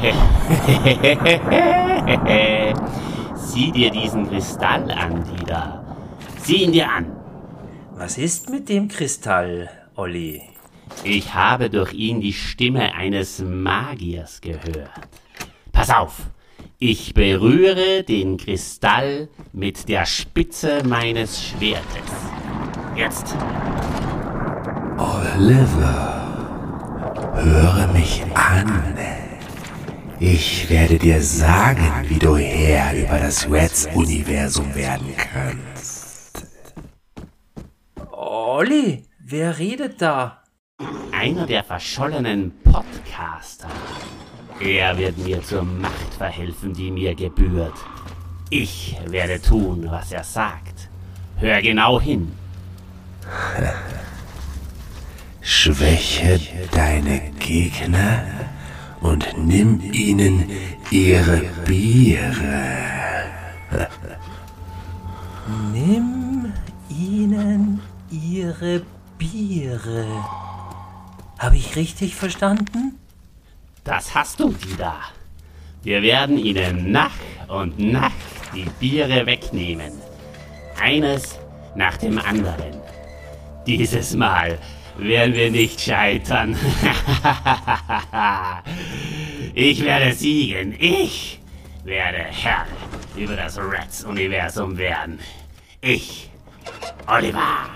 Sieh dir diesen Kristall an, Dieter. Sieh ihn dir an. Was ist mit dem Kristall, Olli? Ich habe durch ihn die Stimme eines Magiers gehört. Pass auf, ich berühre den Kristall mit der Spitze meines Schwertes. Jetzt. Oliver, höre mich an. Ich werde dir sagen, wie du Herr über das Reds-Universum werden kannst. Olli, wer redet da? Einer der verschollenen Podcaster. Er wird mir zur Macht verhelfen, die mir gebührt. Ich werde tun, was er sagt. Hör genau hin. Schwäche deine Gegner und nimm ihnen ihre Biere. Nimm ihnen ihre Biere. Habe ich richtig verstanden? Das hast du, Dida. Wir werden ihnen nach und nach die Biere wegnehmen. Eines nach dem anderen. Dieses Mal werden wir nicht scheitern. ich werde siegen. Ich werde Herr über das Rats-Universum werden. Ich, Oliver.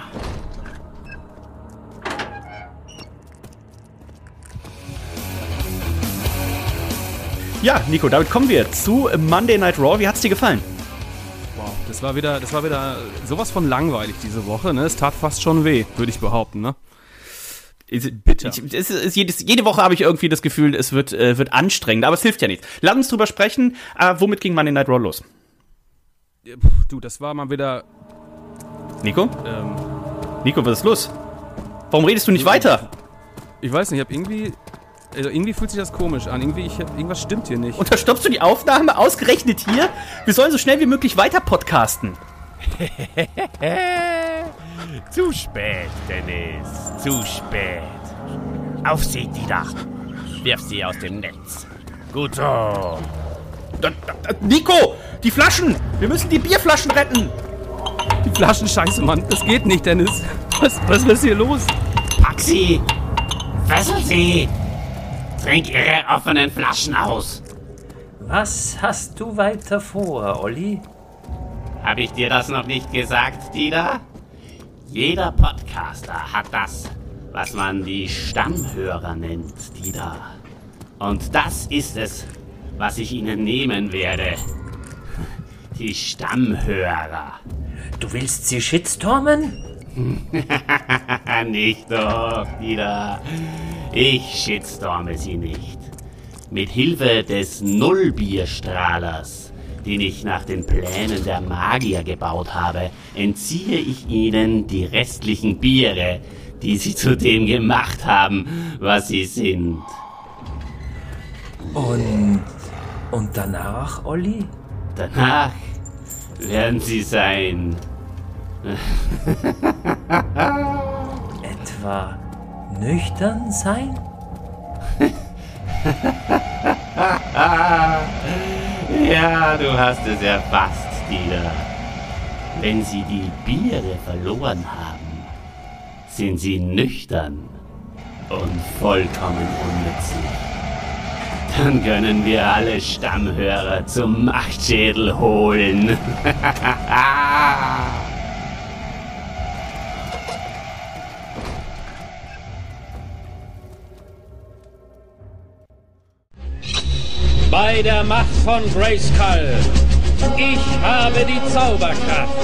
Ja, Nico, damit kommen wir zu Monday Night Raw. Wie hat's dir gefallen? Wow, das war wieder, das war wieder sowas von langweilig diese Woche. Ne? Es tat fast schon weh, würde ich behaupten. Ne? Bitte. Ich, es ist jedes, jede Woche habe ich irgendwie das Gefühl, es wird, äh, wird anstrengend, aber es hilft ja nichts. Lass uns drüber sprechen. Äh, womit ging Monday Night Raw los? Du, das war mal wieder. Nico? Ähm, Nico, was ist los? Warum redest du nicht weiter? Ich weiß nicht, ich habe irgendwie also irgendwie fühlt sich das komisch an. Irgendwie, ich, irgendwas stimmt hier nicht. Unterstoppst du die Aufnahme ausgerechnet hier? Wir sollen so schnell wie möglich weiter podcasten. zu spät, Dennis. Zu spät. Auf sie, Dieter. Wirf sie aus dem Netz. Gut so. Nico! Die Flaschen! Wir müssen die Bierflaschen retten! Die Flaschen, scheiße, Mann. Das geht nicht, Dennis. Was, was ist hier los? Pack sie! Fessel sie! Trink ihre offenen Flaschen aus. Was hast du weiter vor, Olli? Hab ich dir das noch nicht gesagt, Dieter? Jeder Podcaster hat das, was man die Stammhörer nennt, Dieter. Und das ist es, was ich ihnen nehmen werde. Die Stammhörer. Du willst sie shitstormen? nicht doch, Dieter. Ich shitstorme sie nicht. Mit Hilfe des Nullbierstrahlers, den ich nach den Plänen der Magier gebaut habe, entziehe ich ihnen die restlichen Biere, die sie zu dem gemacht haben, was sie sind. Und. und danach, Olli? Danach werden sie sein. Etwa nüchtern sein? ja, du hast es erfasst, Dieter. Wenn sie die Biere verloren haben, sind sie nüchtern und vollkommen unnützlich. Dann können wir alle Stammhörer zum Machtschädel holen. bei der Macht von Grayskull. Ich habe die Zauberkraft.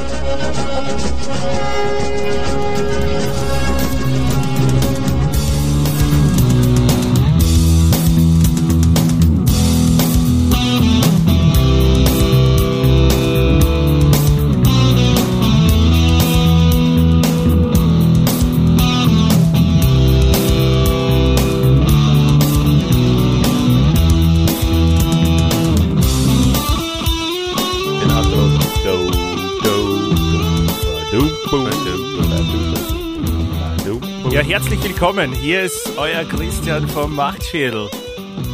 Herzlich willkommen. Hier ist euer Christian vom Machtschädel.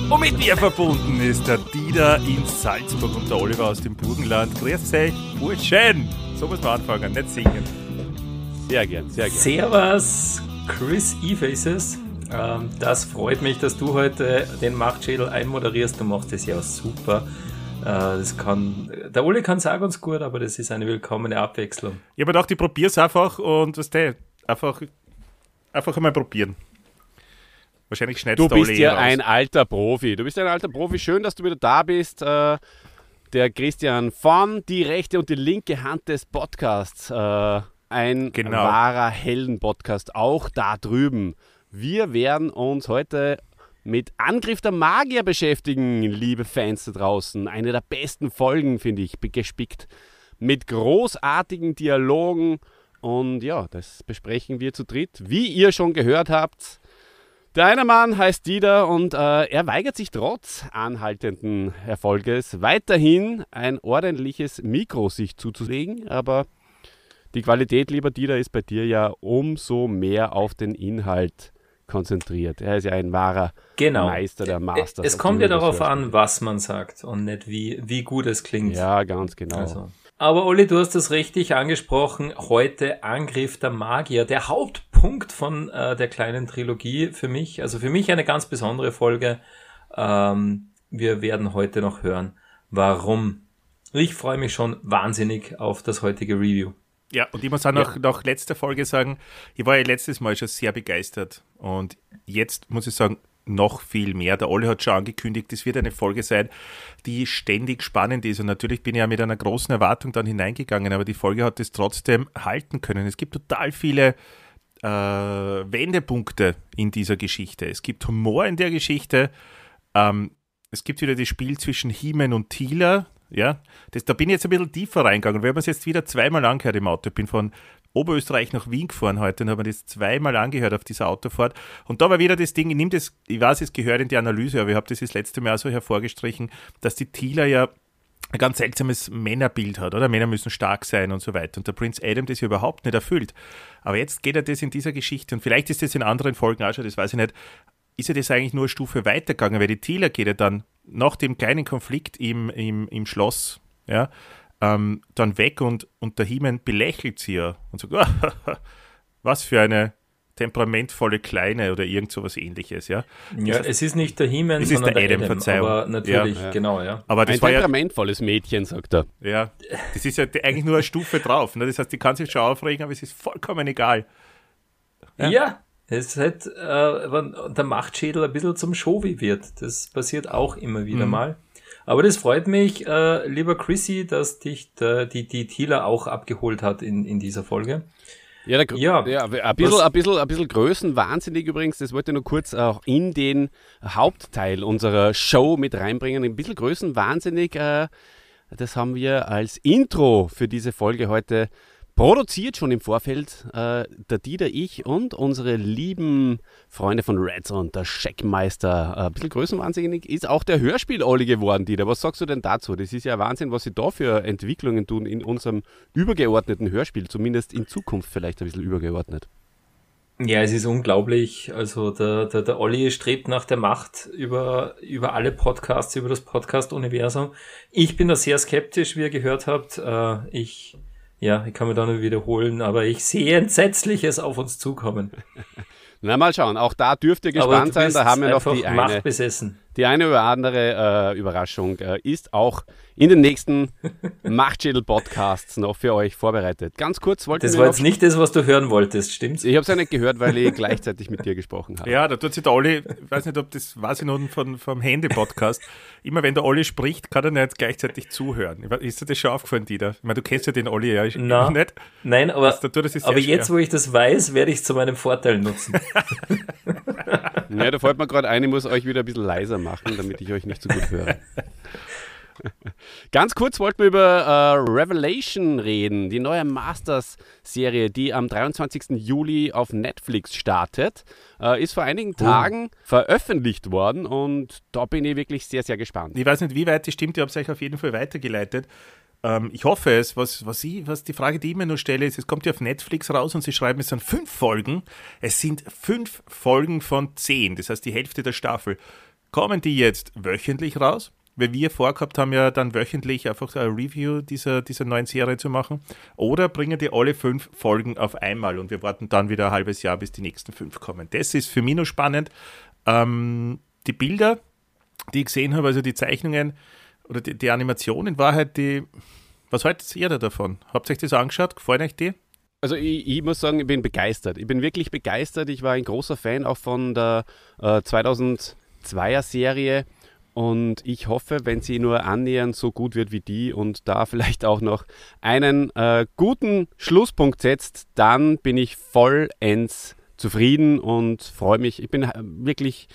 Und mit mir verbunden ist der Dieter in Salzburg und der Oliver aus dem Burgenland. Grüß euch, Burschen! So muss man anfangen, nicht singen. Sehr gern, sehr gern. Servus, Chris E-Faces. Ähm, das freut mich, dass du heute den Machtschädel einmoderierst. Du machst das ja super. Äh, das kann, der Ole kann sagen uns gut, aber das ist eine willkommene Abwechslung. Ich habe gedacht, ich probiere es einfach und was der einfach, einfach einmal probieren. Wahrscheinlich schneidet Du der bist ja raus. ein alter Profi. Du bist ein alter Profi. Schön, dass du wieder da bist. Äh, der Christian von Die rechte und die linke Hand des Podcasts. Äh, ein Genau. wahrer Helden-Podcast. Auch da drüben. Wir werden uns heute mit Angriff der Magier beschäftigen, liebe Fans da draußen. Eine der besten Folgen, finde ich, gespickt. Mit großartigen Dialogen. Und ja, das besprechen wir zu dritt. Wie ihr schon gehört habt, der eine Mann heißt Dieter und äh, er weigert sich trotz anhaltenden Erfolges weiterhin ein ordentliches Mikro sich zuzulegen, aber die Qualität, lieber Dieter, ist bei dir ja umso mehr auf den Inhalt konzentriert. Er ist ja ein wahrer Genau. Meister der Masters. Es kommt ja darauf an, was man sagt und nicht wie, wie gut es klingt. Ja, ganz genau. Also. Aber Olli, du hast das richtig angesprochen. Heute Angriff der Magier. Der Hauptpunkt von äh, der kleinen Trilogie für mich. Also für mich eine ganz besondere Folge. Ähm, wir werden heute noch hören, warum. Ich freue mich schon wahnsinnig auf das heutige Review. Ja, und ich muss auch noch nach letzter Folge sagen, ich war ja letztes Mal schon sehr begeistert. Und jetzt muss ich sagen, noch viel mehr. Der Olli hat schon angekündigt, es wird eine Folge sein, die ständig spannend ist. Und natürlich bin ich ja mit einer großen Erwartung dann hineingegangen, aber die Folge hat es trotzdem halten können. Es gibt total viele äh, Wendepunkte in dieser Geschichte. Es gibt Humor in der Geschichte. Ähm, es gibt wieder das Spiel zwischen He-Man und Tila. Ja, das, da bin ich jetzt ein bisschen tiefer reingegangen. Wir haben es jetzt wieder zweimal angehört im Auto. Ich bin von Oberösterreich nach Wien gefahren heute und habe mir das zweimal angehört auf dieser Autofahrt. Und da war wieder das Ding, ich nehme das, ich weiß, es gehört in die Analyse, aber ich habe das das letzte Mal auch so hervorgestrichen, dass die Tila ja ein ganz seltsames Männerbild hat, oder? Männer müssen stark sein und so weiter. Und der Prinz Adam das ja überhaupt nicht erfüllt. Aber jetzt geht er das in dieser Geschichte, und vielleicht ist das in anderen Folgen auch schon, das weiß ich nicht, ist ja das eigentlich nur eine Stufe weitergegangen, weil die Tila geht ja dann nach dem kleinen Konflikt im, im, im Schloss, ja, ähm, dann weg und, und der He-Man belächelt sie ja und sagt, was für eine temperamentvolle Kleine oder irgend sowas ähnliches, ja. Ja, es ist nicht der He-Man, Es ist sondern der der Adam, Adam. Verzeihung. Aber natürlich, Ja. genau, ja. Aber Ein das war ja, temperamentvolles Mädchen, sagt er. ja, das ist ja eigentlich nur eine Stufe drauf. Ne? Das heißt, die kann sich schon aufregen, aber es ist vollkommen egal. Ja, es hat, äh, wenn der Machtschädel ein bisschen zum Showy wird. Das passiert auch immer wieder Mhm. mal. Aber das freut mich, äh, lieber Chrissy, dass dich der, die, die Tila auch abgeholt hat in, in dieser Folge. Ja, der, Ja. ja ein, bisschen, Was- ein, bisschen, ein bisschen größenwahnsinnig übrigens, das wollte ich nur kurz auch in den Hauptteil unserer Show mit reinbringen. Ein bisschen größenwahnsinnig, äh, das haben wir als Intro für diese Folge heute produziert, schon im Vorfeld. Äh, der Dieter, ich und unsere lieben Freunde von Reds und der Scheckmeister. Äh, ein bisschen größenwahnsinnig ist auch der Hörspiel-Olli geworden, Dieter. Was sagst du denn dazu? Das ist ja Wahnsinn, was sie da für Entwicklungen tun in unserem übergeordneten Hörspiel, zumindest in Zukunft vielleicht ein bisschen übergeordnet. Ja, es ist unglaublich. Also der, der, der Olli strebt nach der Macht über, über alle Podcasts, über das Podcast-Universum. Ich bin da sehr skeptisch, wie ihr gehört habt. Äh, ich, ja, ich kann mir da nur wiederholen, aber ich sehe Entsetzliches auf uns zukommen. Na, mal schauen. Auch da dürft ihr gespannt sein. Da haben wir noch die eine, die eine oder andere äh, Überraschung äh, ist auch in den nächsten Machtschädel-Podcasts noch für euch vorbereitet. Ganz kurz wollten Das wir war jetzt nicht das, was du hören wolltest, stimmt's? Ich habe es ja nicht gehört, weil ich gleichzeitig mit dir gesprochen habe. Ja, da tut sich der Olli, ich weiß nicht, ob das weiß ich noch von, vom Handy-Podcast. Immer wenn der Olli spricht, kann er nicht gleichzeitig zuhören. Ich Ist dir das schon aufgefallen, Dieter? Ich meine, du kennst ja den Olli ja ich, Na. nicht. Nein, aber, da tut es sich sehr aber jetzt, wo ich das weiß, werde ich es zu meinem Vorteil nutzen. Ja, da fällt mir gerade ein, ich muss euch wieder ein bisschen leiser machen, damit ich euch nicht so gut höre. Ganz kurz wollten wir über äh, Revelation reden, die neue Masters-Serie, die am 23. Juli auf Netflix startet. Äh, ist vor einigen Tagen veröffentlicht worden und da bin ich wirklich sehr, sehr gespannt. Ich weiß nicht, wie weit das stimmt, ich habe es euch auf jeden Fall weitergeleitet. Ähm, ich hoffe es, was, was, ich, was die Frage, die ich mir nur stelle, ist, es kommt ja auf Netflix raus und sie schreiben, es sind fünf Folgen. Es sind fünf Folgen von zehn, das heißt die Hälfte der Staffel. kommen die jetzt wöchentlich raus? Weil wir vorgehabt haben, ja dann wöchentlich einfach ein Review dieser, dieser neuen Serie zu machen. Oder bringen die alle fünf Folgen auf einmal und wir warten dann wieder ein halbes Jahr, bis die nächsten fünf kommen. Das ist für mich noch spannend. Ähm, die Bilder, die ich gesehen habe, also die Zeichnungen oder die, die Animation in Wahrheit, die. Was haltet ihr da davon? Habt ihr euch das angeschaut? Gefallen euch die? Also ich, ich, muss sagen, ich bin begeistert. Ich bin wirklich begeistert. Ich war ein großer Fan auch von der äh, 2002er Serie und ich hoffe, wenn sie nur annähernd so gut wird wie die und da vielleicht auch noch einen äh, guten Schlusspunkt setzt, dann bin ich vollends zufrieden und freue mich. Ich bin äh, wirklich,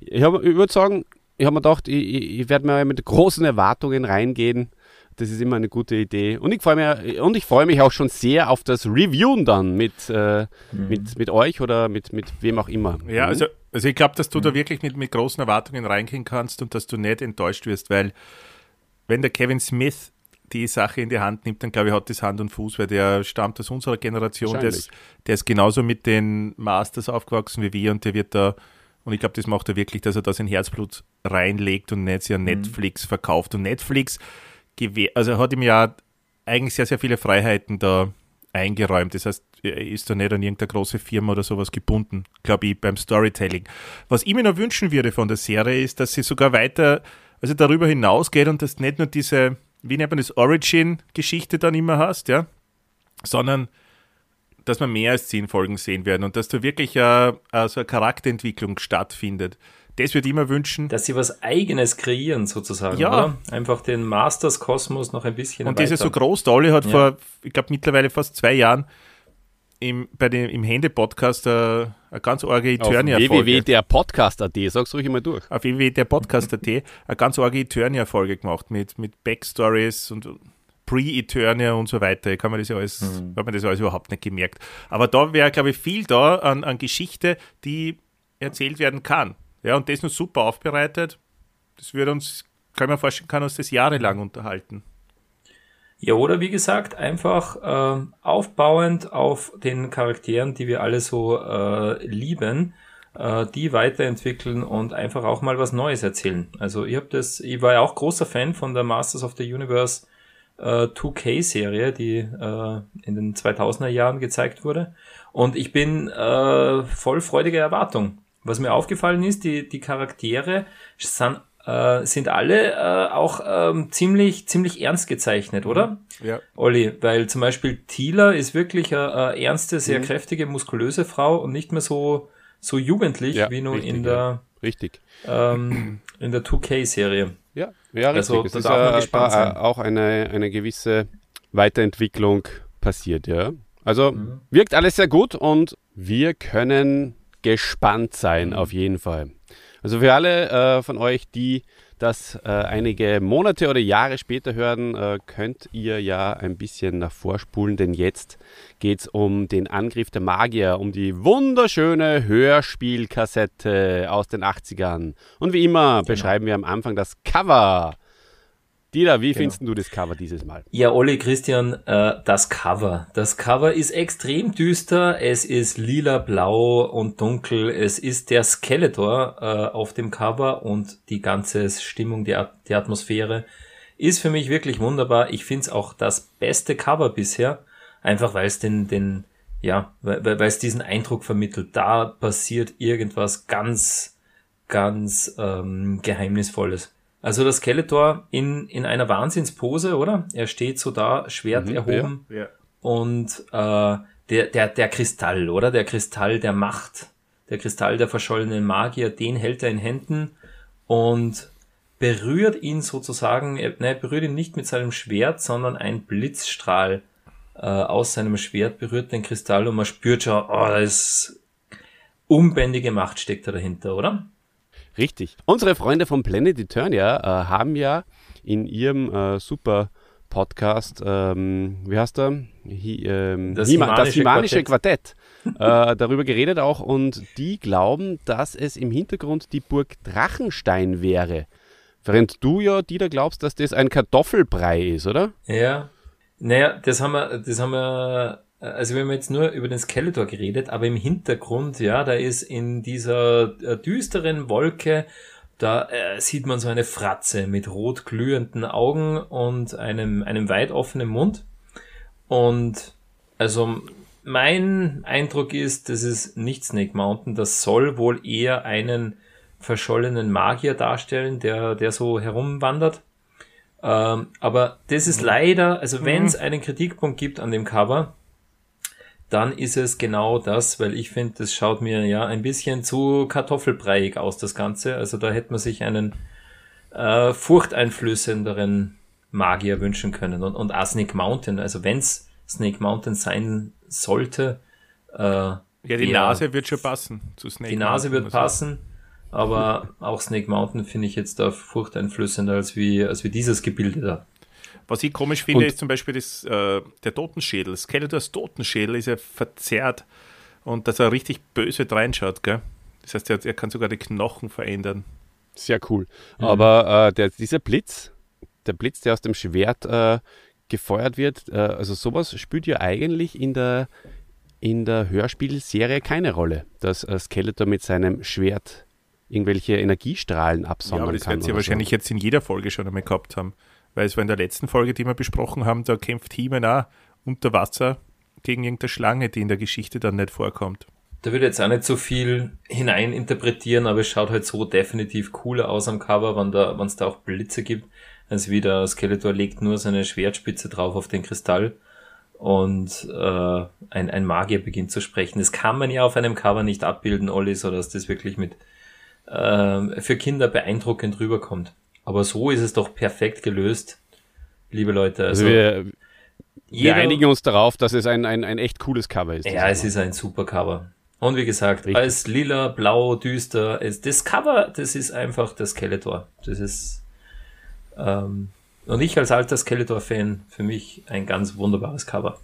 ich, ich würde sagen, ich habe mir gedacht, ich, ich, ich werde mir mit großen Erwartungen reingehen das ist immer eine gute Idee. Und ich freue mich, und ich freue mich auch schon sehr auf das Reviewen dann mit, äh, mhm. mit, mit euch oder mit, mit wem auch immer. Ja, mhm. also, also ich glaube, dass du mhm. da wirklich mit, mit großen Erwartungen reingehen kannst und dass du nicht enttäuscht wirst, weil wenn der Kevin Smith die Sache in die Hand nimmt, dann glaube ich, hat das Hand und Fuß, weil der stammt aus unserer Generation, der ist, der ist genauso mit den Masters aufgewachsen wie wir und der wird da, und ich glaube, das macht er wirklich, dass er da sein Herzblut reinlegt und nicht an mhm. Netflix verkauft. Und Netflix also er hat ihm ja eigentlich sehr, sehr viele Freiheiten da eingeräumt. Das heißt, er ist da nicht an irgendeine große Firma oder sowas gebunden, glaube ich, beim Storytelling. Was ich mir noch wünschen würde von der Serie ist, dass sie sogar weiter, also darüber hinausgeht und dass nicht nur diese, wie nennt man das, Origin-Geschichte dann immer hast, ja, sondern dass man mehr als zehn Folgen sehen werden und dass da wirklich eine, also eine Charakterentwicklung stattfindet das würde ich mir wünschen. Dass sie was Eigenes kreieren, sozusagen. Ja. Oder? Einfach den Masters-Kosmos noch ein bisschen. Und diese so groß, der Olli hat ja. vor, ich glaube, mittlerweile fast zwei Jahren im, bei dem, im Hände-Podcast eine, eine ganz arge Eternia-Folge. www.derpodcast.at, sag's ruhig immer durch. Auf www.derpodcast.at eine ganz arge Eternia-Folge gemacht mit, mit Backstories und Pre-Eternia und so weiter. Ich kann mir das ja alles, mhm. hat mir das alles überhaupt nicht gemerkt. Aber da wäre, glaube ich, viel da an, an Geschichte, die erzählt werden kann. Ja, und das noch super aufbereitet. Das würde uns, kann man vorstellen, kann uns das jahrelang unterhalten. Ja, oder wie gesagt, einfach äh, aufbauend auf den Charakteren, die wir alle so äh, lieben, äh, die weiterentwickeln und einfach auch mal was Neues erzählen. Also ich habe das, ich war ja auch großer Fan von der Masters of the Universe äh, 2K-Serie, die äh, in den 2000er Jahren gezeigt wurde. Und ich bin äh, voll freudiger Erwartung. Was mir aufgefallen ist, die, die Charaktere sind, äh, sind alle äh, auch ähm, ziemlich, ziemlich ernst gezeichnet, oder? Ja. Olli, weil zum Beispiel Tila ist wirklich eine, eine ernste, sehr mhm. kräftige, muskulöse Frau und nicht mehr so, so jugendlich ja, wie nur richtig, in der, ja. richtig. Ähm, in der 2K-Serie. Ja, ja, richtig. Also, es ist äh, auch eine, eine gewisse Weiterentwicklung passiert, ja. Also mhm. wirkt alles sehr gut und wir können gespannt sein, auf jeden Fall. Also für alle äh, von euch, die das äh, einige Monate oder Jahre später hören, äh, könnt ihr ja ein bisschen nach vorspulen, denn jetzt geht es um den Angriff der Magier, um die wunderschöne Hörspielkassette aus den 80ern. Und wie immer genau. beschreiben wir am Anfang das Cover Dieter, wie genau. findest du das Cover dieses Mal? Ja, Olli, Christian, äh, das Cover. Das Cover ist extrem düster. Es ist lila, blau und dunkel. Es ist der Skeletor äh, auf dem Cover und die ganze Stimmung, die, die Atmosphäre ist für mich wirklich wunderbar. Ich finde es auch das beste Cover bisher. Einfach weil es den, den, ja, weil es diesen Eindruck vermittelt. Da passiert irgendwas ganz, ganz ähm, Geheimnisvolles. Also das Skeletor in, in einer Wahnsinnspose, oder? Er steht so da, Schwert mhm, erhoben. Ja, ja. Und äh, der, der, der Kristall, oder? Der Kristall der Macht, der Kristall der verschollenen Magier, den hält er in Händen und berührt ihn sozusagen, er, ne, berührt ihn nicht mit seinem Schwert, sondern ein Blitzstrahl äh, aus seinem Schwert berührt den Kristall und man spürt schon, oh, da ist unbändige Macht steckt da dahinter, oder? Richtig. Unsere Freunde von Planet Eternia äh, haben ja in ihrem äh, super Podcast, ähm, wie heißt er? Hi, ähm, das, Hima, das Himanische Quartett, Quartett äh, darüber geredet auch und die glauben, dass es im Hintergrund die Burg Drachenstein wäre. Während du ja, Dieter, glaubst, dass das ein Kartoffelbrei ist, oder? Ja. Naja, das haben wir, das haben wir also wir haben jetzt nur über den Skeletor geredet, aber im Hintergrund, ja, da ist in dieser äh, düsteren Wolke Da äh, sieht man so eine Fratze mit rot glühenden Augen und einem, einem weit offenen Mund. Und also mein Eindruck ist, das ist nicht Snake Mountain. Das soll wohl eher einen verschollenen Magier darstellen, der, der so herumwandert. Ähm, aber das ist leider, also wenn es einen Kritikpunkt gibt an dem Cover, dann ist es genau das, weil ich finde, das schaut mir ja ein bisschen zu kartoffelbreiig aus, das Ganze. Also da hätte man sich einen äh, furchteinflößenderen Magier wünschen können. Und, und auch Snake Mountain, also wenn's Snake Mountain sein sollte, äh, Ja, die eher- Nase wird schon passen zu Snake die Nase wird Mountain, passen, aber auch Snake Mountain finde ich jetzt da furchteinflößender als wie, als wie dieses Gebilde da. Was ich komisch finde, Und- ist zum Beispiel das, äh, der Totenschädel. Skeletors Totenschädel ist ja verzerrt und dass er richtig böse reinschaut, gell? Das heißt, er, er kann sogar die Knochen verändern. Sehr cool. Aber äh, der, dieser Blitz, der Blitz, der aus dem Schwert äh, gefeuert wird, äh, also sowas spielt ja eigentlich in der, in der Hörspielserie keine Rolle, dass äh, Skeletor mit seinem Schwert irgendwelche Energiestrahlen Ja, absondern aber das kann. wird sie oder wahrscheinlich jetzt in jeder Folge schon einmal gehabt haben. Weil es war in der letzten Folge, die wir besprochen haben, da kämpft He-Man auch unter Wasser gegen irgendeine Schlange, die in der Geschichte dann nicht vorkommt. Da würde ich jetzt auch nicht so viel hinein interpretieren, aber es schaut halt so definitiv cooler aus am Cover, wenn es da auch Blitze gibt, als wie der Skeletor legt nur seine Schwertspitze drauf auf den Kristall und äh, ein, ein Magier beginnt zu sprechen. Das kann man ja auf einem Cover nicht abbilden, Olli, so dass das wirklich mit äh, für Kinder beeindruckend rüberkommt. Aber so ist es doch perfekt gelöst, liebe Leute. Also Also, wir, wir einigen uns darauf, dass es ein, ein, ein echt cooles Cover ist. Ja, es ist ein super Cover. Und wie gesagt, Richtig. als lila, blau, düster, es, das Cover, das ist einfach das Skeletor. Das ist, ähm, und ich als alter Skeletor-Fan, für mich ein ganz wunderbares Cover.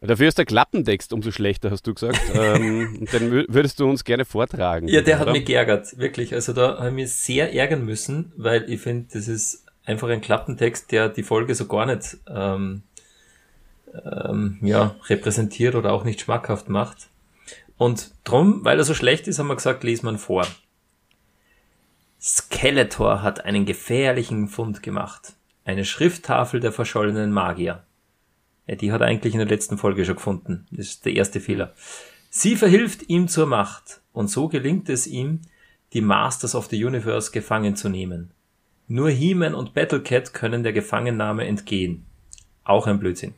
Dafür ist der Klappentext umso schlechter, hast du gesagt. ähm, wür- würdest du uns gerne vortragen. Ja, der hat oder? mich geärgert, wirklich. Also da habe ich mich sehr ärgern müssen, weil ich finde, das ist einfach ein Klappentext, der die Folge so gar nicht ähm, ähm, ja, repräsentiert oder auch nicht schmackhaft macht. Und drum, weil er so schlecht ist, haben wir gesagt, lesen wir ihn vor. Skeletor hat einen gefährlichen Fund gemacht. Eine Schrifttafel der verschollenen Magier. Ja, die hat er eigentlich in der letzten Folge schon gefunden. Das ist der erste Fehler. Sie verhilft ihm zur Macht und so gelingt es ihm, die Masters of the Universe gefangen zu nehmen. Nur He-Man und Battlecat können der Gefangennahme entgehen. Auch ein Blödsinn.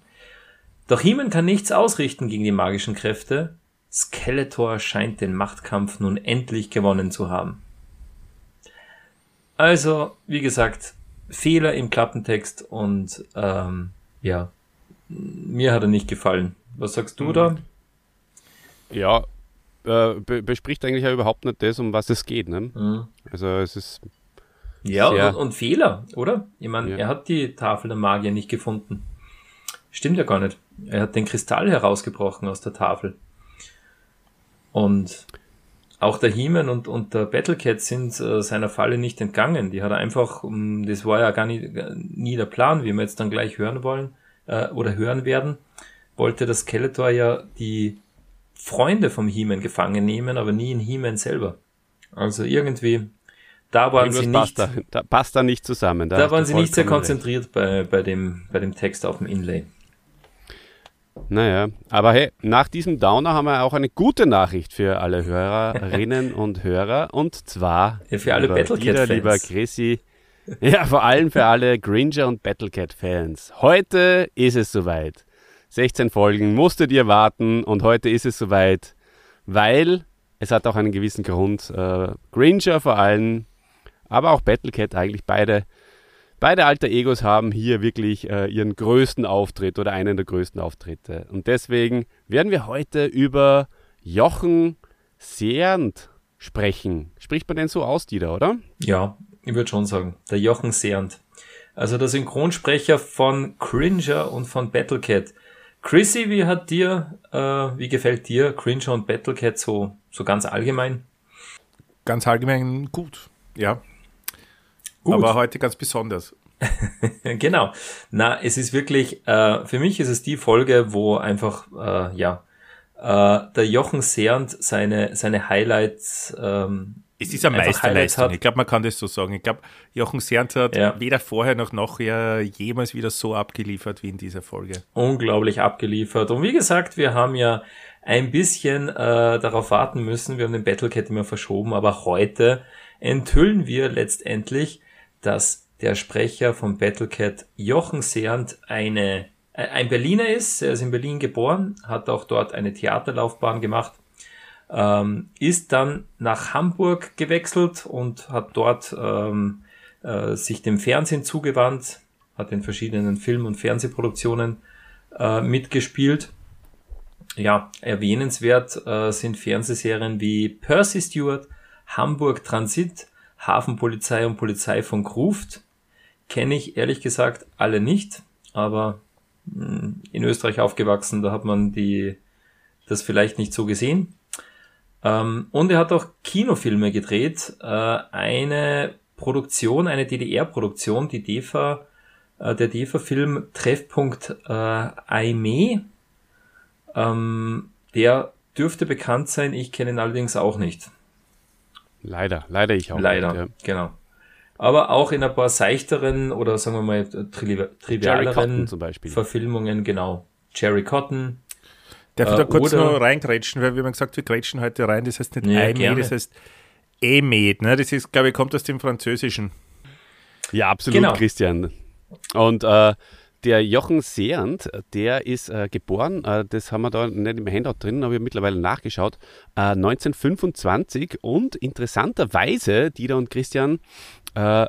Doch He-Man kann nichts ausrichten gegen die magischen Kräfte. Skeletor scheint den Machtkampf nun endlich gewonnen zu haben. Also, wie gesagt, Fehler im Klappentext und ähm, ja, mir hat er nicht gefallen. Was sagst du da? Ja, äh, be bespricht eigentlich ja überhaupt nicht das, um was es geht. Ne? Mhm. Also es ist, Ja, und, und Fehler, oder? Ich meine, Ja. er hat die Tafel der Magier nicht gefunden. Stimmt ja gar nicht. Er hat den Kristall herausgebrochen aus der Tafel. Und auch der He-Man und, und der Battlecat sind äh, seiner Falle nicht entgangen. Die hat er einfach, um, das war ja gar nie, nie der Plan, wie wir jetzt dann gleich hören wollen äh, oder hören werden, wollte das Skeletor ja die Freunde vom He-Man gefangen nehmen, aber nie in He-Man selber. Also irgendwie, da waren sie nicht, passt da, da passt da nicht zusammen. da hast waren sie nicht sehr recht. konzentriert bei, bei, dem, bei dem Text auf dem Inlay. Naja, aber hey, nach diesem Downer haben wir auch eine gute Nachricht für alle Hörerinnen und Hörer. Und zwar Ja, für alle Battlecat-Fans. Lieber Chrissy. Ja, vor allem für alle Gringer und Battlecat-Fans. Heute ist es soweit. 16 Folgen musstet ihr warten und heute ist es soweit, weil es hat auch einen gewissen Grund. Äh, Gringer vor allem, aber auch Battlecat eigentlich beide Beide alter Egos haben hier wirklich äh, ihren größten Auftritt oder einen der größten Auftritte. Und deswegen werden wir heute über Jochen Seernd sprechen. Spricht man denn so aus, Dieter, oder? Ja, ich würde schon sagen. Der Jochen Seernd. Also der Synchronsprecher von Cringer und von Battlecat. Chrissy, wie hat dir, äh, wie gefällt dir Cringer und Battlecat so, so ganz allgemein? Ganz allgemein gut, ja. Gut. Aber heute ganz besonders. genau. Na, es ist wirklich, äh, für mich ist es die Folge, wo einfach, äh, ja, äh, der Jochen Seernd seine, seine Highlights ähm, Es ist eine Meisterleistung. Ich glaube, man kann das so sagen. Ich glaube, Jochen Sernt hat Ja. weder vorher noch nachher jemals wieder so abgeliefert wie in dieser Folge. unglaublich abgeliefert. Und wie gesagt, wir haben ja ein bisschen äh, darauf warten müssen. Wir haben den Battlecat immer verschoben, aber heute enthüllen wir letztendlich, dass der Sprecher vom Battlecat Jochen Seernt eine, äh, ein Berliner ist. Er ist in Berlin geboren, hat auch dort eine Theaterlaufbahn gemacht, ähm, ist dann nach Hamburg gewechselt und hat dort ähm, äh, sich dem Fernsehen zugewandt, hat in verschiedenen Film- und Fernsehproduktionen äh, mitgespielt. Ja, erwähnenswert äh, sind Fernsehserien wie Percy Stewart, Hamburg Transit, Hafenpolizei und Polizei von Gruft. Kenne ich ehrlich gesagt alle nicht, aber mh, in Österreich aufgewachsen, da hat man die, das vielleicht nicht so gesehen. Ähm, und er hat auch Kinofilme gedreht. Äh, eine Produktion, eine DDR-Produktion, die DEFA, äh, der DEFA-Film Treffpunkt äh, Aime. Ähm, der dürfte bekannt sein, ich kenne ihn allerdings auch nicht. Leider, leider ich auch. Leider, Nicht, ja. genau. Aber auch in ein paar seichteren oder sagen wir mal Jerry trivialeren. Verfilmungen, genau. Jerry Cotton. Darf ich Äh, da kurz oder- noch reingrätschen, weil wir haben gesagt, wir grätschen heute rein. Das heißt nicht Ja, Eimed, gerne. das heißt Emed. Ne? Das ist, glaube ich, kommt aus dem Französischen. Ja, absolut, Genau. Christian. Und äh, der Jochen Seernd, der ist äh, geboren, äh, das haben wir da nicht im Handout drin, aber ich habe mittlerweile nachgeschaut, äh, 1925 und interessanterweise, Dieter und Christian, äh,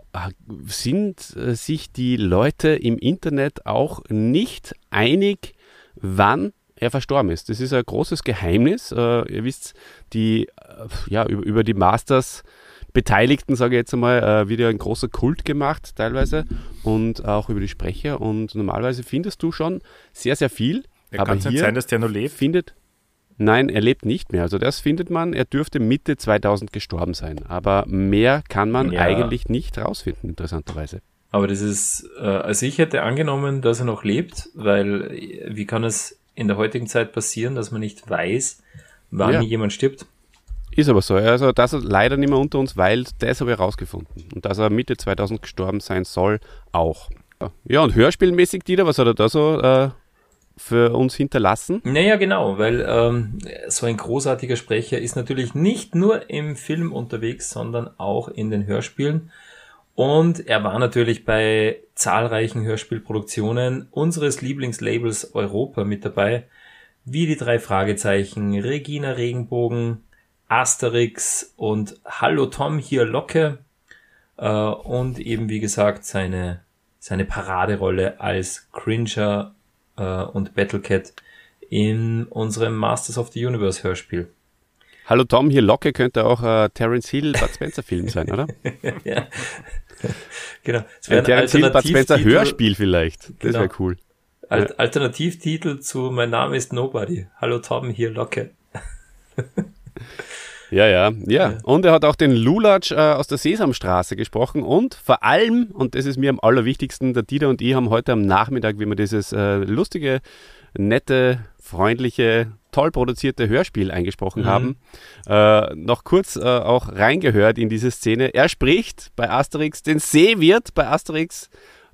sind äh, sich die Leute im Internet auch nicht einig, wann er verstorben ist. Das ist ein großes Geheimnis. Äh, ihr wisst, die, äh, ja, über, über die Masters Beteiligten, sage ich jetzt einmal, äh, wird ja ein großer Kult gemacht teilweise und auch über die Sprecher und normalerweise findest du schon sehr, sehr viel. Ja, aber es nicht hier sein, dass der noch lebt? findet, nein, er lebt nicht mehr. Also das findet man, er dürfte Mitte 2000 gestorben sein. Aber mehr kann man Ja. eigentlich nicht rausfinden, interessanterweise. Aber das ist, also ich hätte angenommen, dass er noch lebt, weil wie kann es in der heutigen Zeit passieren, dass man nicht weiß, wann Ja. jemand stirbt? Ist aber so. Also das ist leider nicht mehr unter uns, weil das habe ich herausgefunden. Und dass er Mitte 2000 gestorben sein soll, auch. Ja, und hörspielmäßig, Dieter, was hat er da so äh, für uns hinterlassen? Naja, genau, weil ähm, so ein großartiger Sprecher ist natürlich nicht nur im Film unterwegs, sondern auch in den Hörspielen. Und er war natürlich bei zahlreichen Hörspielproduktionen unseres Lieblingslabels Europa mit dabei, wie die drei Fragezeichen, Regina Regenbogen, Asterix und Hallo Tom hier Locke äh, und eben wie gesagt seine, seine Paraderolle als Cringer äh, und Battlecat in unserem Masters of the Universe Hörspiel. Hallo Tom, hier Locke könnte auch äh, Terence Hill Bud Spencer Film sein, oder? ja. genau. Es Ein Hill Bud Spencer Alternativtitel- Hörspiel vielleicht. Das Genau. wäre cool. Al Alternativtitel zu Mein Name ist Nobody. Hallo Tom, hier Locke. Ja, ja, ja. Und er hat auch den Lulatsch äh, aus der Sesamstraße gesprochen und vor allem, und das ist mir am allerwichtigsten, der Dieter und ich haben heute am Nachmittag, wie wir dieses äh, lustige, nette, freundliche, toll produzierte Hörspiel eingesprochen haben, äh, noch kurz äh, auch reingehört in diese Szene. Er spricht bei Asterix den Seewirt bei Asterix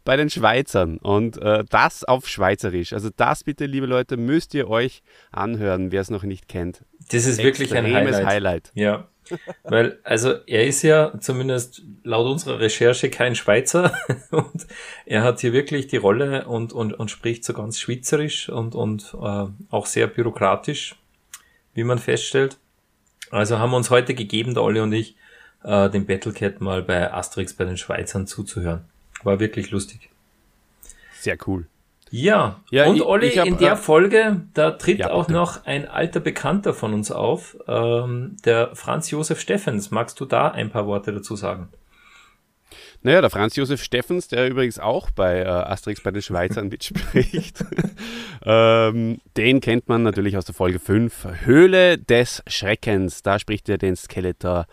bei den Schweizern und äh, das auf Schweizerisch. Also das bitte, liebe Leute, müsst ihr euch anhören, wer es noch nicht kennt. Das ist wirklich ein Extremes Highlight. Highlight. Ja. Weil, also er ist ja zumindest laut unserer Recherche kein Schweizer und er hat hier wirklich die Rolle und, und, und spricht so ganz schweizerisch und, und äh, auch sehr bürokratisch, wie man feststellt. Also haben wir uns heute gegeben, der Olli und ich, äh, den Battlecat mal bei Asterix bei den Schweizern zuzuhören. War wirklich lustig. Sehr cool. Ja, Ja, und ich- Olli, ich hab, in der äh, Folge, da tritt Ja, auch noch ein alter Bekannter von uns auf, ähm, der Franz Josef Steffens. Magst du da ein paar Worte dazu sagen? Naja, der Franz Josef Steffens, der übrigens auch bei äh, Asterix bei den Schweizern mitspricht, ähm, den kennt man natürlich aus der Folge 5, Höhle des Schreckens. Da spricht er den Skeletor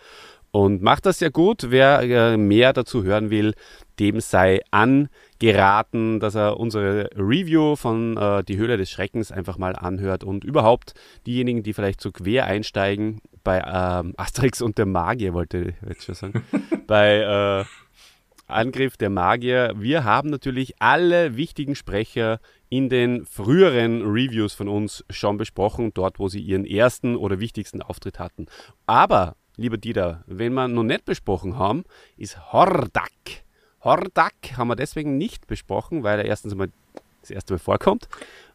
und macht das sehr gut. Wer äh, mehr dazu hören will, dem sei angeraten, dass er unsere Review von äh, Die Höhle des Schreckens einfach mal anhört und überhaupt diejenigen, die vielleicht so quer einsteigen, bei ähm, Asterix und der Magier, wollte ich jetzt schon sagen, bei äh, Angriff der Magier. Wir haben natürlich alle wichtigen Sprecher in den früheren Reviews von uns schon besprochen, dort wo sie ihren ersten oder wichtigsten Auftritt hatten. Aber, lieber Dieter, wenn wir noch nicht besprochen haben, ist Hordak. Hordak haben wir deswegen nicht besprochen, weil er erstens mal das erste Mal vorkommt.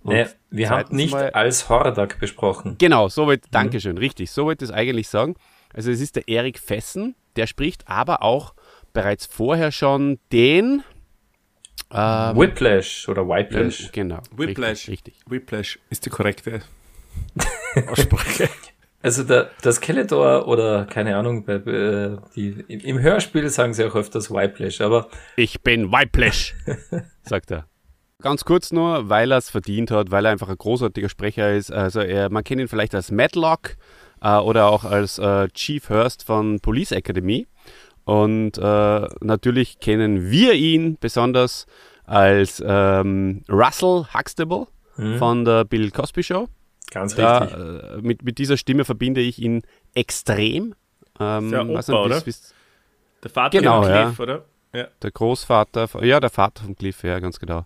Und Nee, wir haben nicht mal- als Hordak besprochen. Genau, so wollte, Dankeschön, richtig, so wollte ich es eigentlich sagen. Also es ist der Erik Fessen, der spricht aber auch bereits vorher schon den ähm, Whiplash oder Whiplash. Genau. Whiplash. Richtig. richtig. Whiplash ist die korrekte Aussprache. Also der, der Skeletor oder keine Ahnung, bei, äh, die, im, im Hörspiel sagen sie auch öfters Whiplash, aber Ich bin Whiplash, sagt er. Ganz kurz nur, weil er es verdient hat, weil er einfach ein großartiger Sprecher ist. Also er, man kennt ihn vielleicht als Matlock äh, oder auch als äh, Chief Hurst von Police Academy. Und äh, natürlich kennen wir ihn besonders als ähm, Russell Huxtable von der Bill Cosby Show. Ganz Da, richtig. äh, mit, mit dieser Stimme verbinde ich ihn extrem. Ähm, Der Opa, nicht, oder? wie's- Der Vater Genau, von ja. Cliff, oder? Ja. der Großvater, von- ja, der Vater von Cliff, ja, ganz genau.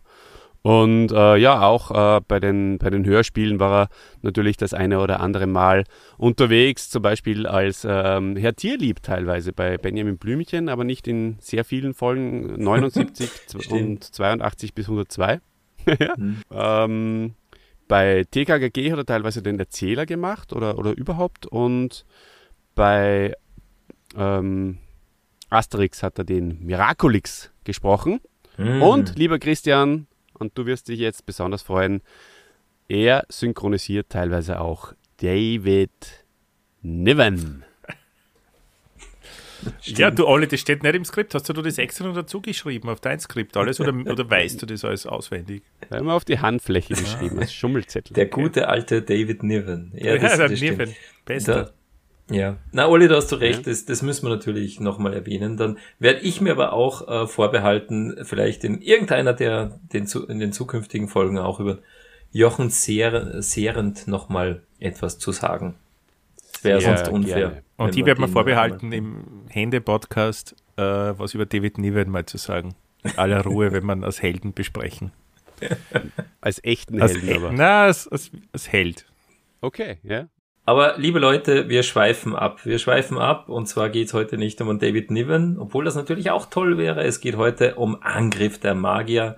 Und äh, ja, auch äh, bei, den, bei den Hörspielen war er natürlich das eine oder andere Mal unterwegs, zum Beispiel als ähm, Herr Tierlieb teilweise bei Benjamin Blümchen, aber nicht in sehr vielen Folgen, 79 und 82 bis 102. ja. ähm, bei TKKG hat er teilweise den Erzähler gemacht oder, oder überhaupt und bei ähm, Asterix hat er den Miraculix gesprochen. Mhm. Und, lieber Christian, und du wirst dich jetzt besonders freuen, er synchronisiert teilweise auch David Niven. Ja, du Olli, das steht nicht im Skript. Hast du das extra noch dazu geschrieben auf dein Skript alles oder, oder weißt du das alles auswendig? Da haben wir auf die Handfläche geschrieben, als Schummelzettel. Der gute alte David Niven. Ja, das, der das stimmt. Niven. Bester. Da, ja, na Olli, da hast du recht, das, das müssen wir natürlich nochmal erwähnen. Dann werde ich mir aber auch äh, vorbehalten, vielleicht in irgendeiner der den, zu- in den zukünftigen Folgen auch über Jochen Sehr, Sehrend nochmal etwas zu sagen. Das wäre Sehr sonst unfair. gerne. Und die werden wir vorbehalten, im Hände-Podcast äh, was über David Niven mal zu sagen. In aller Ruhe, wenn man als Helden besprechen. Als echten Als, Helden He- aber. na, als, als, als Held. Okay, ja. Aber liebe Leute, wir schweifen ab. Wir schweifen ab und zwar geht es heute nicht um David Niven, obwohl das natürlich auch toll wäre. Es geht heute um Angriff der Magier.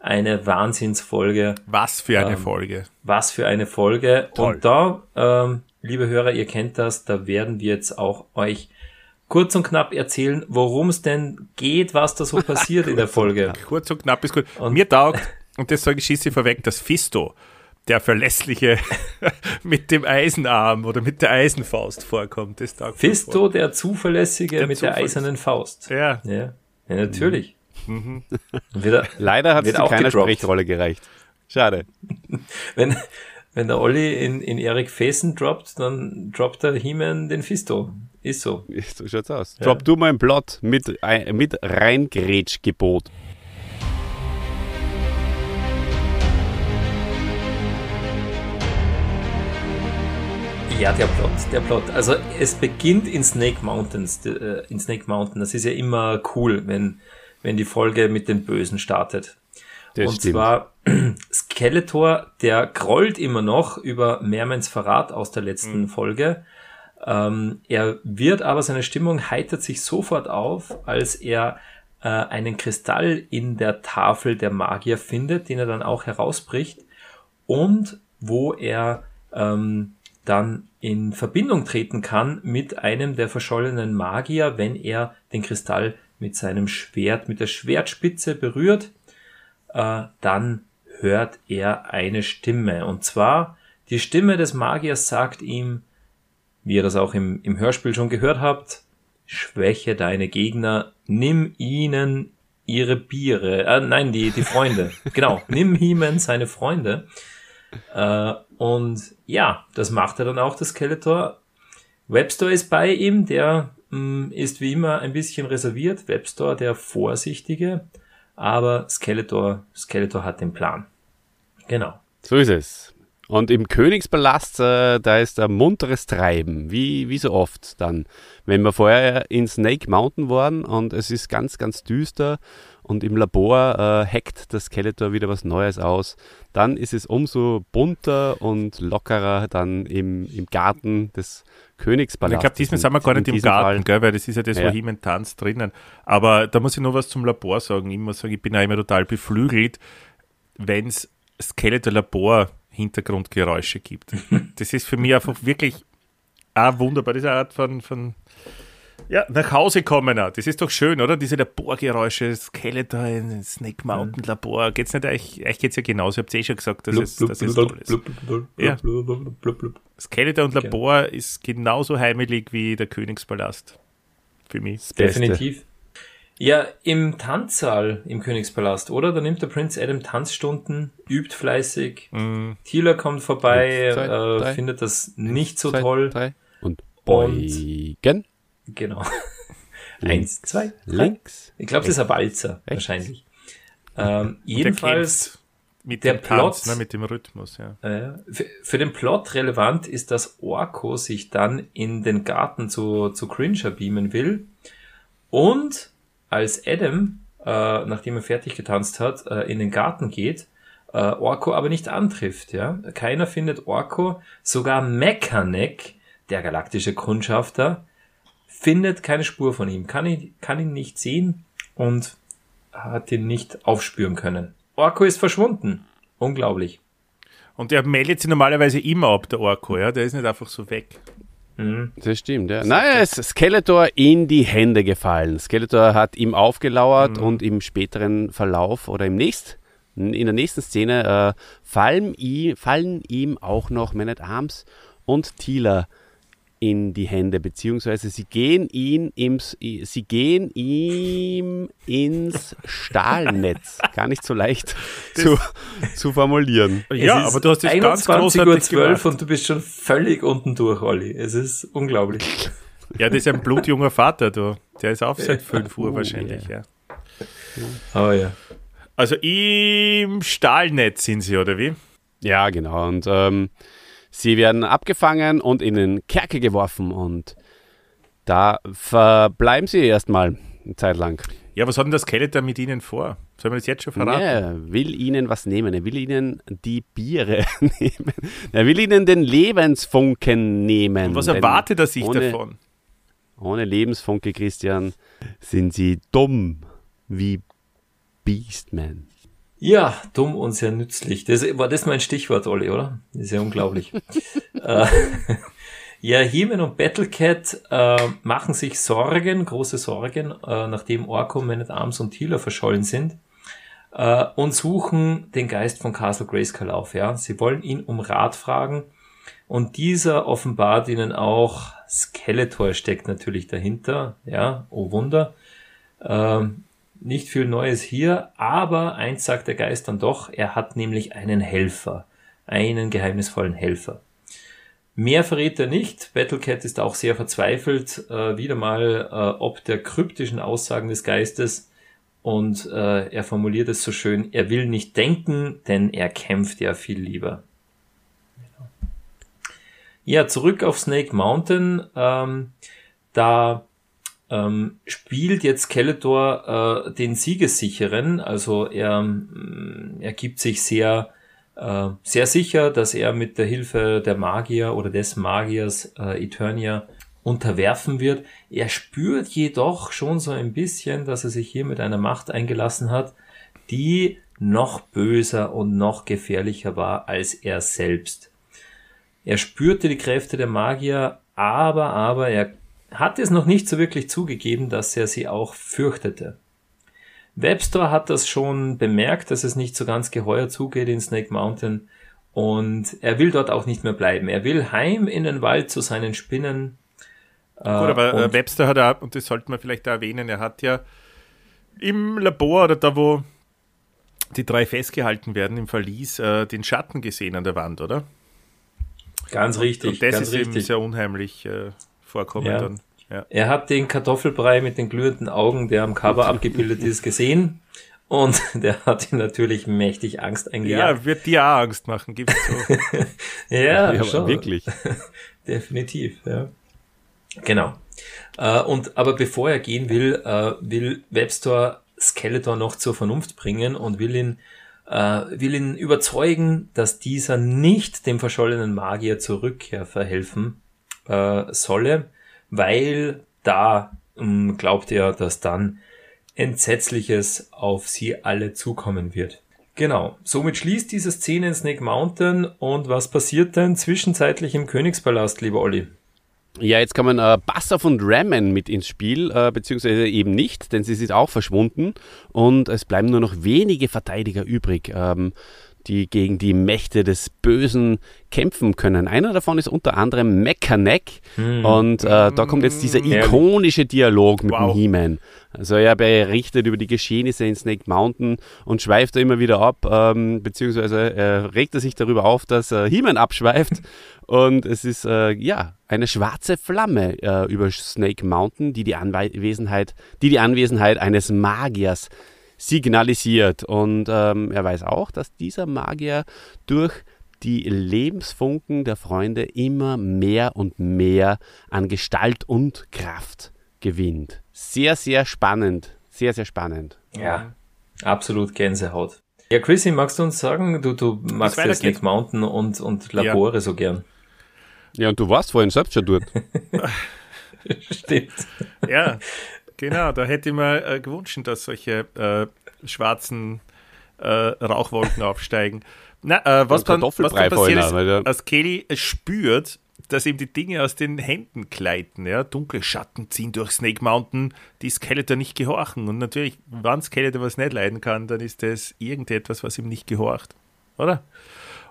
Eine Wahnsinnsfolge. Was für eine Ähm, Folge. Was für eine Folge. Toll. Und da, ähm, liebe Hörer, ihr kennt das, da werden wir jetzt auch euch kurz und knapp erzählen, worum es denn geht, was da so passiert in der Folge. Kurz und knapp ist gut. Und- Mir taugt, und das sage ich schieße vorweg, dass Fisto, der Verlässliche mit dem Eisenarm oder mit der Eisenfaust vorkommt. Das taugt Fisto, der Zuverlässige Der mit der Zuverläss- eisernen Faust. Ja. Ja, ja natürlich. Mhm. Wird er- Leider hat es keiner gedroppt. Sprechrolle gereicht. Schade. wenn, wenn der Olli in, in Erik Fessen droppt, dann droppt der He-Man den Fisto. Ist so. So schaut's aus. Drop du mein Plot mit, mit Reingrätschgebot. Ja, der Plot, der Plot. Also es beginnt in Snake Mountains, äh, in Snake Mountain. Das ist ja immer cool, wenn, wenn die Folge mit den Bösen startet. Das Und stimmt. zwar Skeletor, der grollt immer noch über Mermans Verrat aus der letzten Folge. Ähm, er wird aber, seine Stimmung heitert sich sofort auf, als er äh, einen Kristall in der Tafel der Magier findet, den er dann auch herausbricht und wo er ähm, dann in Verbindung treten kann mit einem der verschollenen Magier, wenn er den Kristall mit seinem Schwert, mit der Schwertspitze berührt, äh, dann hört er eine Stimme. Und zwar die Stimme des Magiers sagt ihm, wie ihr das auch im, im Hörspiel schon gehört habt, schwäche deine Gegner, nimm ihnen ihre Biere, äh, nein, die, die Freunde. genau, nimm He-Man seine Freunde. Äh, und ja, das macht er dann auch, das Skeletor. Webstore ist bei ihm, der mh, ist wie immer ein bisschen reserviert. Webstore, der Vorsichtige, aber Skeletor, Skeletor hat den Plan. Genau. So ist es. Und im Königspalast, äh, da ist ein munteres Treiben, wie, wie so oft dann. Wenn wir vorher in Snake Mountain waren und es ist ganz, ganz düster und im Labor äh, hackt das Skeletor wieder was Neues aus, dann ist es umso bunter und lockerer dann im, im Garten des Königspalastes. Ich glaube, diesmal sind wir gar nicht im Garten, gell, weil das ist ja das, Ja. wo He-Man tanzt drinnen. Aber da muss ich noch was zum Labor sagen. Ich muss sagen, ich bin auch immer total beflügelt, wenn es Skeletor Labor Hintergrundgeräusche gibt. das ist für mich einfach wirklich auch wunderbar. Das ist eine Art von, von ja, nach Hause kommen. auch. Das ist doch schön, oder? Diese Laborgeräusche, Skeletor in Snake Mountain Labor. Geht's nicht euch? Euch geht's ja genauso. Ihr habt eh schon gesagt, dass es, dass es toll ist. Ja. Skeletor und Labor ist genauso heimelig wie der Königspalast. Für mich. Das Beste. Definitiv. Ja, im Tanzsaal im Königspalast, oder? Da nimmt der Prinz Adam Tanzstunden, übt fleißig. Thieler kommt vorbei, zwei, äh, drei. findet das nicht so Zwei, toll. Drei und Und- beugen. Genau. Eins, zwei. Links. Ich glaube, das ist ein Walzer, Rechts. wahrscheinlich. Ähm, jedenfalls, mit der dem Tanz, Plot- ne, mit dem Rhythmus. Ja. äh, für, für den Plot relevant ist, dass Orko sich dann in den Garten zu, zu Cringer beamen will. Und als Adam, äh, nachdem er fertig getanzt hat, äh, in den Garten geht, äh, Orko aber nicht antrifft. Ja? Keiner findet Orko, sogar Mechaneck, der galaktische Kundschafter, findet keine Spur von ihm, kann ihn, kann ihn nicht sehen und hat ihn nicht aufspüren können. Orko ist verschwunden. Unglaublich. Und der meldet sich normalerweise immer ab, der Orko. Ja? Der ist nicht einfach so weg. Das stimmt, ja. Es ist Skeletor in die Hände gefallen. Skeletor hat ihm aufgelauert und im späteren Verlauf oder im nächst, in der nächsten Szene äh, fallen, ihm, fallen ihm auch noch Man at Arms und Thieler in die Hände, beziehungsweise sie gehen ihn im, sie gehen ihm ins Stahlnetz. Gar nicht so leicht zu, zu formulieren. Ja, aber du hast das ganz 21.12 großartig Uhr gemacht. und du bist schon völlig unten durch, Olli. Es ist unglaublich. Ja, das ist ein blutjunger Vater, du. Der ist auf seit 5 Uhr Oh, wahrscheinlich, yeah. ja. Oh ja. Also im Stahlnetz sind sie, oder wie? Ja, genau. Und ähm, sie werden abgefangen und in den Kerker geworfen und da verbleiben sie erstmal eine Zeit lang. Ja, was hat denn das Skeletor mit ihnen vor? Sollen wir das jetzt schon verraten? Er will ihnen was nehmen. Er will ihnen die Biere nehmen. Er will ihnen den Lebensfunken nehmen. Und was erwartet er sich ohne, davon? Ohne Lebensfunke, Christian, sind sie dumm wie Beastman. Ja, dumm und sehr nützlich. Das, war das mein Stichwort, Olli, oder? Das ist ja unglaublich. äh, ja, He-Man und Battlecat äh, machen sich Sorgen, große Sorgen, äh, nachdem Orko, Man at Arms und Thieler verschollen sind äh, und suchen den Geist von Castle Grayskull auf. Ja, Sie wollen ihn um Rat fragen und dieser offenbart ihnen auch, Skeletor steckt natürlich dahinter. Ja, oh Wunder. Ähm, nicht viel Neues hier, aber eins sagt der Geist dann doch, er hat nämlich einen Helfer, einen geheimnisvollen Helfer. Mehr verrät er nicht. Battlecat ist auch sehr verzweifelt, äh, wieder mal äh, ob der kryptischen Aussagen des Geistes und äh, er formuliert es so schön, er will nicht denken, denn er kämpft ja viel lieber. Ja, zurück auf Snake Mountain. Ähm, da ähm, spielt jetzt Skeletor äh, den Siegessicheren, also er, mm, er gibt sich sehr, äh, sehr sicher, dass er mit der Hilfe der Magier oder des Magiers äh, Eternia unterwerfen wird. Er spürt jedoch schon so ein bisschen, dass er sich hier mit einer Macht eingelassen hat, die noch böser und noch gefährlicher war als er selbst. Er spürte die Kräfte der Magier, aber, aber er hat es noch nicht so wirklich zugegeben, dass er sie auch fürchtete. Webster hat das schon bemerkt, dass es nicht so ganz geheuer zugeht in Snake Mountain und er will dort auch nicht mehr bleiben. Er will heim in den Wald zu seinen Spinnen. Gut, aber äh, Webster hat auch, und das sollte man vielleicht auch erwähnen, er hat ja im Labor oder da, wo die drei festgehalten werden, im Verlies, äh, den Schatten gesehen an der Wand, oder? Ganz richtig, und das ist eben richtig. sehr unheimlich äh, vorkommen Ja. dann. Ja. Er hat den Kartoffelbrei mit den glühenden Augen, der am Cover abgebildet ist, gesehen Und der hat ihm natürlich mächtig Angst eingejagt. Ja, wird dir auch Angst machen, gib's so. Ja, Ja, schon. wirklich. Definitiv, ja. Genau. Äh, und aber bevor er gehen will, äh, will Webster Skeletor noch zur Vernunft bringen und will ihn, äh, will ihn überzeugen, dass dieser nicht dem verschollenen Magier zur Rückkehr verhelfen äh, solle, weil da ähm, glaubt er, dass dann Entsetzliches auf sie alle zukommen wird. Genau, somit schließt diese Szene in Snake Mountain und was passiert denn zwischenzeitlich im Königspalast, lieber Olli? Ja, jetzt kommen äh, Bassoff und Ramen mit ins Spiel, äh, beziehungsweise eben nicht, denn sie sind auch verschwunden und es bleiben nur noch wenige Verteidiger übrig, ähm, die gegen die Mächte des Bösen kämpfen können. Einer davon ist unter anderem Mechaneck und äh, da kommt jetzt dieser ikonische Dialog mit Wow. dem He-Man. Also er berichtet über die Geschehnisse in Snake Mountain und schweift da immer wieder ab, ähm, beziehungsweise äh, regt er sich darüber auf, dass äh, He-Man abschweift und es ist äh, ja eine schwarze Flamme äh, über Snake Mountain, die die Anwesenheit, die die Anwesenheit eines Magiers signalisiert. Und ähm, er weiß auch, dass dieser Magier durch die Lebensfunken der Freunde immer mehr und mehr an Gestalt und Kraft gewinnt. Sehr, sehr spannend. Sehr, sehr spannend. Ja, absolut Gänsehaut. Ja, Chrissy, magst du uns sagen, du, du magst ja. Snake Mountain und, und Labore so gern. Ja, und du warst vorhin selbst schon dort. Stimmt. Ja, genau. Da hätte ich mir äh, gewünscht, dass solche äh, schwarzen äh, Rauchwolken aufsteigen. Na, äh, was, dann, was dann passiert ist, als Kelly spürt, dass ihm die Dinge aus den Händen gleiten. Ja? Dunkle Schatten ziehen durch Snake Mountain, die Skeletor nicht gehorchen. Und natürlich, wenn Skeletor was nicht leiden kann, dann ist das irgendetwas, was ihm nicht gehorcht. Oder?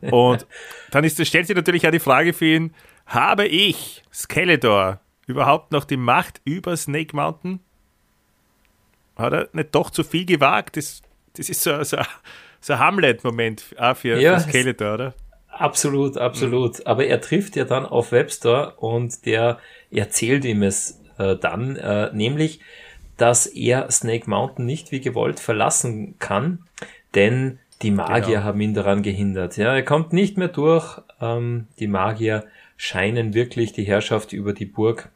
Und dann ist, stellt sich natürlich auch die Frage für ihn, habe ich, Skeletor, überhaupt noch die Macht über Snake Mountain? Hat er nicht doch zu viel gewagt? Das, das ist so, so, so ein Hamlet-Moment auch für, Ja, für Skeletor, oder? Absolut, absolut. Aber er trifft ja dann auf Webster und der erzählt ihm es äh, dann, äh, nämlich, dass er Snake Mountain nicht wie gewollt verlassen kann, denn die Magier Genau. haben ihn daran gehindert. Ja, er kommt nicht mehr durch. Ähm, die Magier scheinen wirklich die Herrschaft über die Burg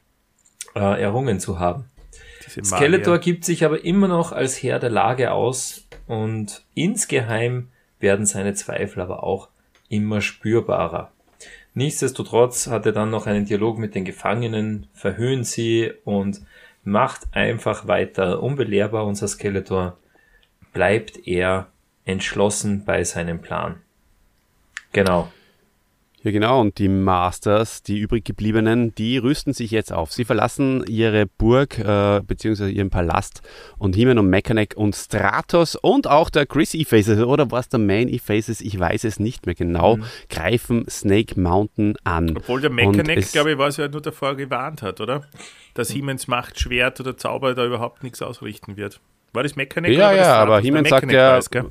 äh, errungen zu haben. Skeletor gibt sich aber immer noch als Herr der Lage aus und insgeheim werden seine Zweifel aber auch immer spürbarer. Nichtsdestotrotz hat er dann noch einen Dialog mit den Gefangenen, verhöhnt sie und macht einfach weiter. Unbelehrbar unser Skeletor bleibt er entschlossen bei seinem Plan. Genau. Ja, genau. Und die Masters, die übrig gebliebenen, die rüsten sich jetzt auf. Sie verlassen ihre Burg äh, beziehungsweise ihren Palast und He-Man und Mechaneck und Stratos und auch der Chris E-Faces oder was der Main E-Faces, ich weiß es nicht mehr genau, greifen Snake Mountain an. Obwohl der es- glaube ich, was er nur davor gewarnt hat, oder? Dass Siemens Macht, Schwert oder Zauber da überhaupt nichts ausrichten wird. War das Mechaneck? Ja, oder war ja, aber Der sagt ja-?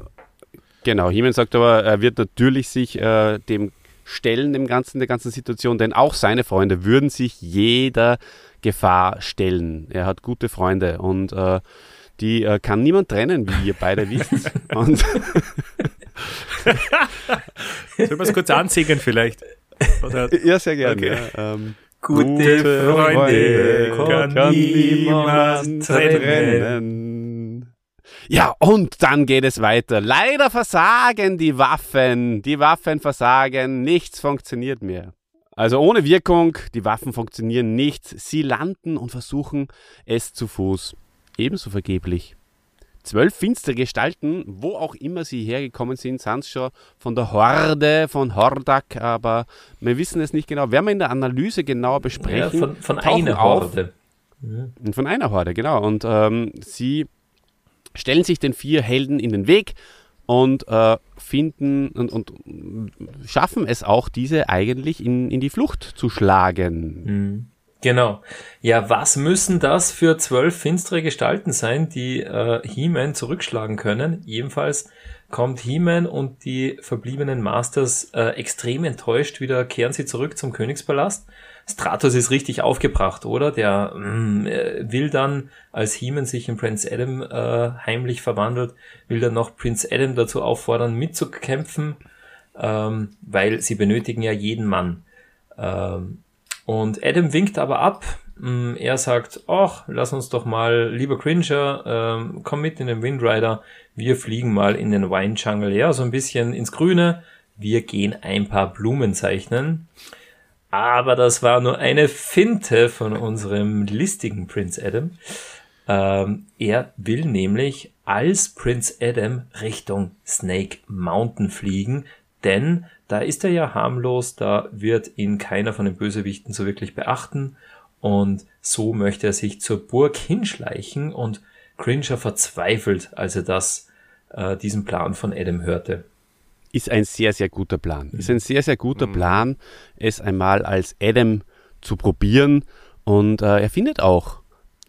Genau, He-Man sagt aber, er wird natürlich sich äh, dem stellen, dem ganzen, der ganzen Situation, denn auch seine Freunde würden sich jeder Gefahr stellen. Er hat gute Freunde und äh, die äh, kann niemand trennen, wie ihr beide wisst. Und Sollen wir es kurz ansingen vielleicht? Oder ja, sehr gerne. Okay. Ja, ähm, Gute Freunde kann kann niemand niemand trennen. trennen. Ja, und dann geht es weiter. Leider versagen die Waffen. Die Waffen versagen. Nichts funktioniert mehr. Also ohne Wirkung, die Waffen funktionieren nicht. Sie landen und versuchen es zu Fuß. Ebenso vergeblich. Zwölf finstere Gestalten, wo auch immer sie hergekommen sind, sind schon von der Horde, von Hordak, aber wir wissen es nicht genau. Werden wir in der Analyse genauer Ja, besprechen. von, von tauchen einer auf. Horde. Von einer Horde, genau. Und ähm, sie stellen sich den vier Helden in den Weg und äh, finden und, und schaffen es auch, diese eigentlich in, in die Flucht zu schlagen. Genau. Ja, was müssen das für zwölf finstere Gestalten sein, die äh, He-Man zurückschlagen können? Jedenfalls kommt He-Man und die verbliebenen Masters äh, extrem enttäuscht wieder, kehren sie zurück zum Königspalast. Stratos ist richtig aufgebracht, oder? Der mm, äh, will dann, als Heeman sich in Prince Adam äh, heimlich verwandelt, will dann noch Prince Adam dazu auffordern, mitzukämpfen, ähm, weil sie benötigen ja jeden Mann. Ähm, und Adam winkt aber ab. Mm, Er sagt, ach, lass uns doch mal, lieber Cringer, ähm, komm mit in den Windrider. Wir fliegen mal in den Wine Jungle. Ja, so ein bisschen ins Grüne. Wir gehen ein paar Blumen zeichnen. Aber das war nur eine Finte von unserem listigen Prince Adam. Ähm, er will nämlich als Prince Adam Richtung Snake Mountain fliegen, denn da ist er ja harmlos, da wird ihn keiner von den Bösewichten so wirklich beachten und so möchte er sich zur Burg hinschleichen und Cringer verzweifelt, als er das, äh, diesen Plan von Adam hörte. Ist ein sehr, sehr guter Plan. Ist ein sehr, sehr guter Plan, es einmal als Adam zu probieren. Und äh, er findet auch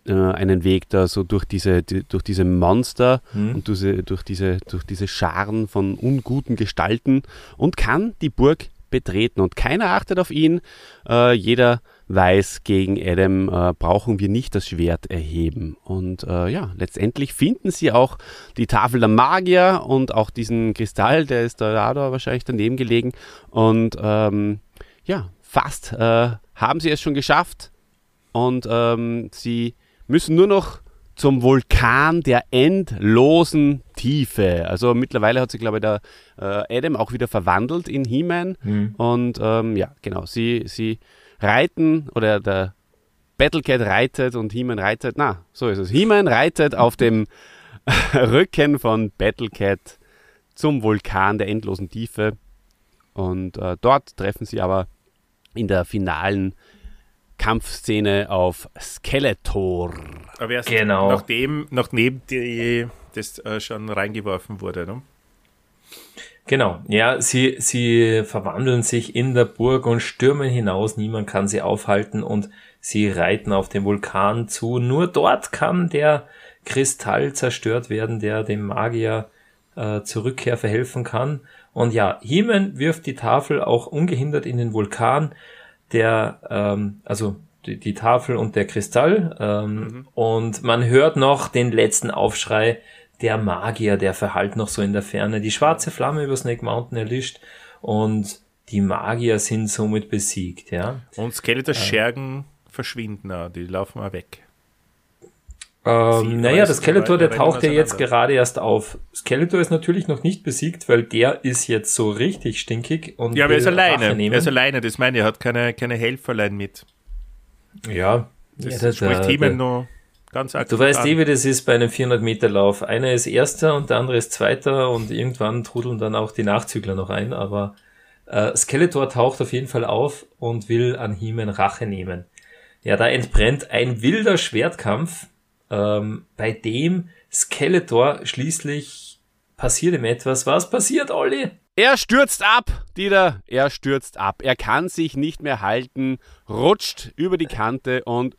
äh, einen Weg da so durch diese, die, durch diese Monster und durch diese, durch, diese, durch diese Scharen von unguten Gestalten und kann die Burg betreten. Und keiner achtet auf ihn. Äh, jeder weiß, gegen Adam äh, brauchen wir nicht das Schwert erheben. Und äh, ja, letztendlich finden sie auch die Tafel der Magier und auch diesen Kristall, der ist da, da wahrscheinlich daneben gelegen. Und ähm, ja, fast äh, haben sie es schon geschafft. Und ähm, sie müssen nur noch zum Vulkan der endlosen Tiefe. Also mittlerweile hat sich, glaube ich, der äh, Adam auch wieder verwandelt in He-Man. Und ähm, ja, genau, sie, sie reiten oder der Battlecat reitet und He-Man reitet, na, so ist es. He-Man reitet auf dem Rücken von Battlecat zum Vulkan der endlosen Tiefe. Und äh, dort treffen sie aber in der finalen Kampfszene auf Skeletor. Aber erst Genau. nachdem, nachdem die, das äh, schon reingeworfen wurde. Ne? Genau, ja, sie, sie verwandeln sich in der Burg und stürmen hinaus, niemand kann sie aufhalten und sie reiten auf den Vulkan zu. Nur dort kann der Kristall zerstört werden, der dem Magier äh, zur Rückkehr verhelfen kann. Und ja, Heeman wirft die Tafel auch ungehindert in den Vulkan, der, ähm, also die, die Tafel und der Kristall. Ähm, Und man hört noch den letzten Aufschrei der Magier, der verhallt noch so in der Ferne. Die schwarze Flamme über Snake Mountain erlischt und die Magier sind somit besiegt, ja. Und Skeletor Schergen verschwinden, auch, die laufen mal weg. Ähm, naja, der Skeletor, der taucht ja jetzt gerade erst auf. Skeletor ist natürlich noch nicht besiegt, weil der ist jetzt so richtig stinkig und Ja, aber er ist alleine. nehmen. Er ist alleine, das meine ich. Er hat keine, keine Helferlein mit. Ja, Das ja, der- spricht der- der- noch ganz aktiv Du weißt an. eh, wie das ist bei einem 400-Meter-Lauf. Einer ist Erster und der andere ist Zweiter und irgendwann trudeln dann auch die Nachzügler noch ein. Aber äh, Skeletor taucht auf jeden Fall auf und will an He-Man Rache nehmen. Ja, da entbrennt ein wilder Schwertkampf, ähm, bei dem Skeletor schließlich passiert ihm etwas. Was passiert, Olli? Er stürzt ab, Dieter, er stürzt ab. Er kann sich nicht mehr halten, rutscht über die Kante und.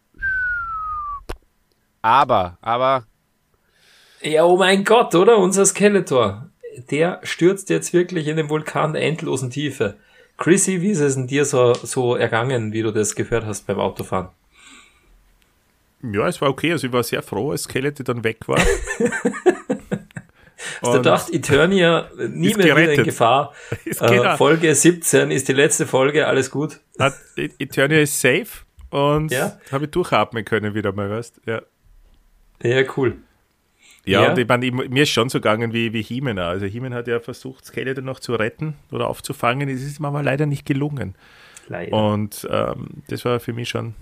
Aber, aber, Ja, oh mein Gott, oder? Unser Skeletor. Der stürzt jetzt wirklich in den Vulkan der endlosen Tiefe. Chrissy, wie ist es denn dir so, so ergangen, wie du das gehört hast beim Autofahren? Ja, es war okay. Also ich war sehr froh, als Skeletor dann weg war. Hast du Und gedacht, Eternia nie mehr wieder in gerettet. Gefahr? Ist Äh, genau. Folge 17 ist die letzte Folge, alles gut. Hat, Eternia ist safe und Ja. habe ich durchatmen können wieder mal, weißt Ja. Ja, cool. Ja, Ja. und ich meine, mir ist schon so gegangen wie, wie auch. Also He-Man hat ja versucht, Skeletor noch zu retten oder aufzufangen. Es ist ihm aber leider nicht gelungen. Leider. Und ähm, das war für mich schon,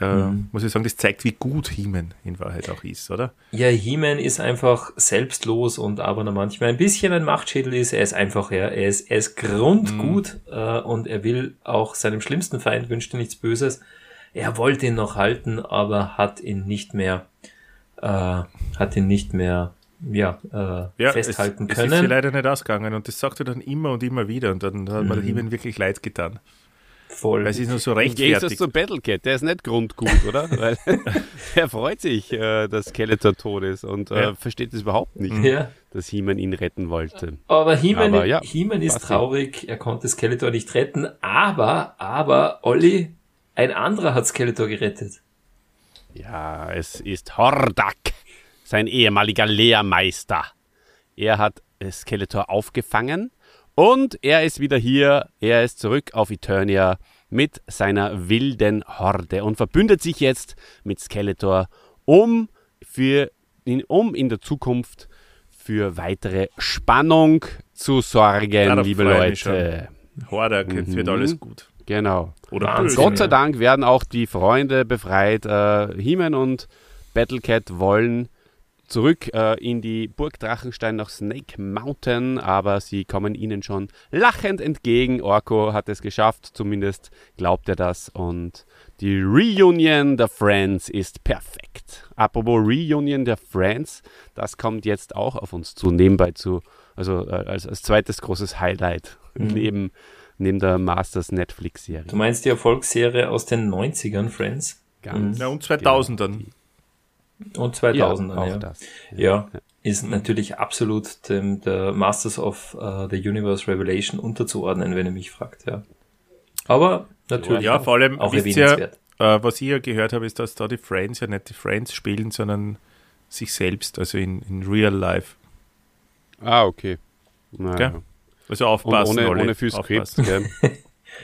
äh, Mhm. muss ich sagen, das zeigt, wie gut He-Man in Wahrheit auch ist, oder? Ja, He-Man ist einfach selbstlos und aber noch manchmal ein bisschen ein Machtschädel ist. Er ist einfach, er, er ist, er ist grundgut äh, und er will auch seinem schlimmsten Feind wünscht er nichts Böses. Er wollte ihn noch halten, aber hat ihn nicht mehr, äh, hat ihn nicht mehr, ja, äh, Ja, festhalten es, es ist können. leider nicht ausgegangen und das sagt er dann immer und immer wieder und dann hat Mhm. mir der He-Man wirklich leid getan. Voll. Weil es ist nur so Gegensatz rechtfertigt. zu Battlecat, der ist nicht grundgut, oder? Weil er freut sich, äh, dass Skeletor tot ist und äh, Ja. versteht es überhaupt nicht, Ja. dass He-Man ihn retten wollte. Aber He-Man Aber ja, He-Man ist passt traurig, er konnte Skeletor nicht retten, aber, aber, Olli, ein anderer hat Skeletor gerettet. Ja, es ist Hordak, sein ehemaliger Lehrmeister. Er hat Skeletor aufgefangen und er ist wieder hier. Er ist zurück auf Eternia mit seiner wilden Horde und verbündet sich jetzt mit Skeletor, um, für, in, um in der Zukunft für weitere Spannung zu sorgen, Darauf liebe Leute. Hordak, jetzt wird Mhm. alles gut. Genau. Oder Wahnsinn. Gott sei Dank werden auch die Freunde befreit. Äh, He-Man und Battlecat wollen zurück äh, in die Burg Drachenstein nach Snake Mountain, aber sie kommen ihnen schon lachend entgegen. Orko hat es geschafft, zumindest glaubt er das. Und die Reunion der Friends ist perfekt. Apropos Reunion der Friends, das kommt jetzt auch auf uns zu, nebenbei zu, also äh, als, als zweites großes Highlight neben, neben der Masters Netflix-Serie. Du meinst die Erfolgsserie aus den 90ern, Friends? Ganz Ja, und 2000ern. Und 2000 auch ja. das. Ja, ist natürlich absolut dem, der Masters of uh, the Universe Revelation unterzuordnen, wenn ihr mich fragt, ja. Aber natürlich Ja, vor allem, auch wisst ihr, erwähnenswert. äh, was ich ja gehört habe, ist, dass da die Friends ja nicht die Friends spielen, sondern sich selbst, also in, in real life. Ah, okay. Naja. Also Und aufpassen, ohne, Olli, ohne viel Skript?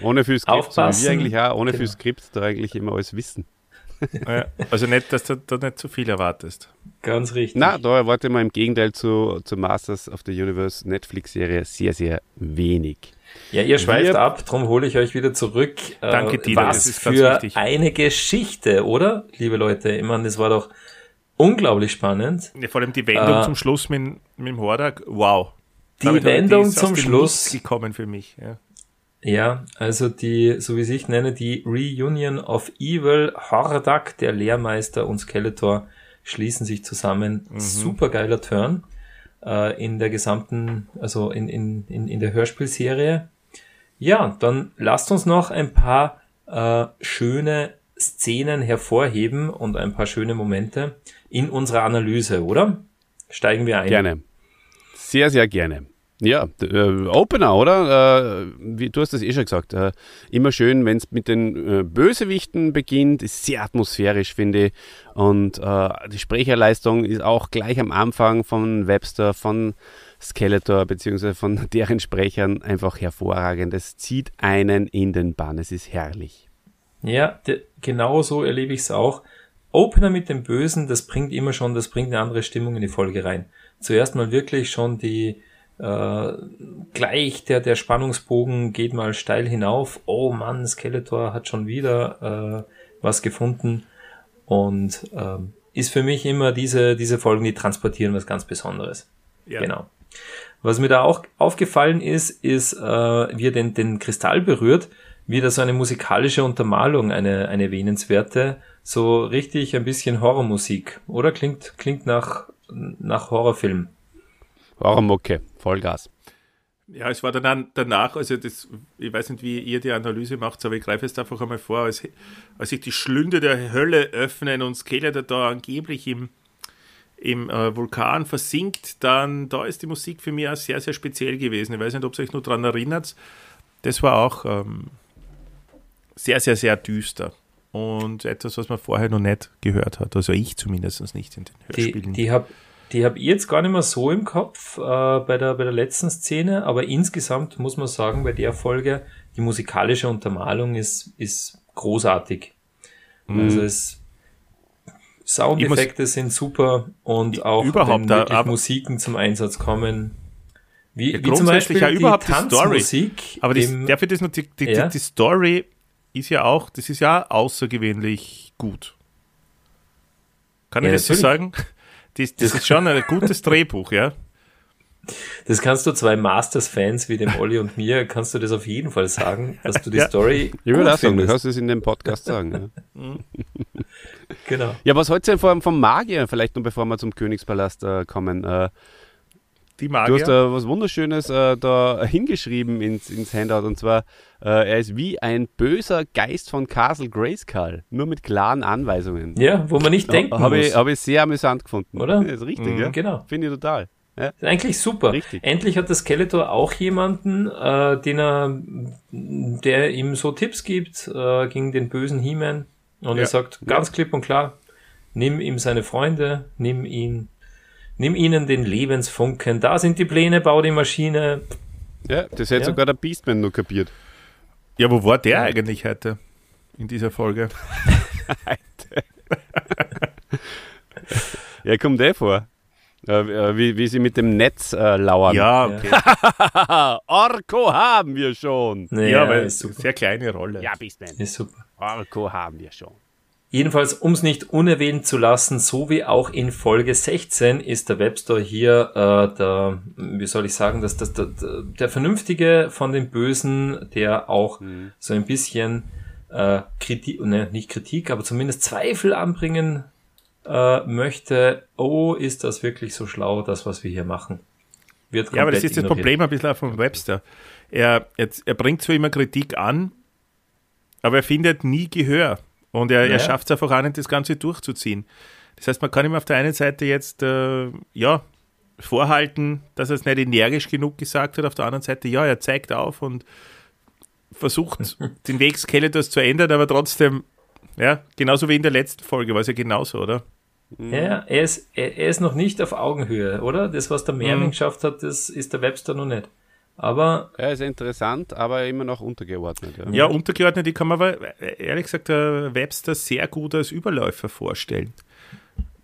Ohne viel Skript, so wie Aufpassen. wir eigentlich auch, ohne viel Genau. Skript, da eigentlich immer alles wissen. Ja, also nicht, dass du da nicht zu viel erwartest. Ganz richtig. Na, da erwarte ich mal im Gegenteil zu, zu Masters of the Universe Netflix-Serie sehr, sehr wenig. Ja, ihr schweift Wir- ab, darum hole ich euch wieder zurück. Äh, Danke, Dieter, Was das ist ganz für wichtig. eine Geschichte, oder, liebe Leute? Ich meine, das war doch unglaublich spannend. Ja, vor allem die Wendung Äh, zum Schluss mit, mit dem Hordak, wow. Die Damit ich- Wendung zum Schluss. Gekommen für mich. Ja. Ja, also die, so wie ich es nenne, die Reunion of Evil, Hordak, der Lehrmeister und Skeletor schließen sich zusammen. Super geiler Turn äh, in der gesamten, also in, in, in, in der Hörspielserie. Ja, dann lasst uns noch ein paar äh, schöne Szenen hervorheben und ein paar schöne Momente in unserer Analyse, oder? Steigen wir ein. Gerne. Sehr, sehr gerne. Ja, äh, Opener, oder? Äh, wie, du hast das eh schon gesagt. Äh, immer schön, wenn es mit den äh, Bösewichten beginnt. Ist sehr atmosphärisch, finde ich. Und äh, die Sprecherleistung ist auch gleich am Anfang von Webster, von Skeletor, beziehungsweise von deren Sprechern einfach hervorragend. Es zieht einen in den Bann. Es ist herrlich. Ja, genau so erlebe ich es auch. Opener mit dem Bösen, das bringt immer schon, das bringt eine andere Stimmung in die Folge rein. Zuerst mal wirklich schon die, äh, gleich der, der Spannungsbogen geht mal steil hinauf. Oh Mann, Skeletor hat schon wieder äh, was gefunden. Und ähm, ist für mich immer diese, diese Folgen, die transportieren was ganz Besonderes. Ja. Genau. Was mir da auch aufgefallen ist, ist, äh, wie er den, den Kristall berührt, wie da so eine musikalische Untermalung, eine, eine erwähnenswerte, so richtig ein bisschen Horrormusik, oder? Klingt, klingt nach, nach Horrorfilm. Horrormucke, Vollgas. Ja, es war dann an- danach, also das, ich weiß nicht, wie ihr die Analyse macht, aber ich greife jetzt einfach einmal vor, als, als sich die Schlünde der Hölle öffnen und Skeletor da angeblich im, im äh, Vulkan versinkt, dann da ist die Musik für mich auch sehr, sehr speziell gewesen. Ich weiß nicht, ob ihr euch nur daran erinnert. Das war auch ähm, sehr, sehr, sehr düster. Und etwas, was man vorher noch nicht gehört hat. Also ich zumindest nicht in den Die, Hörspielen. die hab die hab ich jetzt gar nicht mehr so im Kopf äh, bei, der, bei der letzten Szene, aber insgesamt muss man sagen, bei der Folge, die musikalische Untermalung ist, ist großartig. Also es Soundeffekte sind super und auch Überhaupt, wenn da- aber- Musiken zum Einsatz kommen. Wie, Ja, wie zum Beispiel ja die überhaupt die Story. Tanzmusik. Aber das, im- dafür das noch, die, die, Ja. die, die Story ist ja auch, das ist ja außergewöhnlich gut. Kann Ja, ich das so sagen? Das, das ist schon ein gutes Drehbuch, ja. Das kannst du zwei Masters-Fans wie dem Olli und mir, kannst du das auf jeden Fall sagen, dass du die Ja. Story Ich auch sagen, du kannst es in dem Podcast sagen. Ja. Genau. Ja, was du denn vom, vom Magier, vielleicht nur bevor wir zum Königspalast äh, kommen? Äh, Die du hast Magier. da was Wunderschönes äh, da hingeschrieben ins, ins Handout und zwar, äh, er ist wie ein böser Geist von Castle Grayskull, nur mit klaren Anweisungen. Ja, wo man nicht denken Habe muss. ich, hab ich sehr amüsant gefunden. Oder? Das ist richtig, Mhm. ja? Genau. Finde ich total. Ja. Eigentlich super. Richtig. Endlich hat der Skeletor auch jemanden, äh, den er, der ihm so Tipps gibt äh, gegen den bösen He-Man. Und Ja. er sagt ganz klipp und klar, nimm ihm seine Freunde, nimm ihn, nimm ihnen den Lebensfunken. Da sind die Pläne, bau die Maschine. Ja, das hätte Ja. sogar der Beastman nur kapiert. Ja, wo war der eigentlich heute in dieser Folge? Ja, kommt der vor. Äh, äh, wie, wie sie mit dem Netz äh, lauern. Ja, okay. Orko haben wir schon. Ja, Ja, weil ist super. sehr kleine Rolle. Ja, Beastman. Ist super. Orko haben wir schon. Jedenfalls, um es nicht unerwähnt zu lassen, so wie auch in Folge 16 ist der Webstore hier äh, der, wie soll ich sagen, dass das, der, der Vernünftige von den Bösen, der auch so ein bisschen äh, Kritik, ne, nicht Kritik, aber zumindest Zweifel anbringen äh, möchte. Oh, ist das wirklich so schlau, das, was wir hier machen? Wird Ja, aber das ist das ignoriert. Problem ein bisschen auch vom Webster. Er, er, er bringt zwar immer Kritik an, aber er findet nie Gehör. Und er, Ja. er schafft es einfach auch nicht, das Ganze durchzuziehen. Das heißt, man kann ihm auf der einen Seite jetzt äh, ja, vorhalten, dass er es nicht energisch genug gesagt hat, auf der anderen Seite, ja, er zeigt auf und versucht, den Weg Skeletors zu ändern, aber trotzdem, ja, genauso wie in der letzten Folge war es ja genauso, oder? Ja, er ist, er, er ist noch nicht auf Augenhöhe, oder? Das, was der Merlin Mhm. geschafft hat, das ist der Webster noch nicht. Aber Er ist interessant, aber immer noch untergeordnet. Ja. Ja, untergeordnet, die kann man aber äh, ehrlich gesagt der Webster sehr gut als Überläufer vorstellen.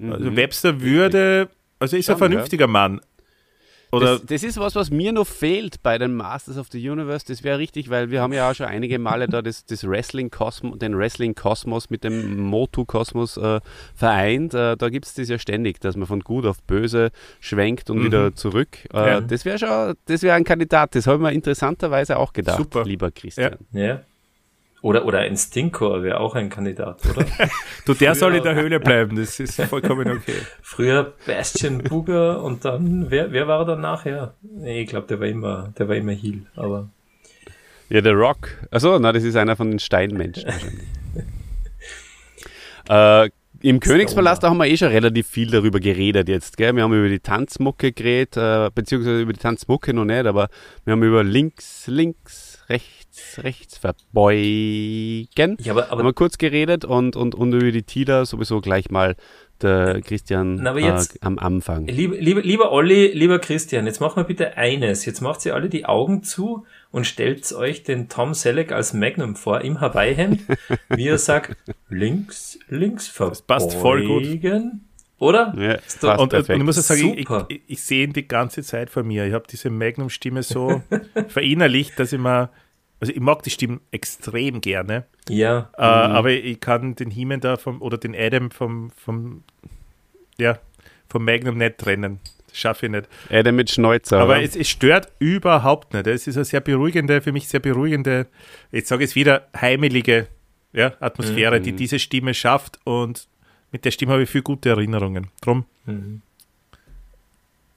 Also Webster würde, also ist ein Mhm. Schon, vernünftiger Mann. Oder Das, das ist was, was mir noch fehlt bei den Masters of the Universe. Das wäre richtig, weil wir haben ja auch schon einige Male da das, das Wrestling Kosmos, den Wrestling Kosmos mit dem Motu Kosmos äh, vereint. Äh, da gibt es das ja ständig, dass man von gut auf böse schwenkt und wieder zurück. Äh, Ja. Das wäre schon, das wäre ein Kandidat. Das habe ich mir interessanterweise auch gedacht, Super. lieber Christian. Ja. Oder, oder ein Stinkor wäre auch ein Kandidat, oder? du, der soll in der Höhle bleiben, das ist vollkommen okay. Früher Bastian Booger und dann, wer, wer war er dann nachher? Nee, ich glaube, der war immer, der war immer Heel, aber. Ja, der Rock. Achso, na, das ist einer von den Steinmenschen wahrscheinlich. äh, Im Königspalast, da haben wir eh schon relativ viel darüber geredet jetzt. Gell? Wir haben über die Tanzmucke geredet, äh, beziehungsweise über die Tanzmucke noch nicht, aber wir haben über links, links, rechts, rechts verbeugen. Ja, aber, haben wir aber kurz geredet und, und, und über die Tila sowieso gleich mal der Christian Na, aber jetzt- äh, am Anfang. lieber, lieber, lieber Olli, lieber Christian, jetzt macht mal bitte eines. Jetzt macht ihr alle die Augen zu und stellt euch den Tom Selleck als Magnum vor, im Hawaii-Hemd, wie er sagt, links, links verbeugen. passt voll gut. Oder? Ja, Ist doch- passt Und, und, perfekt. und ich muss sagen, ich, Super. ich, ich sehe ihn die ganze Zeit vor mir. Ich habe diese Magnum-Stimme so verinnerlicht, dass ich mir, also ich mag die Stimmen extrem gerne, Ja. äh, aber ich kann den He-Man da vom, oder den Adam vom, vom, ja, vom Magnum nicht trennen. Das schaffe ich nicht. Adam mit Schnäuzer. Aber es, es stört überhaupt nicht. Es ist eine sehr beruhigende, für mich sehr beruhigende, jetzt sage ich es wieder, heimelige ja, Atmosphäre, die diese Stimme schafft und mit der Stimme habe ich viel gute Erinnerungen. Drum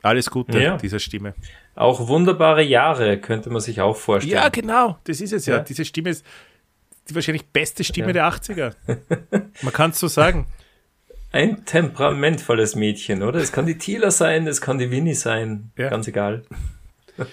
alles Gute Ja. dieser Stimme. Auch wunderbare Jahre könnte man sich auch vorstellen. Ja, genau, das ist es ja. Ja. Diese Stimme ist die wahrscheinlich beste Stimme Ja. der 80er. Man kann es so sagen. Ein temperamentvolles Mädchen, oder? Es kann die Tila sein, es kann die Winnie sein, Ja. ganz egal.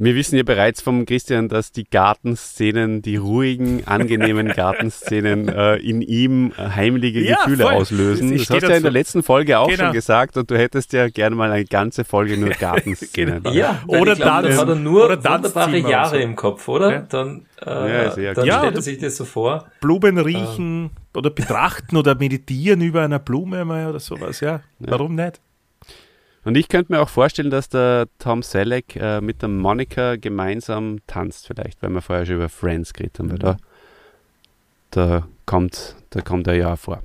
Wir wissen ja bereits vom Christian, dass die Gartenszenen, die ruhigen, angenehmen Gartenszenen äh, in ihm äh, heimliche Ja, Gefühle voll. auslösen. Ich Das hast du ja in der letzten Folge auch Genau. schon gesagt und du hättest ja gerne mal eine ganze Folge nur Gartenszenen. Genau. Ja, Oder dann hat er nur Oder wunderbare Jahre so. im Kopf, oder? Ja. Dann, äh, Ja, sehr dann. Ja, stellt er sich das so vor. Blumen riechen oder betrachten oder meditieren über einer Blume mal oder sowas, ja. Warum nicht? Und ich könnte mir auch vorstellen, dass der Tom Selleck äh, mit der Monika gemeinsam tanzt vielleicht, weil wir vorher schon über Friends geredet haben, weil da, da kommt, da kommt er ja auch vor.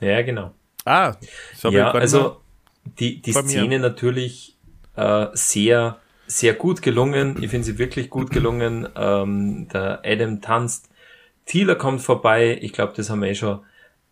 Ja, genau. Ah, ja, also die, die vor mir. Szene natürlich äh, sehr, sehr gut gelungen. Ich finde sie wirklich gut gelungen. Ähm, der Adam tanzt. Thieler kommt vorbei. Ich glaube, das haben wir eh schon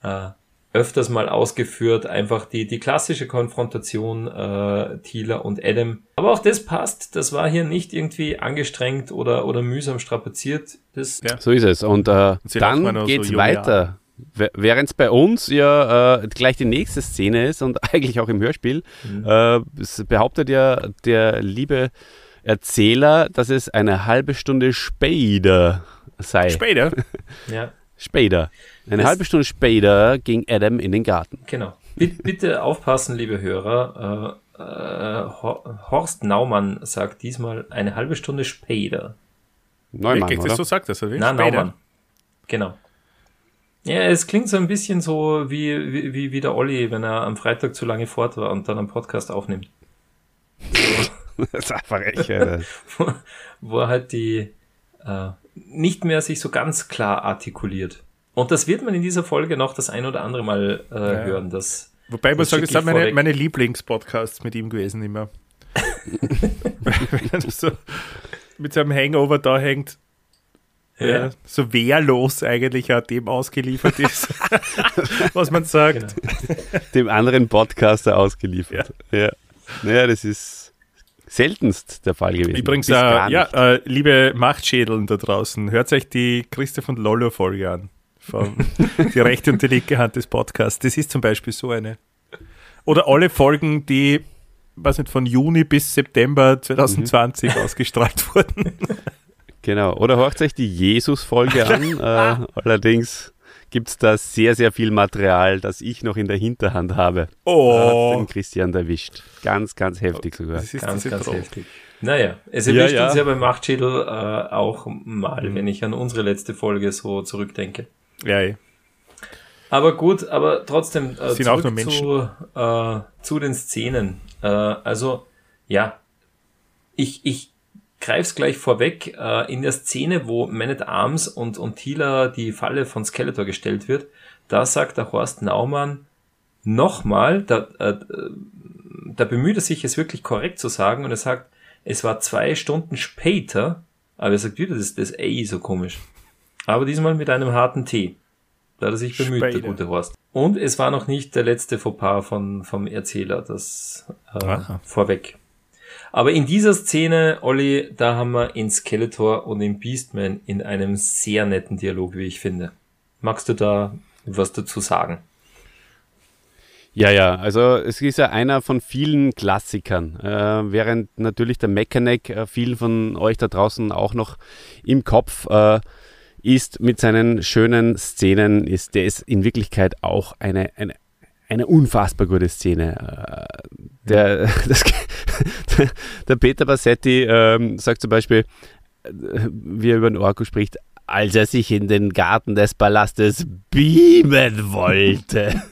äh, öfters mal ausgeführt. Einfach die, die klassische Konfrontation äh, Thieler und Adam. Aber auch das passt. Das war hier nicht irgendwie angestrengt oder, oder mühsam strapaziert. Das Ja. So ist es. Und äh, dann geht's so weiter Während es bei uns ja äh, gleich die nächste Szene ist und eigentlich auch im Hörspiel, äh, es behauptet ja der liebe Erzähler, dass es eine halbe Stunde später sei. Später. Ja, Später. Eine halbe Stunde später ging Adam in den Garten. genau. Bitte, aufpassen, liebe Hörer. Äh, äh, Hor- Horst Naumann sagt diesmal eine halbe Stunde später. Neumann, Wirklich, oder? das so sagt das, oder? wie? Na, Später. Naumann. Genau. Ja, es klingt so ein bisschen so wie, wie, wie, wie der Olli, wenn er am Freitag zu lange fort war und dann einen Podcast aufnimmt. das ist einfach echt. Äh, wo, wo er halt die äh, nicht mehr sich so ganz klar artikuliert. Und das wird man in dieser Folge noch das ein oder andere Mal äh, hören. Das, Wobei man sagt, das sind meine, meine Lieblingspodcasts mit ihm gewesen immer. Wenn er so mit seinem Hangover da hängt, ja, äh, so wehrlos eigentlich auch dem ausgeliefert ist, was man sagt. Genau. dem anderen Podcaster ausgeliefert. Ja. Naja, das ist seltenst der Fall gewesen. Übrigens, äh, gar ja, nicht. äh, liebe Machtschädeln da draußen, hört euch die Christoph und Lollo Folge an. Vom die rechte und die linke Hand des Podcasts. Das ist zum Beispiel so eine. Oder alle Folgen, die, weiß nicht, von Juni bis September 2020 Mhm. ausgestrahlt wurden. Genau. Oder hört euch die Jesus-Folge an. äh, allerdings gibt es da sehr, sehr viel Material, das ich noch in der Hinterhand habe. Da Oh, den Christian erwischt. Ganz, ganz heftig sogar. das ist ganz, ganz heftig. Naja, es Ja, erwischt ja. uns ja beim Machtschädel äh, auch mal, wenn ich an unsere letzte Folge so zurückdenke. Ja, eh. Aber gut, aber trotzdem äh, Sind auch nur zu, äh, zu den Szenen. Äh, also, ja, ich, ich greif's gleich vorweg. Äh, in der Szene, wo Man at Arms und, und Tila die Falle von Skeletor gestellt wird, da sagt der Horst Naumann nochmal, da, äh, da bemüht er sich, es wirklich korrekt zu sagen und er sagt, es war zwei Stunden später, aber er sagt wieder, das, das A so komisch. Aber diesmal mit einem harten T. Da hat er sich bemüht, der Später. gute Horst. Und es war noch nicht der letzte Fauxpas von, vom Erzähler, das äh, vorweg. Aber in dieser Szene, Olli, da haben wir in Skeletor und in Beastman in einem sehr netten Dialog, wie ich finde. Magst du da was dazu sagen? Ja, ja, also es ist ja einer von vielen Klassikern, äh, während natürlich der Mechanic äh, vielen von euch da draußen auch noch im Kopf äh, ist mit seinen schönen Szenen, ist der ist in Wirklichkeit auch eine, eine, eine unfassbar gute Szene. Äh, der, das, der, Peter Bassetti ähm, sagt zum Beispiel, äh, wie er über den Orko spricht, als er sich in den Garten des Palastes beamen wollte.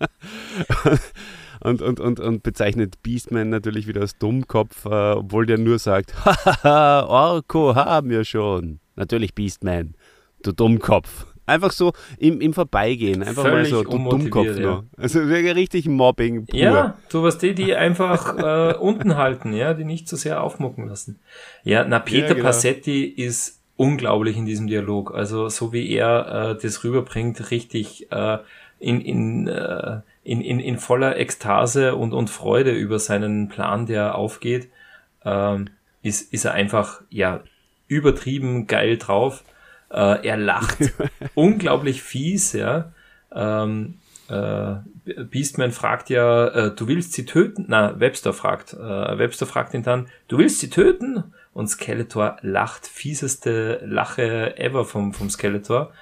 und, und, und, und bezeichnet Beastman natürlich wieder als Dummkopf, äh, obwohl der nur sagt, hahaha, Orko haben wir schon. Natürlich Beastman, du Dummkopf. Einfach so im, im Vorbeigehen, einfach Völlig mal so, du Dummkopf ja. Also wirklich richtig Mobbing pur. Ja, du weißt die, die einfach äh, unten halten, ja, die nicht so sehr aufmucken lassen. Ja, na, Peter Ja, genau. Passetti ist unglaublich in diesem Dialog. Also so wie er äh, das rüberbringt, richtig äh, in, in, äh, in, in, in voller Ekstase und, und Freude über seinen Plan, der aufgeht, ähm, ist, ist er einfach, ja, übertrieben geil drauf. Äh, er lacht unglaublich fies, ja. Ähm, äh, Beastman fragt ja, äh, du willst sie töten? Na, Webster fragt. Äh, Webster fragt ihn dann, du willst sie töten? Und Skeletor lacht, fieseste Lache ever vom, vom Skeletor.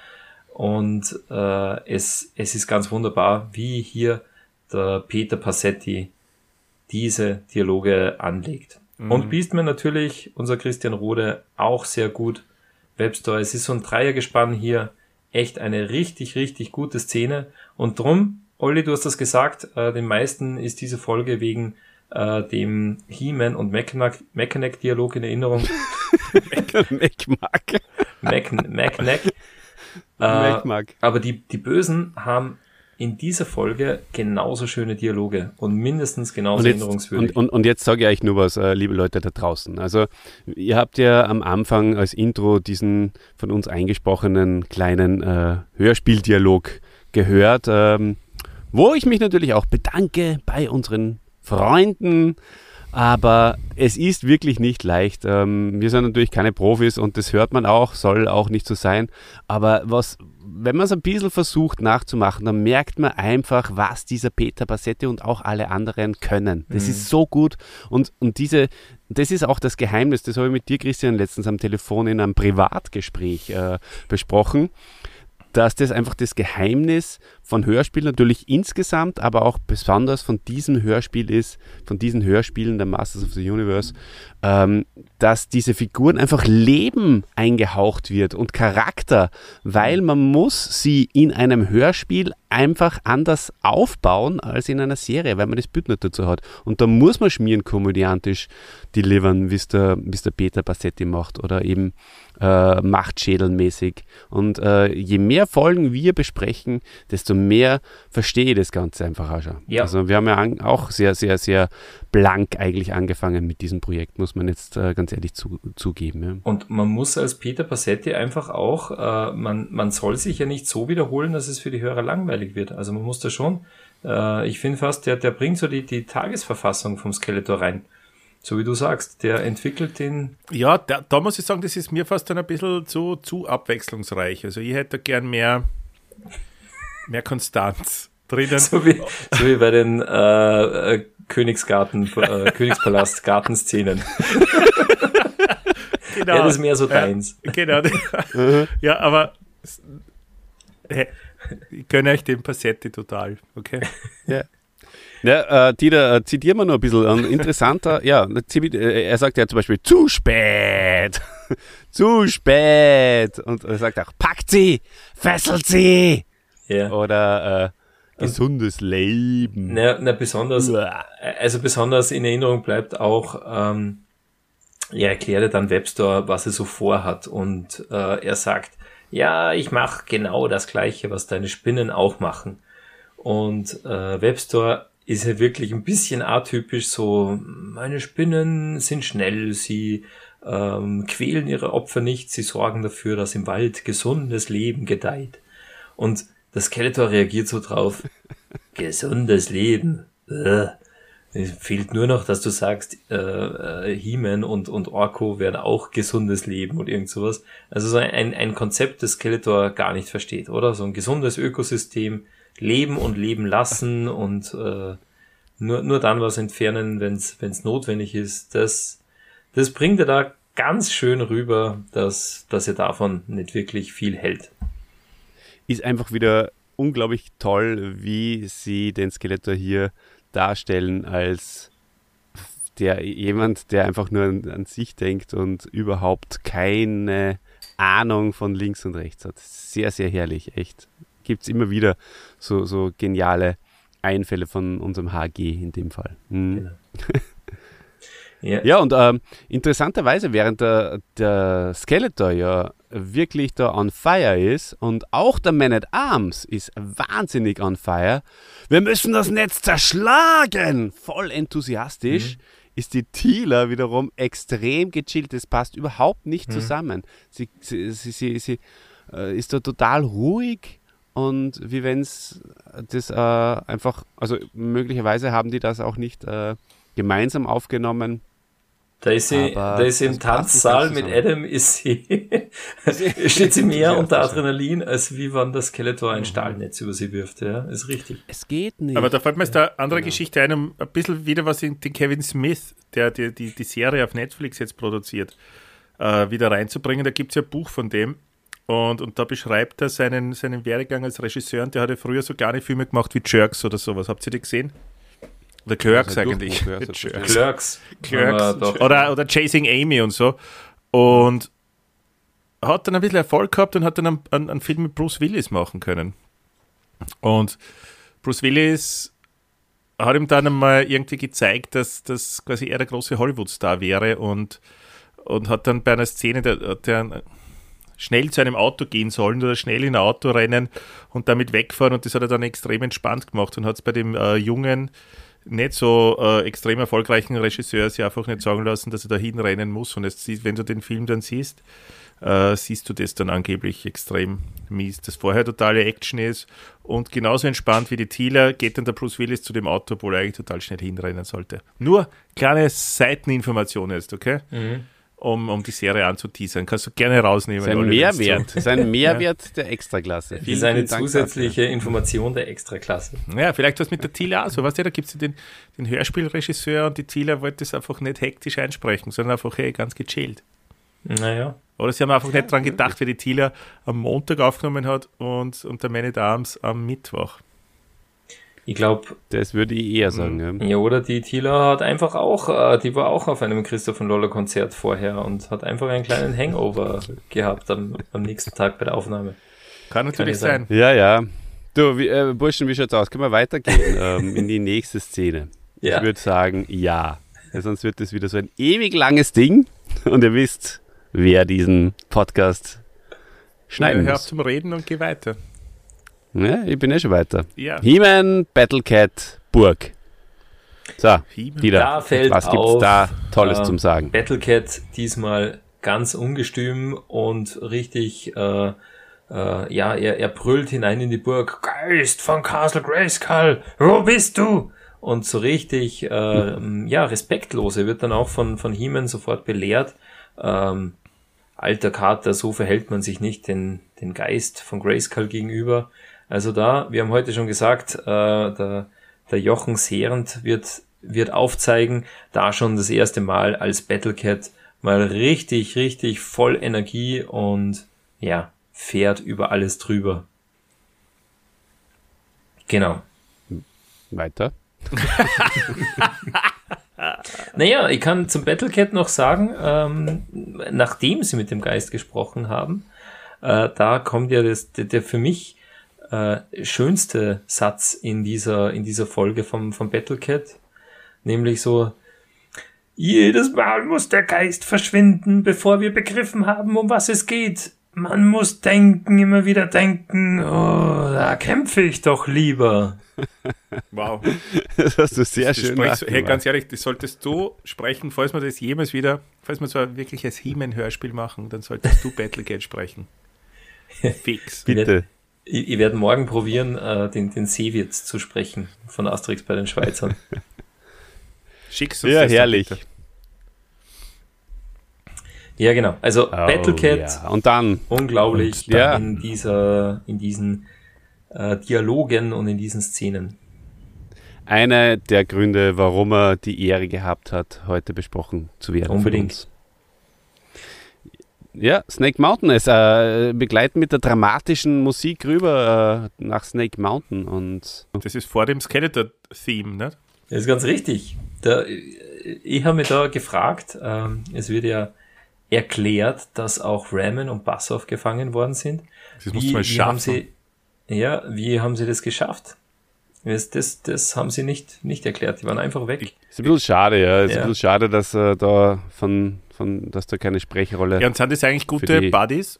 Und äh, es, es ist ganz wunderbar, wie hier der Peter Passetti diese Dialoge anlegt. Und Beastman natürlich, unser Christian Rode, auch sehr gut. Webstore, es ist so ein Dreiergespann hier. Echt eine richtig, richtig gute Szene. Und drum, Olli, du hast das gesagt, äh, den meisten ist diese Folge wegen äh, dem He-Man und Mechanic-Dialog in Erinnerung. Mech- Mechanic. Äh, aber die, die Bösen haben in dieser Folge genauso schöne Dialoge und mindestens genauso Und jetzt, erinnerungswürdig. und, und, und jetzt sage ich euch nur was, äh, liebe Leute da draußen. Also, ihr habt ja am Anfang als Intro diesen von uns eingesprochenen kleinen äh, Hörspieldialog gehört, ähm, wo ich mich natürlich auch bedanke bei unseren Freunden. Aber es ist wirklich nicht leicht. Ähm, wir sind natürlich keine Profis und das hört man auch, soll auch nicht so sein. Aber was, wenn man es ein bisschen versucht nachzumachen, dann merkt man einfach, was dieser Peter Bassetti und auch alle anderen können. Das Mhm. ist so gut. Und, und diese, das ist auch das Geheimnis, das habe ich mit dir, Christian, letztens am Telefon in einem Privatgespräch äh, besprochen, dass das einfach das Geheimnis von Hörspiel natürlich insgesamt, aber auch besonders von diesem Hörspiel ist, von diesen Hörspielen der Masters of the Universe, ähm, dass diese Figuren einfach Leben eingehaucht wird und Charakter, weil man muss sie in einem Hörspiel einfach anders aufbauen als in einer Serie, weil man das Bild nicht dazu hat. Und da muss man schmieren komödiantisch delivern, wie es der, der Peter Bassetti macht oder eben äh, Machtschädelmäßig. Und äh, je mehr Folgen wir besprechen, desto mehr verstehe ich das Ganze einfach auch schon. Ja. Also wir haben ja an, auch sehr, sehr, sehr blank eigentlich angefangen mit diesem Projekt, muss man jetzt äh, ganz ehrlich zu, zugeben. Ja. Und man muss als Peter Passetti einfach auch, äh, man, man soll sich ja nicht so wiederholen, dass es für die Hörer langweilig wird. Also man muss da schon, äh, ich finde fast, der, der bringt so die, die Tagesverfassung vom Skeletor rein. So wie du sagst, der entwickelt den, Ja, da, da muss ich sagen, das ist mir fast dann ein bisschen zu, zu abwechslungsreich. Also ich hätte gern mehr, mehr Konstanz drinnen. so wie, so wie bei den äh, äh, Königsgarten, äh, Königspalast Gartenszenen. Genau. Ja, das ist mehr so deins. Genau. ja, aber hä, ich gönne euch den Passetti total, okay? Ja, äh, Dieter, äh, zitieren wir noch ein bisschen. Ein interessanter, ja, äh, er sagt ja zum Beispiel, zu spät, zu spät. Und er sagt auch, packt sie, fesselt sie. Ja. Oder äh, gesundes Leben. Na, na besonders, Uah. also besonders in Erinnerung bleibt auch, ähm, er erklärte dann Webstore, was er so vorhat und äh, er sagt, ja, ich mache genau das gleiche, was deine Spinnen auch machen. Und äh, Webstore ist ja wirklich ein bisschen atypisch, so meine Spinnen sind schnell, sie ähm, quälen ihre Opfer nicht, sie sorgen dafür, dass im Wald gesundes Leben gedeiht. Und das Skeletor reagiert so drauf, gesundes Leben. Äh. Es fehlt nur noch, dass du sagst, äh, äh, He-Man und, und Orko werden auch gesundes Leben und irgend sowas. Also so ein, ein Konzept, das Skeletor gar nicht versteht, oder? So ein gesundes Ökosystem, leben und leben lassen und äh, nur, nur dann was entfernen, wenn es notwendig ist. Das, das bringt er da ganz schön rüber, dass, dass er davon nicht wirklich viel hält. Ist einfach wieder unglaublich toll, wie sie den Skeletor hier darstellen als der jemand, der einfach nur an, an sich denkt und überhaupt keine Ahnung von links und rechts hat. Sehr, sehr herrlich, echt. Gibt es immer wieder so, so geniale Einfälle von unserem HG in dem Fall. Mhm. Ja, Ja, und ähm, interessanterweise, während der, der Skeletor ja wirklich da on fire ist und auch der Man at Arms ist wahnsinnig on fire, wir müssen das Netz zerschlagen, voll enthusiastisch, ist die Thieler wiederum extrem gechillt. Das passt überhaupt nicht zusammen. Sie, sie, sie, sie, äh, ist da total ruhig und wie wenn es das äh, einfach, also möglicherweise haben die das auch nicht äh, gemeinsam aufgenommen. Da ist sie, Aber da ist sie im Tanzsaal mit. Adam, ist sie, steht sie mehr Ja, unter Adrenalin, als wie wenn das Skeletor Mhm. ein Stahlnetz über sie wirft, ja, ist richtig. Es geht nicht. Aber da fällt mir jetzt eine andere Genau. Geschichte ein, um ein bisschen wieder was in den Kevin Smith, der die, die, die Serie auf Netflix jetzt produziert, äh, wieder reinzubringen. Da gibt es ja ein Buch von dem. Und, und da beschreibt er seinen, seinen Werdegang als Regisseur. Und der hatte früher so gar nicht Filme gemacht wie Jerks oder sowas. Habt ihr die gesehen? Oder Clerks eigentlich. Clerks. Clerks oder, oder Chasing Amy und so. Und hat dann ein bisschen Erfolg gehabt und hat dann einen, einen, einen Film mit Bruce Willis machen können. Und Bruce Willis hat ihm dann einmal irgendwie gezeigt, dass, dass quasi er der große Hollywood-Star wäre und, und hat dann bei einer Szene, der, hat der schnell zu einem Auto gehen sollen oder schnell in ein Auto rennen und damit wegfahren und das hat er dann extrem entspannt gemacht und hat es bei dem äh, jungen, nicht so äh, extrem erfolgreichen Regisseur sich einfach nicht sagen lassen, dass er da hinrennen muss und jetzt, wenn du den Film dann siehst, äh, siehst du das dann angeblich extrem mies, dass vorher totale Action ist und genauso entspannt wie die Thieler geht dann der Bruce Willis zu dem Auto, obwohl er eigentlich total schnell hinrennen sollte. Nur kleine Seiteninformation jetzt, okay? Um, um die Serie anzuteasern. Kannst du gerne rausnehmen. Sein Olli, wenn's Mehrwert, sein Mehrwert der Extraklasse. Das Vielen, ist eine vielen Dank zusätzliche Information der Extraklasse. Ja, vielleicht was mit der Tila auch so. Weißt du, da gibt es den, den Hörspielregisseur und die Tila wollte das einfach nicht hektisch einsprechen, sondern einfach, hey, ganz gechillt. Naja. Oder sie haben einfach nicht dran gedacht, wie die Tila am Montag aufgenommen hat und, und der Man at Arms am Mittwoch. Ich glaube. Das würde ich eher sagen. Ja. ja, oder die Tila hat einfach auch, äh, die war auch auf einem Christoph Loller Konzert vorher und hat einfach einen kleinen Hangover gehabt am, am nächsten Tag bei der Aufnahme. Kann natürlich ja sein. sein. Ja, ja. Du, wie, äh, Burschen, wie schaut's aus? Können wir weitergehen ähm, in die nächste Szene? Ja. Ich würde sagen, ja. ja. Sonst wird das wieder so ein ewig langes Ding. Und ihr wisst, wer diesen Podcast schneiden Hör auf muss. zum Reden und geh weiter. Ja, ich bin eh schon weiter. Ja. He-Man, Battlecat, Burg. So. Dieter, Da fällt was gibt's auf, da Tolles äh, zum Sagen? Battlecat diesmal ganz ungestüm und richtig, äh, äh, ja, er, er brüllt hinein in die Burg, Geist von Castle Grayskull, wo bist du? Und so richtig, äh, ja, respektlos. Er wird dann auch von, von He-Man sofort belehrt. Ähm, alter Kater, so verhält man sich nicht den, den Geist von Grayskull gegenüber. Also da, wir haben heute schon gesagt, äh, der, der Jochen Sehrend wird, wird aufzeigen, da schon das erste Mal als Battlecat mal richtig, richtig voll Energie und ja, fährt über alles drüber. Genau. Weiter. Naja, ich kann zum Battlecat noch sagen, ähm, nachdem sie mit dem Geist gesprochen haben, äh, da kommt ja das, der, der für mich äh, schönste Satz in dieser, in dieser Folge vom, vom Battlecat, nämlich so, jedes Mal muss der Geist verschwinden, bevor wir begriffen haben, um was es geht. Man muss denken, immer wieder denken, oh, da kämpfe ich doch lieber. Wow. Das hast du sehr Das schön du- hey, ganz ehrlich, das solltest du sprechen, falls wir das jemals wieder, falls wir so ein wirkliches He-Man-Hörspiel machen, dann solltest du Battlecat sprechen. Fix. Bitte. Ich, ich werde morgen probieren, äh, den, den Seewitz zu sprechen von Asterix bei den Schweizern. Schickst uns Ja, dann herrlich. bitte. ja, genau. Also Oh, Battlecat, ja. Und dann, unglaublich Und, ja. in dieser, in diesen äh, Dialogen und in diesen Szenen. einer der Gründe, warum er die Ehre gehabt hat, heute besprochen zu werden. von Unbedingt. Ja, Snake Mountain ist äh, begleiten mit der dramatischen Musik rüber äh, nach Snake Mountain und Das ist vor dem Skeletor-Theme, ne? Das ist ganz richtig. Da, ich habe mich da gefragt, ähm, es wird ja erklärt, dass auch Ramen und Bassoff gefangen worden sind. Das musst du mal haben sie, ja, wie haben sie das geschafft? Das, das, das haben sie nicht, nicht erklärt. Die waren einfach weg. ist ein bisschen schade, ja. Ist Ja. ein bisschen schade, dass äh, da von, von, dass da keine Sprechrolle. Ja, und sind das eigentlich gute die Buddies?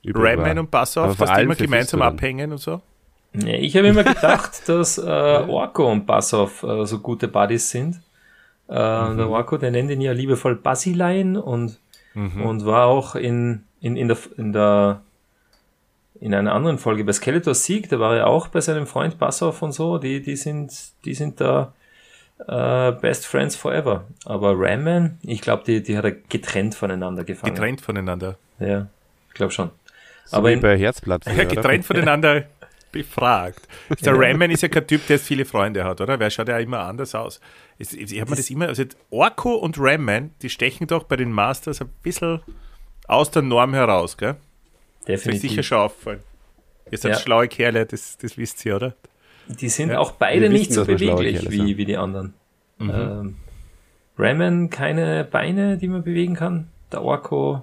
war. und Bassoff, dass die immer gemeinsam abhängen und so? Nee, ich habe immer gedacht, dass äh, Orko und Bassoff äh, so gute Buddies sind. Äh, Der Orko, der nennt ihn ja liebevoll Basilein und, und war auch in, in, in, der, in der in einer anderen Folge bei Skeletor Sieg, da war er auch bei seinem Freund Bassoff und so, die, die sind, die sind da äh, Best Friends Forever. Aber Ramman, ich glaube, die, die hat er getrennt voneinander gefangen. Getrennt voneinander. Ja, ich glaube schon. so aber wie in- bei Herzblatt. Ja, getrennt voneinander befragt. Der Rayman ist ja kein Typ, der jetzt viele Freunde hat, oder? Wer schaut ja immer anders aus. Ich, ich habe mir das immer, also Orko und Rayman, die stechen doch bei den Masters ein bisschen aus der Norm heraus, gell? Das ist Definitiv. sicher schon auffallen. Ihr seid Ja. schlaue Kerle, das, das wisst ihr, oder? Die sind Ja, auch beide nicht wissen, so beweglich wie, wie die anderen. Mhm. Ähm, Ramen keine Beine, die man bewegen kann. Der Orko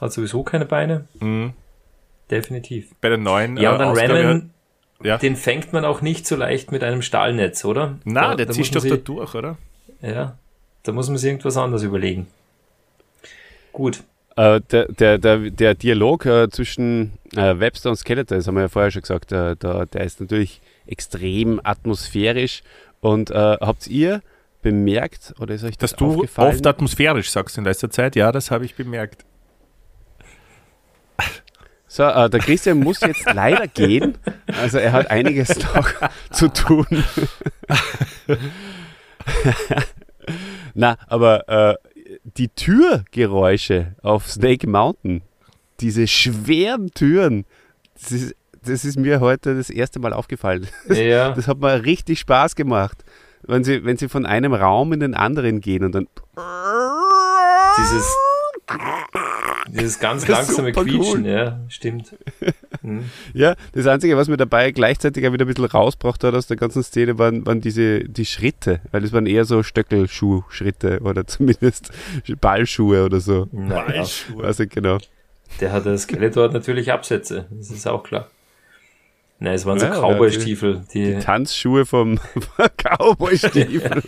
hat sowieso keine Beine. Mhm. Definitiv. Bei der neuen Ja, äh, und dann Ausgabe- Ramen, Ja. den fängt man auch nicht so leicht mit einem Stahlnetz, oder? Na, Da- der da zischt doch da durch, oder? Ja, da muss man sich irgendwas anderes überlegen. Gut. Äh, der, der, der, der Dialog äh, zwischen äh, Webster und Skeletor, das haben wir ja vorher schon gesagt, äh, da, der ist natürlich extrem atmosphärisch. Und äh, habt ihr bemerkt, oder ist euch das Dass du aufgefallen? oft atmosphärisch sagst in letzter Zeit, ja, das habe ich bemerkt. So, äh, der Christian muss jetzt leider gehen. Also er hat einiges noch zu tun. Na, aber äh, die Türgeräusche auf Snake Mountain, diese schweren Türen, das ist, das ist mir heute das erste Mal aufgefallen. Ja. Das hat mir richtig Spaß gemacht, wenn sie, wenn sie von einem Raum in den anderen gehen und dann. Dieses, dieses ganz Das langsame Quietschen, cool. ja, stimmt. Hm. Ja, das Einzige, was mir dabei gleichzeitig auch wieder ein bisschen rausgebracht hat aus der ganzen Szene, waren, waren diese die Schritte, weil es waren eher so Stöckelschuh-Schritte oder zumindest Ballschuhe oder so. Weiß ich genau. der hat das Skeletor hat natürlich Absätze, das ist auch klar. Nein, es waren so Ja, Cowboy-Stiefel, die, Tanzschuhe vom Cowboy-Stiefel.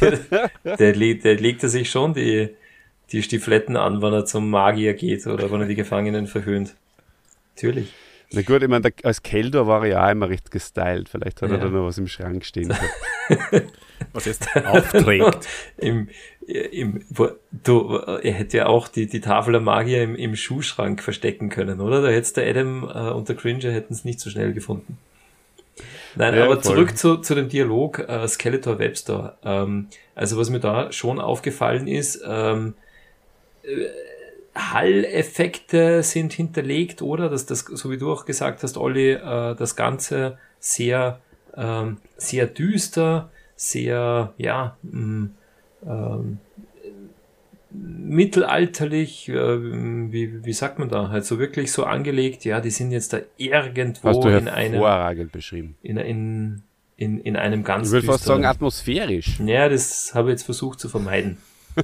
der, der, der legte sich schon die, die Stiefeletten an, wenn er zum Magier geht oder wenn er die Gefangenen verhöhnt. Natürlich. Na gut, ich meine, als Keldor war er ja auch immer recht gestylt. Vielleicht hat er Ja. da noch was im Schrank stehen. gehabt. Was jetzt aufträgt. Im, im, du, er hätte ja auch die, die Tafel der Magier im, im Schuhschrank verstecken können, oder? Da hätte der Adam äh, und der Cringer hätten es nicht so schnell gefunden. Nein, Ja, aber voll. zurück zu, zu dem Dialog äh, Skeletor Webster. Ähm, also was mir da schon aufgefallen ist, ähm, äh, Hall-Effekte sind hinterlegt, oder? Dass das, so wie du auch gesagt hast, Olli, äh, das Ganze sehr, ähm, sehr düster, sehr, ja, mh, ähm, mittelalterlich, äh, wie, wie sagt man da, halt so wirklich so angelegt, ja, die sind jetzt da irgendwo Hast du in einem, beschrieben. in, in, in, in einem ganz Ich würde fast sagen atmosphärisch. ja, das habe ich jetzt versucht zu vermeiden.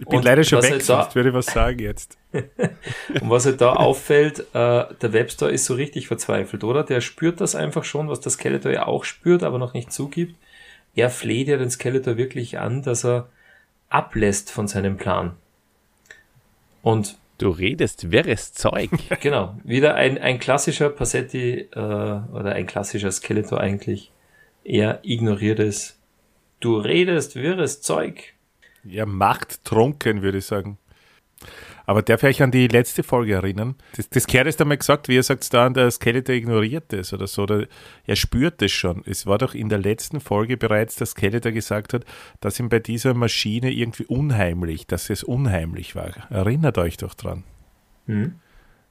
Ich bin leider schon weg, halt sonst würde ich was sagen jetzt. und was halt da auffällt, äh, der Webster ist so richtig verzweifelt, oder? Der spürt das einfach schon, was der Skeletor ja auch spürt, aber noch nicht zugibt. Er fleht ja den Skeletor wirklich an, dass er ablässt von seinem Plan. Und Du redest wirres Zeug. genau, wieder ein, ein klassischer Passetti äh, oder ein klassischer Skeletor eigentlich. Er ignoriert es. Du redest wirres Zeug. Ja, macht trunken, würde ich sagen. Aber darf ich euch an die letzte Folge erinnern? Das, das Kerl ist einmal gesagt, wie ihr sagt, da der Skeletor ignoriert es oder so. Oder er spürt es schon. Es war doch in der letzten Folge bereits, dass Skeletor gesagt hat, dass ihm bei dieser Maschine irgendwie unheimlich, dass es unheimlich war. Erinnert euch doch dran. Hm?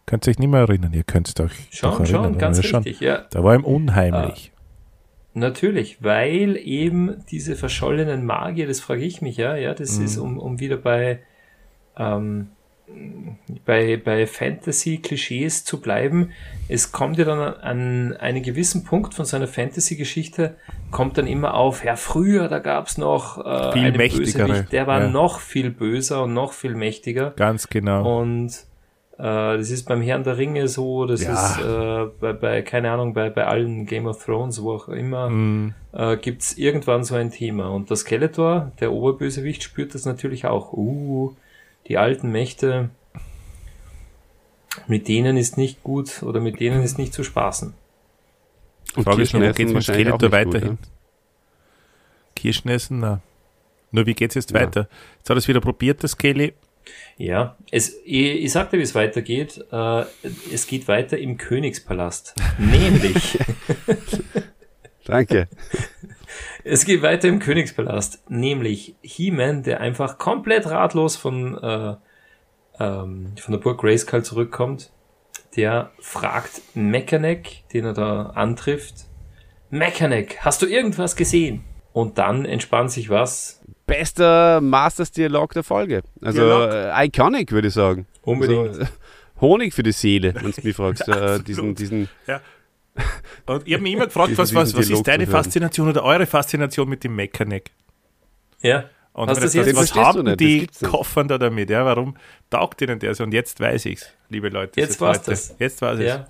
Könnt ihr euch nicht mehr erinnern? Ihr könnt es doch, Schon, doch erinnern. schon, ganz? Schon. richtig, ja. Da war ihm unheimlich. Natürlich, weil eben diese verschollenen Magier, das frage ich mich ja, ja, das ist, um, um wieder bei, ähm, bei, bei Fantasy-Klischees zu bleiben. Es kommt ja dann an einen gewissen Punkt von seiner Fantasy-Geschichte, kommt dann immer auf, ja, früher, da gab's noch äh, Viel einen mächtigere, Bösewicht, der war ja. noch viel böser und noch viel mächtiger. Ganz genau. Und äh, das ist beim Herrn der Ringe so, das Ja. ist äh, bei, bei, keine Ahnung, bei, bei allen Game of Thrones, wo auch immer, Mm, äh, gibt's irgendwann so ein Thema. Und der Skeletor, der Oberbösewicht, spürt das natürlich auch. Uh, die alten Mächte, mit denen ist nicht gut oder mit denen ist nicht zu spaßen. Und Frage ist nur, wo Kirschen geht's essen mit Skeletor gut, weiterhin? Kirschen essen? Na. Nur wie geht's jetzt weiter? Jetzt hat er es wieder probiert, das Kelly. Ja, es, ich, ich sagte, wie es weitergeht. Äh, es geht weiter im Königspalast. Nämlich. ja? Danke. Es geht weiter im Königspalast, nämlich He-Man, der einfach komplett ratlos von, äh, ähm, von der Burg Grayskull zurückkommt. Der fragt Mechanic, den er da antrifft, Mechanic, hast du irgendwas gesehen? Und dann entspannt sich was. Bester Masters-Dialog der Folge. Also äh, iconic, würde ich sagen. Unbedingt. Also, äh, Honig für die Seele, wenn du mich fragst. äh, diesen, diesen, Ja. Und ich habe mich immer gefragt, was, was, was ist deine. Faszination oder eure Faszination mit dem Mechaneck? Ja, Und Hast ihr jetzt- was haben das die. Koffern da damit? Ja, warum taugt ihnen der so? Und jetzt weiß ich's, liebe Leute. das Jetzt war's heute. das. Jetzt weiß ich's. ja.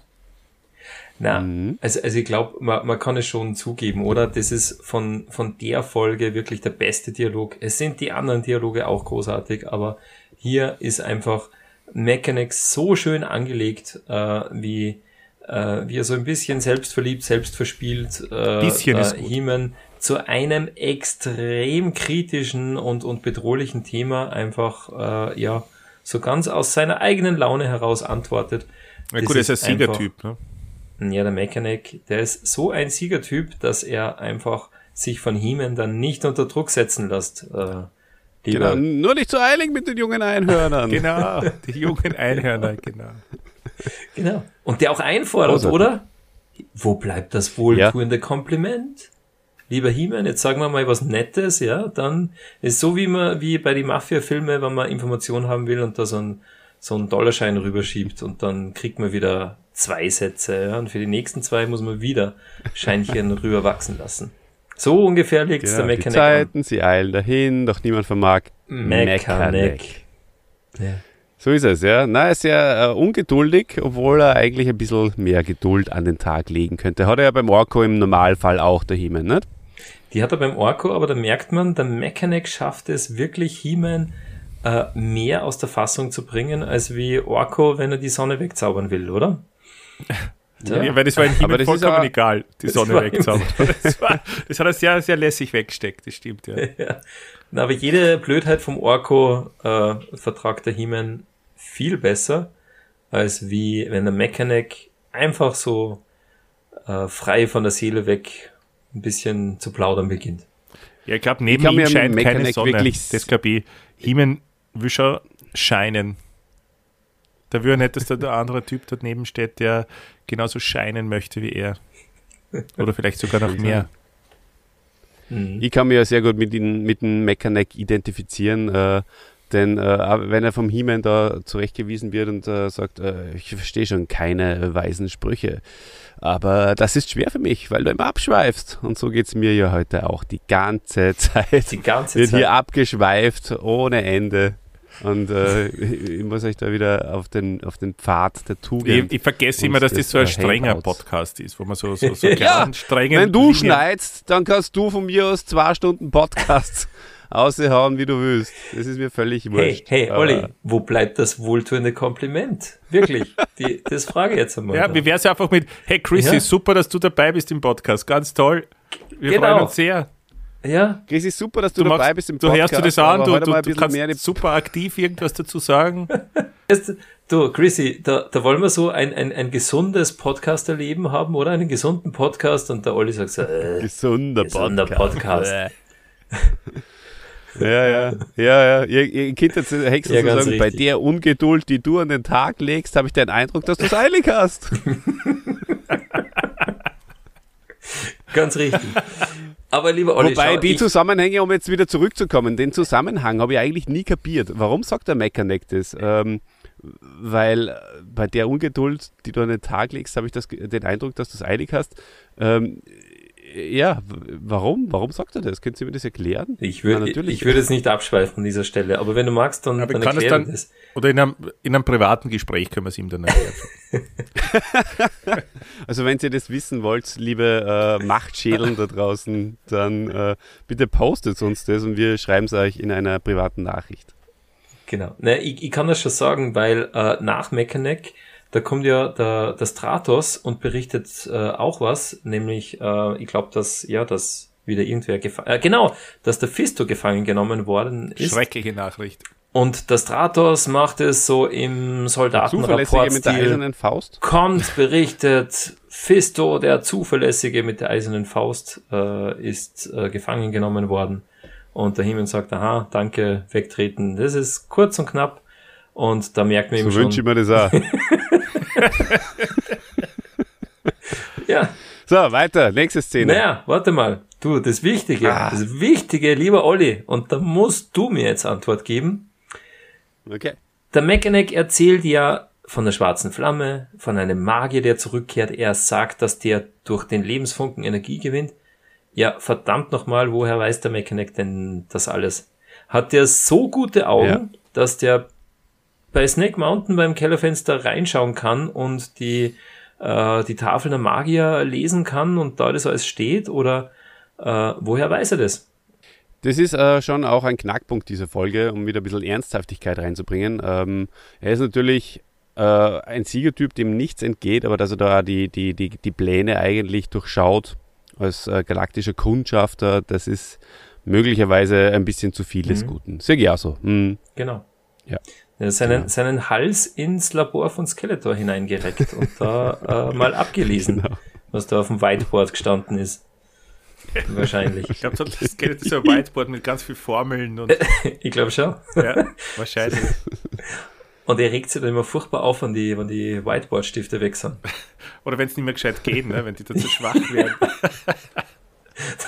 Na, also, also ich glaube, man, man kann es schon zugeben, oder? Das ist von, von der Folge wirklich der beste Dialog. Es sind die anderen Dialoge auch großartig, aber hier ist einfach Mechanics so schön angelegt, äh, wie, äh, wie er so ein bisschen selbstverliebt, selbstverspielt, äh, Bisschen äh. He-Man zu einem extrem kritischen und, und bedrohlichen Thema einfach, äh, ja, so ganz aus seiner eigenen Laune heraus antwortet. Ja, Das gut, er ist ein Siegertyp. Ne? Ja, der Mechanic, der ist so ein Siegertyp, dass er einfach sich von He-Man dann nicht unter Druck setzen lässt. Äh, Genau, nur nicht zu eilig mit den jungen Einhörnern. Genau, die jungen Einhörner, genau. Genau. Und der auch einfordert, Großartig. oder? Wo bleibt das wohltuende Kompliment? Lieber He-Man, jetzt sagen wir mal was Nettes, ja, dann ist so wie man, wie bei den Mafia-Filmen, wenn man Informationen haben will und da so ein, so einen Dollarschein rüberschiebt und dann kriegt man wieder zwei Sätze, ja, und für die nächsten zwei muss man wieder Scheinchen rüberwachsen lassen. So ungefähr liegt's Genau, der die Mechaneck an. Zeiten, sie eilen dahin, doch niemand vermag Mechaneck. Ja. So ist es, ja. Na, er ist sehr äh, ungeduldig, obwohl er eigentlich ein bisschen mehr Geduld an den Tag legen könnte. Hat er ja beim Orko im Normalfall auch der He-Man, nicht? Die hat er beim Orko, aber da merkt man, der Mechanic schafft es wirklich, He-Man äh, mehr aus der Fassung zu bringen, als wie Orko, wenn er die Sonne wegzaubern will, oder? Ja, weil das war in Aber Himmel das ist vollkommen aber- egal, die Sonne wegzaubern. Das, war, das hat er sehr, sehr lässig weggesteckt, das stimmt, ja. ja. Na, aber jede Blödheit vom Orko äh, vertragt der He-Man viel besser, als wie wenn der Mechanic einfach so äh, frei von der Seele weg ein bisschen zu plaudern beginnt. Ja, ich glaube, neben mir ihm scheint keine Sonne. wirklich- das glaube ich. Himen will schon scheinen. Da er nicht, dass da der andere Typ dort neben steht, der genauso scheinen möchte wie er. Oder vielleicht sogar noch mehr. Mhm. Ich kann mich ja sehr gut mit, den, mit dem Mechaneck identifizieren, äh, denn äh, wenn er vom He-Man da zurechtgewiesen wird und äh, sagt, äh, ich verstehe schon keine weisen Sprüche, aber das ist schwer für mich, weil du immer abschweifst. Und so geht's mir ja heute auch die ganze Zeit. Die ganze wird Zeit. hier abgeschweift ohne Ende. Und äh, ich muss euch da wieder auf den, auf den Pfad der Tugend. Ich, ich vergesse immer, dass das, das so ein strenger Hangouts. Podcast ist, wo man so, so, so Ja, klaren, strengen Wenn du Linien- schneidest, dann kannst du von mir aus zwei Stunden Podcasts aushauen, wie du willst. Das ist mir völlig Hey, wurscht. hey, Aber- Olli, wo bleibt das wohltuende Kompliment? Wirklich, die, das frage ich jetzt einmal. Ja, wie wär's einfach mit, hey Chris, Ja. super, dass du dabei bist im Podcast. Ganz toll. Wir Genau. freuen uns sehr. ja, Chris, ist super, dass du, Du, dabei machst, bist im du Podcast. hörst du das an, du, du, du kannst mehr super aktiv irgendwas dazu sagen. Du, Chrissy, da, da wollen wir so ein, ein, ein gesundes Podcasterleben haben, oder? Einen gesunden Podcast und der Olli sagt so, äh, gesunder, gesunder Podcast. Ja, ja, ja, ja. Ihr, ihr könnt jetzt Hexen Ja, sagen, bei der Ungeduld, die du an den Tag legst, habe ich den Eindruck, dass du es eilig hast. Ganz richtig. Aber lieber Olli, Wobei schau, die Zusammenhänge, um jetzt wieder zurückzukommen, den Zusammenhang habe ich eigentlich nie kapiert. Warum sagt der Mechaneck das? Ähm, weil äh, bei der Ungeduld, die du an den Tag legst, habe ich das, den Eindruck, dass du es eilig hast. Ähm, ja, warum? Warum sagt er das? Können Sie mir das erklären? ich, würde, natürlich. ich würde es nicht abschweifen an dieser Stelle, aber wenn du magst, dann, Aber dann ich kann es erkläre dann- das. Oder in einem, in einem privaten Gespräch können wir es ihm dann erklären. Also wenn ihr das wissen wollt, liebe äh, Machtschädeln da draußen, dann äh, bitte postet uns das und wir schreiben es euch in einer privaten Nachricht. Genau. Ne, ich, ich kann das schon sagen, weil äh, nach Mechaneck, da kommt ja der, der Stratos und berichtet äh, auch was, nämlich, äh, ich glaube, dass, ja, dass wieder irgendwer gefangen, äh, genau, dass der Fisto gefangen genommen worden ist. Schreckliche Nachricht. Und der Stratos macht es so im Zuverlässige mit der eisernen Faust. Kommt, berichtet, Fisto, der Zuverlässige mit der eisernen Faust, äh, ist äh, gefangen genommen worden. Und der Himmel sagt, aha, danke, wegtreten. Das ist kurz und knapp. Und da merkt man So eben schon. wünsche ich mir das auch. Ja, So, weiter, nächste Szene. naja, warte mal. Du, das Wichtige, Ah. das Wichtige, lieber Olli, und da musst du mir jetzt Antwort geben. Okay. Der Mechaneck erzählt ja von der schwarzen Flamme, von einem Magier, der zurückkehrt. Er sagt, dass der durch den Lebensfunken Energie gewinnt. Ja, verdammt nochmal, woher weiß der Mechaneck denn das alles? Hat der so gute Augen, Ja. dass der bei Snake Mountain beim Kellerfenster reinschauen kann und die, äh, die Tafeln der Magier lesen kann und da das alles steht? Oder äh, woher weiß er das? Das ist äh, schon auch ein Knackpunkt dieser Folge, um wieder ein bisschen Ernsthaftigkeit reinzubringen. Ähm, er ist natürlich äh, ein Siegertyp, dem nichts entgeht, aber dass er da die, die, die, die Pläne eigentlich durchschaut als äh, galaktischer Kundschafter, das ist möglicherweise ein bisschen zu viel des Mhm. Guten. Sehe ich auch so. Mhm. Genau. Ja. Ja, seinen, Genau. seinen Hals ins Labor von Skeletor hineingereckt und da äh, mal abgelesen, Genau. was da auf dem Whiteboard gestanden ist. Wahrscheinlich. Ich glaube, das geht so ein Whiteboard mit ganz vielen Formeln und Ich glaube schon. ja, wahrscheinlich. Und er regt sich dann immer furchtbar auf, wenn die, wenn die Whiteboard-Stifte weg sind. Oder wenn es nicht mehr gescheit geht, ne? wenn die da zu schwach werden.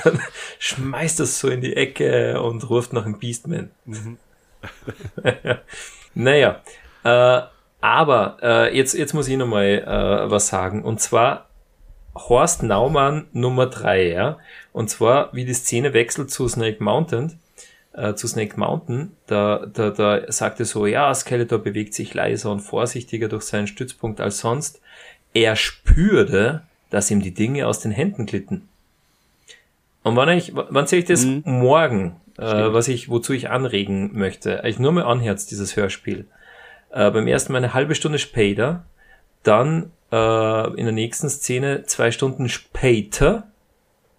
Dann schmeißt das so in die Ecke und ruft nach dem Beastman. Naja, äh, aber äh, jetzt, jetzt muss ich noch mal äh, was sagen. Und zwar Horst Naumann Nummer drei, ja. Und zwar, wie die Szene wechselt zu Snake Mountain, äh, zu Snake Mountain, da, da, da sagt er so, ja, Skeletor bewegt sich leiser und vorsichtiger durch seinen Stützpunkt als sonst. Er spürte, dass ihm die Dinge aus den Händen glitten. Und wann ich, wann sehe ich das morgen, äh, was ich, wozu ich anregen möchte, ich nur mal anherz dieses Hörspiel. Äh, beim ersten Mal eine halbe Stunde später, dann äh, in der nächsten Szene zwei Stunden später,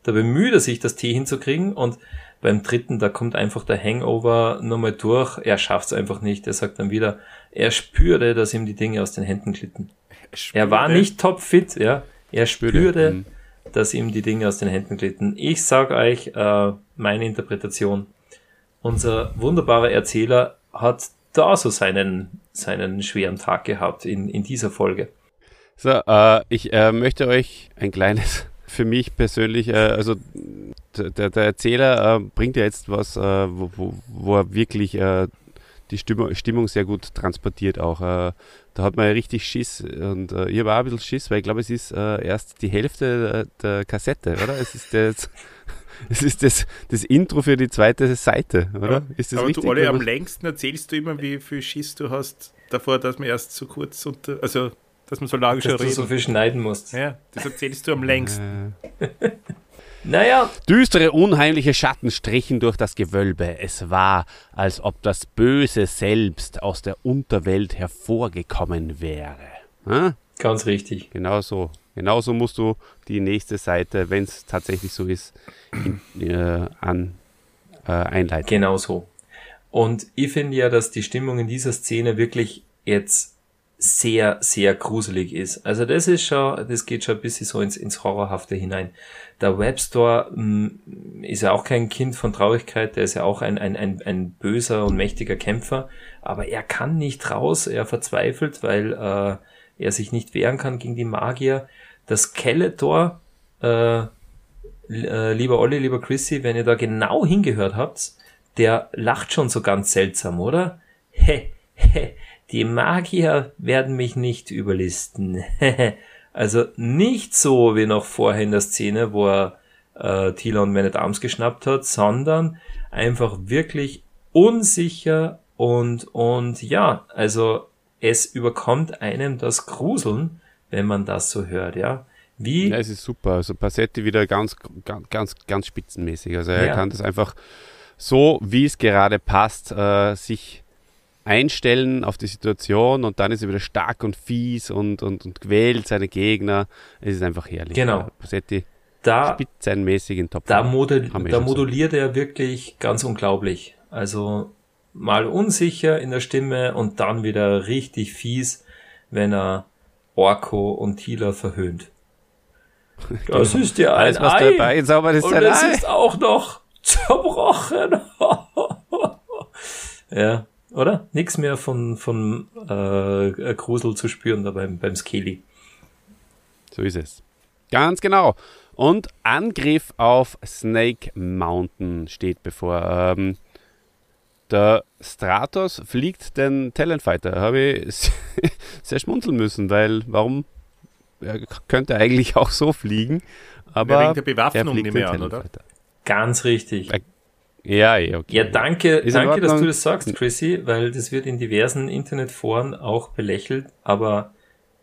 da bemüht er sich, das Tee hinzukriegen und beim dritten, da kommt einfach der Hangover nochmal durch, er schafft's einfach nicht, er sagt dann wieder, er spürte, dass ihm die Dinge aus den Händen glitten. Er war Spürte. nicht topfit, ja, er spürte, Mhm. dass ihm die Dinge aus den Händen glitten. Ich sag euch äh, meine Interpretation. Unser wunderbarer Erzähler hat da so seinen, seinen schweren Tag gehabt in, in dieser Folge. So, äh, ich äh, möchte euch ein kleines, für mich persönlich, äh, also der, der Erzähler äh, bringt ja jetzt was, äh, wo, wo, wo er wirklich äh, die Stimmung, Stimmung sehr gut transportiert auch. Da hat man ja richtig Schiss und ich habe auch ein bisschen Schiss, weil ich glaube, es ist erst die Hälfte der, Kassette, oder? Es ist das, es ist das, das Intro für die zweite Seite, oder? Aber, ist das aber richtig? du, alle am längsten erzählst du immer, wie viel Schiss du hast davor, dass man erst so kurz unter, also, dass man so lange Dass schon du reden. so viel schneiden musst. ja, das erzählst du am längsten. Naja, Düstere, unheimliche Schatten strichen durch das Gewölbe. Es war, als ob das Böse selbst aus der Unterwelt hervorgekommen wäre. Hm? ganz richtig. Genau so. Genauso musst du die nächste Seite, wenn es tatsächlich so ist, in, äh, an, äh, einleiten. Genau so. Und ich finde ja, dass die Stimmung in dieser Szene wirklich jetzt sehr, sehr gruselig ist. Also das ist schon, das geht schon ein bisschen so ins, ins Horrorhafte hinein. Der Webstore mh, ist ja auch kein Kind von Traurigkeit, der ist ja auch ein, ein, ein, ein böser und mächtiger Kämpfer, aber er kann nicht raus, er verzweifelt, weil äh, er sich nicht wehren kann gegen die Magier. Das Skeletor, äh, äh, lieber Olli, lieber Chrissy, wenn ihr da genau hingehört habt, der lacht schon so ganz seltsam, oder? He, he, die Magier werden mich nicht überlisten. also nicht so wie noch vorher in der Szene, wo er äh, Tila und Man at Arms geschnappt hat, sondern einfach wirklich unsicher und, und ja, also es überkommt einem das Gruseln, wenn man das so hört, ja. Wie Ja, es ist super. Also Passetti wieder ganz, ganz, ganz, ganz spitzenmäßig. Also er Ja. kann das einfach so, wie es gerade passt, äh, sich einstellen auf die Situation und dann ist er wieder stark und fies und, und, und quält seine Gegner. Es ist einfach herrlich. Genau. Passetti da spitzenmäßig in Top. Da, wir da schon so. moduliert er wirklich ganz unglaublich. Also mal unsicher in der Stimme und dann wieder richtig fies, wenn er Orko und Tila verhöhnt. Das ist ja ein Alles, was Ei. dabei ist und es Ei. ist auch noch zerbrochen. ja, oder? Nix mehr von, von äh, Grusel zu spüren da beim, beim Skelly. So ist es. Ganz genau. Und Angriff auf Snake Mountain steht bevor. Ähm, der Stratos fliegt den Talonfighter. Habe ich sehr schmunzeln müssen, weil warum? Er könnte eigentlich auch so fliegen. Aber wegen der Bewaffnung er ich den an, oder? Ganz richtig. Ja, ja, okay. Ja, danke, Ist danke, dass du das sagst, Chrissy, weil das wird in diversen Internetforen auch belächelt, aber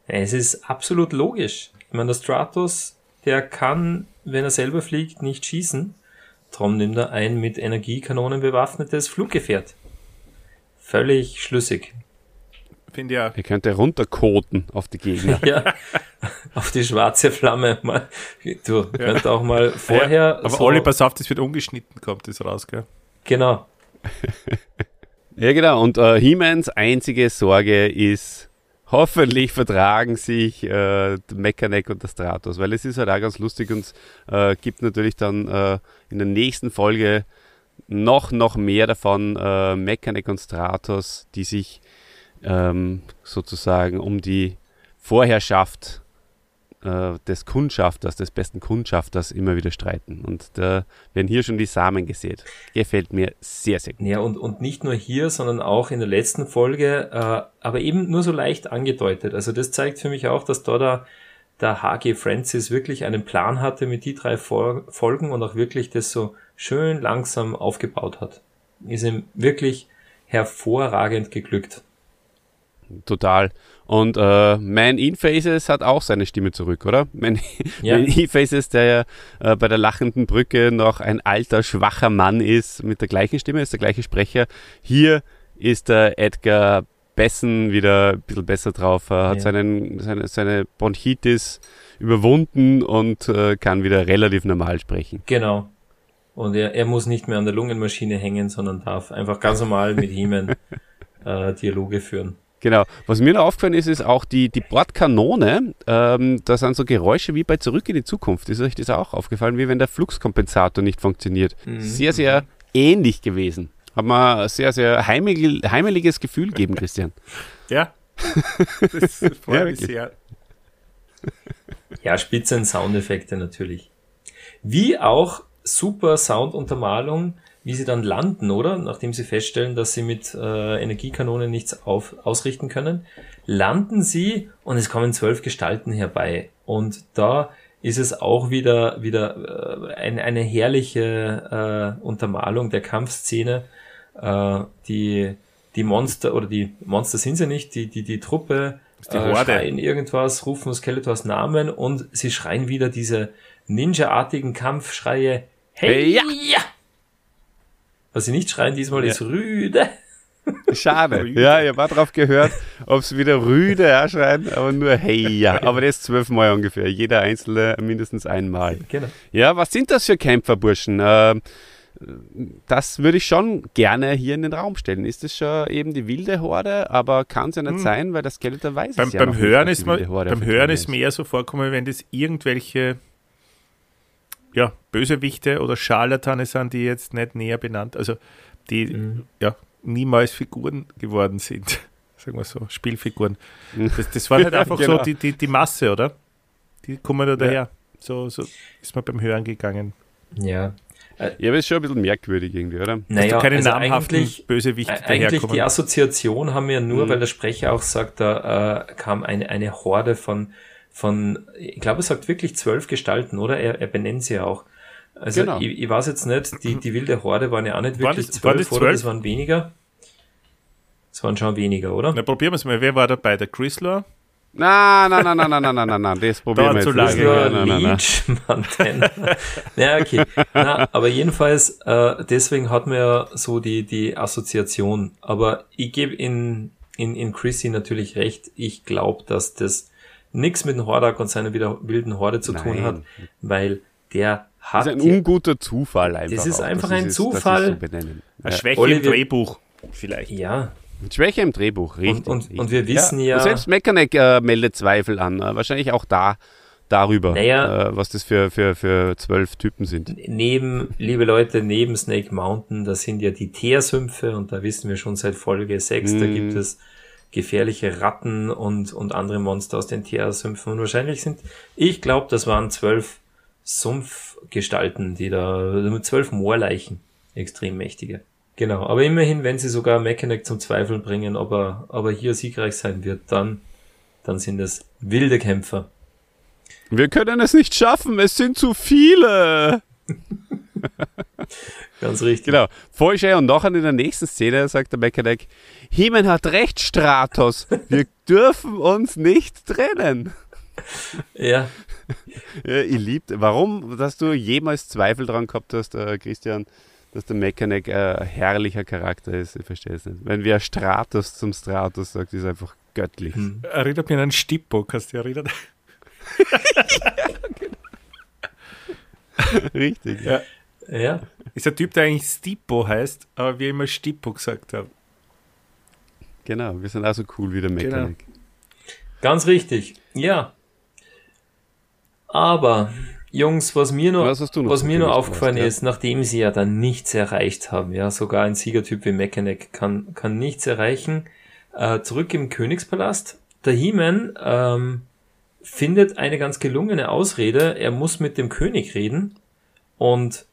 es ist absolut logisch. Ich meine, der Stratos, der kann, wenn er selber fliegt, nicht schießen. Darum nimmt er ein mit Energiekanonen bewaffnetes Fluggefährt. Völlig schlüssig. Finde ja, Er könnte runterkoten auf die Gegner. Ja, auf die schwarze Flamme. Mal, du könnt auch mal vorher. ja, aber so, Olli, pass auf, das wird ungeschnitten, kommt das raus, gell? Genau. Ja, genau. Und äh, He-Mans einzige Sorge ist hoffentlich vertragen sich äh, Mechanic und der Stratos, weil es ist halt auch ganz lustig und äh, gibt natürlich dann äh, in der nächsten Folge noch, noch mehr davon, äh, Mechanic und Stratos, die sich ähm, sozusagen um die Vorherrschaft äh, des Kundschafters, des besten Kundschafters immer wieder streiten. Und da werden hier schon die Samen gesät. Gefällt mir sehr, sehr gut. Ja, und, und nicht nur hier, sondern auch in der letzten Folge, äh, aber eben nur so leicht angedeutet. Also das zeigt für mich auch, dass da der, der HG Francis wirklich einen Plan hatte mit die drei Fol Folgen und auch wirklich das so schön langsam aufgebaut hat. Ist ihm wirklich hervorragend geglückt. Total. Und äh, Man in Faces hat auch seine Stimme zurück, oder? Man, Ja. Man in Faces, der ja äh, bei der lachenden Brücke noch ein alter, schwacher Mann ist, mit der gleichen Stimme, ist der gleiche Sprecher. Hier ist der Edgar Bessen wieder ein bisschen besser drauf, er hat Ja. seinen, seine, seine Bronchitis überwunden und äh, kann wieder relativ normal sprechen. Genau. Und er, er muss nicht mehr an der Lungenmaschine hängen, sondern darf einfach ganz normal mit ihm äh, Dialoge führen. Genau. Was mir noch aufgefallen ist, ist auch die, die Bordkanone. Ähm, da sind so Geräusche wie bei Zurück in die Zukunft. Ist euch das auch aufgefallen, wie wenn der Fluxkompensator nicht funktioniert? Sehr, sehr ähnlich gewesen. Hat mir ein sehr, sehr heimelig, heimeliges Gefühl gegeben, Christian. Ja. Das freut Ja, mich sehr. Ja, spitzen Soundeffekte natürlich. Wie auch super Sounduntermalung, wie sie dann landen, oder? Nachdem sie feststellen, dass sie mit äh, Energiekanonen nichts auf, ausrichten können, landen sie und es kommen zwölf Gestalten herbei. Und da ist es auch wieder, wieder äh, ein, eine herrliche äh, Untermalung der Kampfszene. Äh, die, die Monster, oder die Monster sind sie nicht, die, die, die Truppe die äh, Horde. schreien irgendwas, rufen Skeletors Namen und sie schreien wieder diese Ninja-artigen Kampfschreie. Hey, Hey, ja! Was sie nicht schreien diesmal Ja. ist Rüde. Schade. ja, ich war drauf gehört, ob es wieder rüde erscheint, aber nur hey, ja. Aber das zwölfmal ungefähr. Jeder einzelne mindestens einmal. Genau. Ja, was sind das für Kämpfer, Burschen? Ähm, das würde ich schon gerne hier in den Raum stellen. Ist das schon eben die wilde Horde? Aber kann es ja nicht sein, weil der Skeletor weiß Beim, es ja beim noch Hören, nicht, ist, Horde beim Hören ist mir eher so vorkommen, wenn das irgendwelche ja, Bösewichte oder Scharlatane sind, die jetzt nicht näher benannt, also die Mhm. ja niemals Figuren geworden sind. Sagen wir so, Spielfiguren. Das, das war halt einfach Genau. so die, die, die Masse, oder? Die kommen da daher. So, so ist man beim Hören gegangen. Ja. Ja, aber ist schon ein bisschen merkwürdig irgendwie, oder? Naja, da keine also namhaften eigentlich, Bösewichte Äh, Eigentlich daherkommen. die Assoziation haben wir nur, Mhm. weil der Sprecher auch sagt, da äh, kam eine, eine Horde von, von, ich glaube, er sagt wirklich zwölf Gestalten, oder? Er, er benennt sie ja auch. Also Genau. ich, ich weiß jetzt nicht, die, die wilde Horde waren ja auch nicht wirklich das- waren zwölf, oder? zwölf? Das waren weniger. Das waren schon weniger, oder? Na, probieren wir es mal. Wer war dabei? Der Chrysler? Nein, nein, nein, nein, nein, nein, nein, nein, nein, das probieren wir jetzt nicht. Chrysler, Nein, nein, nein. Leech, Montana. ja, okay. Na, aber jedenfalls, äh, deswegen hat man ja so die, die Assoziation. Aber ich gebe in, in, in Chrissy natürlich recht. Ich glaube, dass das nichts mit dem Hordak und seiner wieder wilden Horde zu tun Nein. hat, weil der hat Das ist ein ja- unguter Zufall einfach. Das ist auch, einfach dass ein es Zufall. So benennen. Eine Ja. Schwäche Oliver- im Drehbuch. Vielleicht. ja, Mit Schwäche im Drehbuch, richtig. und, richtig. und wir wissen ja, Und selbst Mechaneck äh, meldet Zweifel an. Äh, wahrscheinlich auch da darüber, Naja. äh, was das für, für, für zwölf Typen sind. neben, liebe Leute, neben Snake Mountain, da sind ja die Teersümpfe und da wissen wir schon seit Folge 6, da Mhm. gibt es gefährliche Ratten und, und andere Monster aus den Teersümpfen und wahrscheinlich sind, ich glaube, das waren zwölf Sumpfgestalten, die da, mit zwölf Moorleichen, extrem mächtige. Genau, aber immerhin, wenn sie sogar Mechanic zum Zweifeln bringen, ob er, ob er hier siegreich sein wird, dann, dann sind es wilde Kämpfer. Wir können es nicht schaffen, es sind zu viele. Ganz richtig. Genau. Vollschei und nachher in der nächsten Szene sagt der Mechaneck, Hemen hat recht, Stratos. Wir dürfen uns nicht trennen. Ja, Ja, ich lieb, warum, dass du jemals Zweifel dran gehabt hast, äh, Christian, dass der Mechaneck äh, ein herrlicher Charakter ist? Ich verstehe es nicht. Wenn wer Stratos zum Stratos sagt, ist einfach göttlich. Hm. Erinnert mich an einen Stippo, kannst du dich erinnern? Richtig. Ja. ja, Ist ein Typ, der eigentlich Stippo heißt, aber wir immer Stippo gesagt haben. Genau, wir sind auch so cool wie der Mechaneck. Ganz richtig. Ja. Aber, Jungs, was mir noch, Was hast noch was mir noch aufgefallen ja? ist, nachdem sie ja dann nichts erreicht haben, ja, sogar ein Siegertyp wie Mechanic kann, kann nichts erreichen, äh, zurück im Königspalast. Der He-Man ähm, findet eine ganz gelungene Ausrede, er muss mit dem König reden und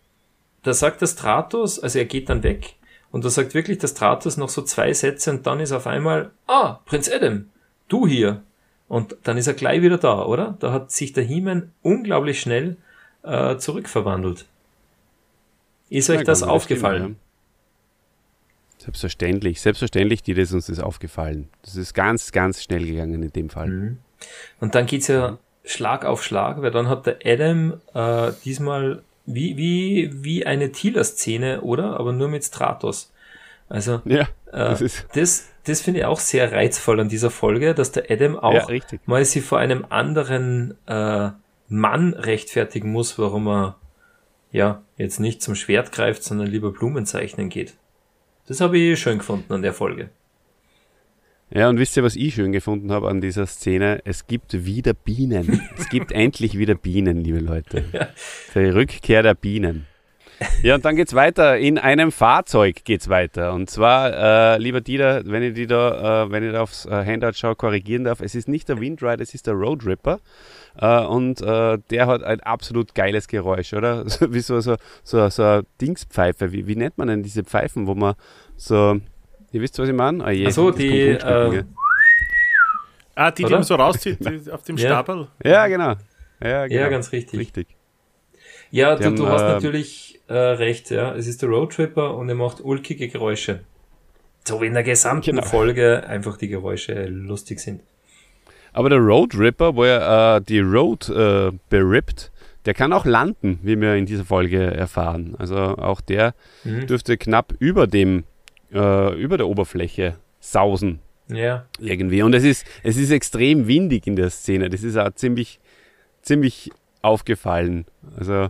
da sagt der Stratos, also er geht dann weg und da sagt wirklich der Stratos noch so zwei Sätze und dann ist auf einmal, ah, Prinz Adam, du hier. Und dann ist er gleich wieder da, oder? Da hat sich der He-Man unglaublich schnell äh, zurückverwandelt. Ist euch Ja, das kann, aufgefallen? stimmt, ja. Selbstverständlich, selbstverständlich, dir ist uns das aufgefallen. Das ist ganz, ganz schnell gegangen in dem Fall. Mhm. Und dann geht's ja Schlag auf Schlag, weil dann hat der Adam äh, diesmal wie, wie, wie eine Thieler-Szene, oder? Aber nur mit Stratos. Also, Ja, äh, das ist das, das finde ich auch sehr reizvoll an dieser Folge, dass der Adam auch ja, mal sie vor einem anderen äh, Mann rechtfertigen muss, warum er ja jetzt nicht zum Schwert greift, sondern lieber Blumen zeichnen geht. Das habe ich schön gefunden an der Folge. Ja, und wisst ihr, was ich schön gefunden habe an dieser Szene? Es gibt wieder Bienen. es gibt endlich wieder Bienen, liebe Leute. Die Rückkehr der Bienen. Ja, und dann geht's weiter. In einem Fahrzeug geht's weiter. Und zwar, äh, lieber Dieter, wenn ich die da, äh, wenn ich da aufs äh, Handout schaue, korrigieren darf, es ist nicht der Windride, es ist der Road Ripper. Äh, und äh, der hat ein absolut geiles Geräusch, oder? So, wie so, so, so, so eine Dingspfeife. Wie, wie nennt man denn diese Pfeifen, wo man so, ihr wisst, was ich meine? Oh je, Ach so, das die, äh? Ah, die, die man so rauszieht die auf dem Ja. Stapel. Ja, genau. Ja, genau. Ja, ganz richtig. Richtig. Ja, Die du, haben, du hast äh, natürlich äh, recht, ja. Es ist der Roadtripper und er macht ulkige Geräusche. So wie in der gesamten Genau. Folge einfach die Geräusche lustig sind. Aber der Road Ripper, wo er äh, die Road äh, berippt, der kann auch landen, wie wir in dieser Folge erfahren. Also auch der Mhm. dürfte knapp über dem, äh, über der Oberfläche sausen Ja, irgendwie. Und es ist, es ist extrem windig in der Szene. Das ist auch ziemlich, ziemlich aufgefallen. Also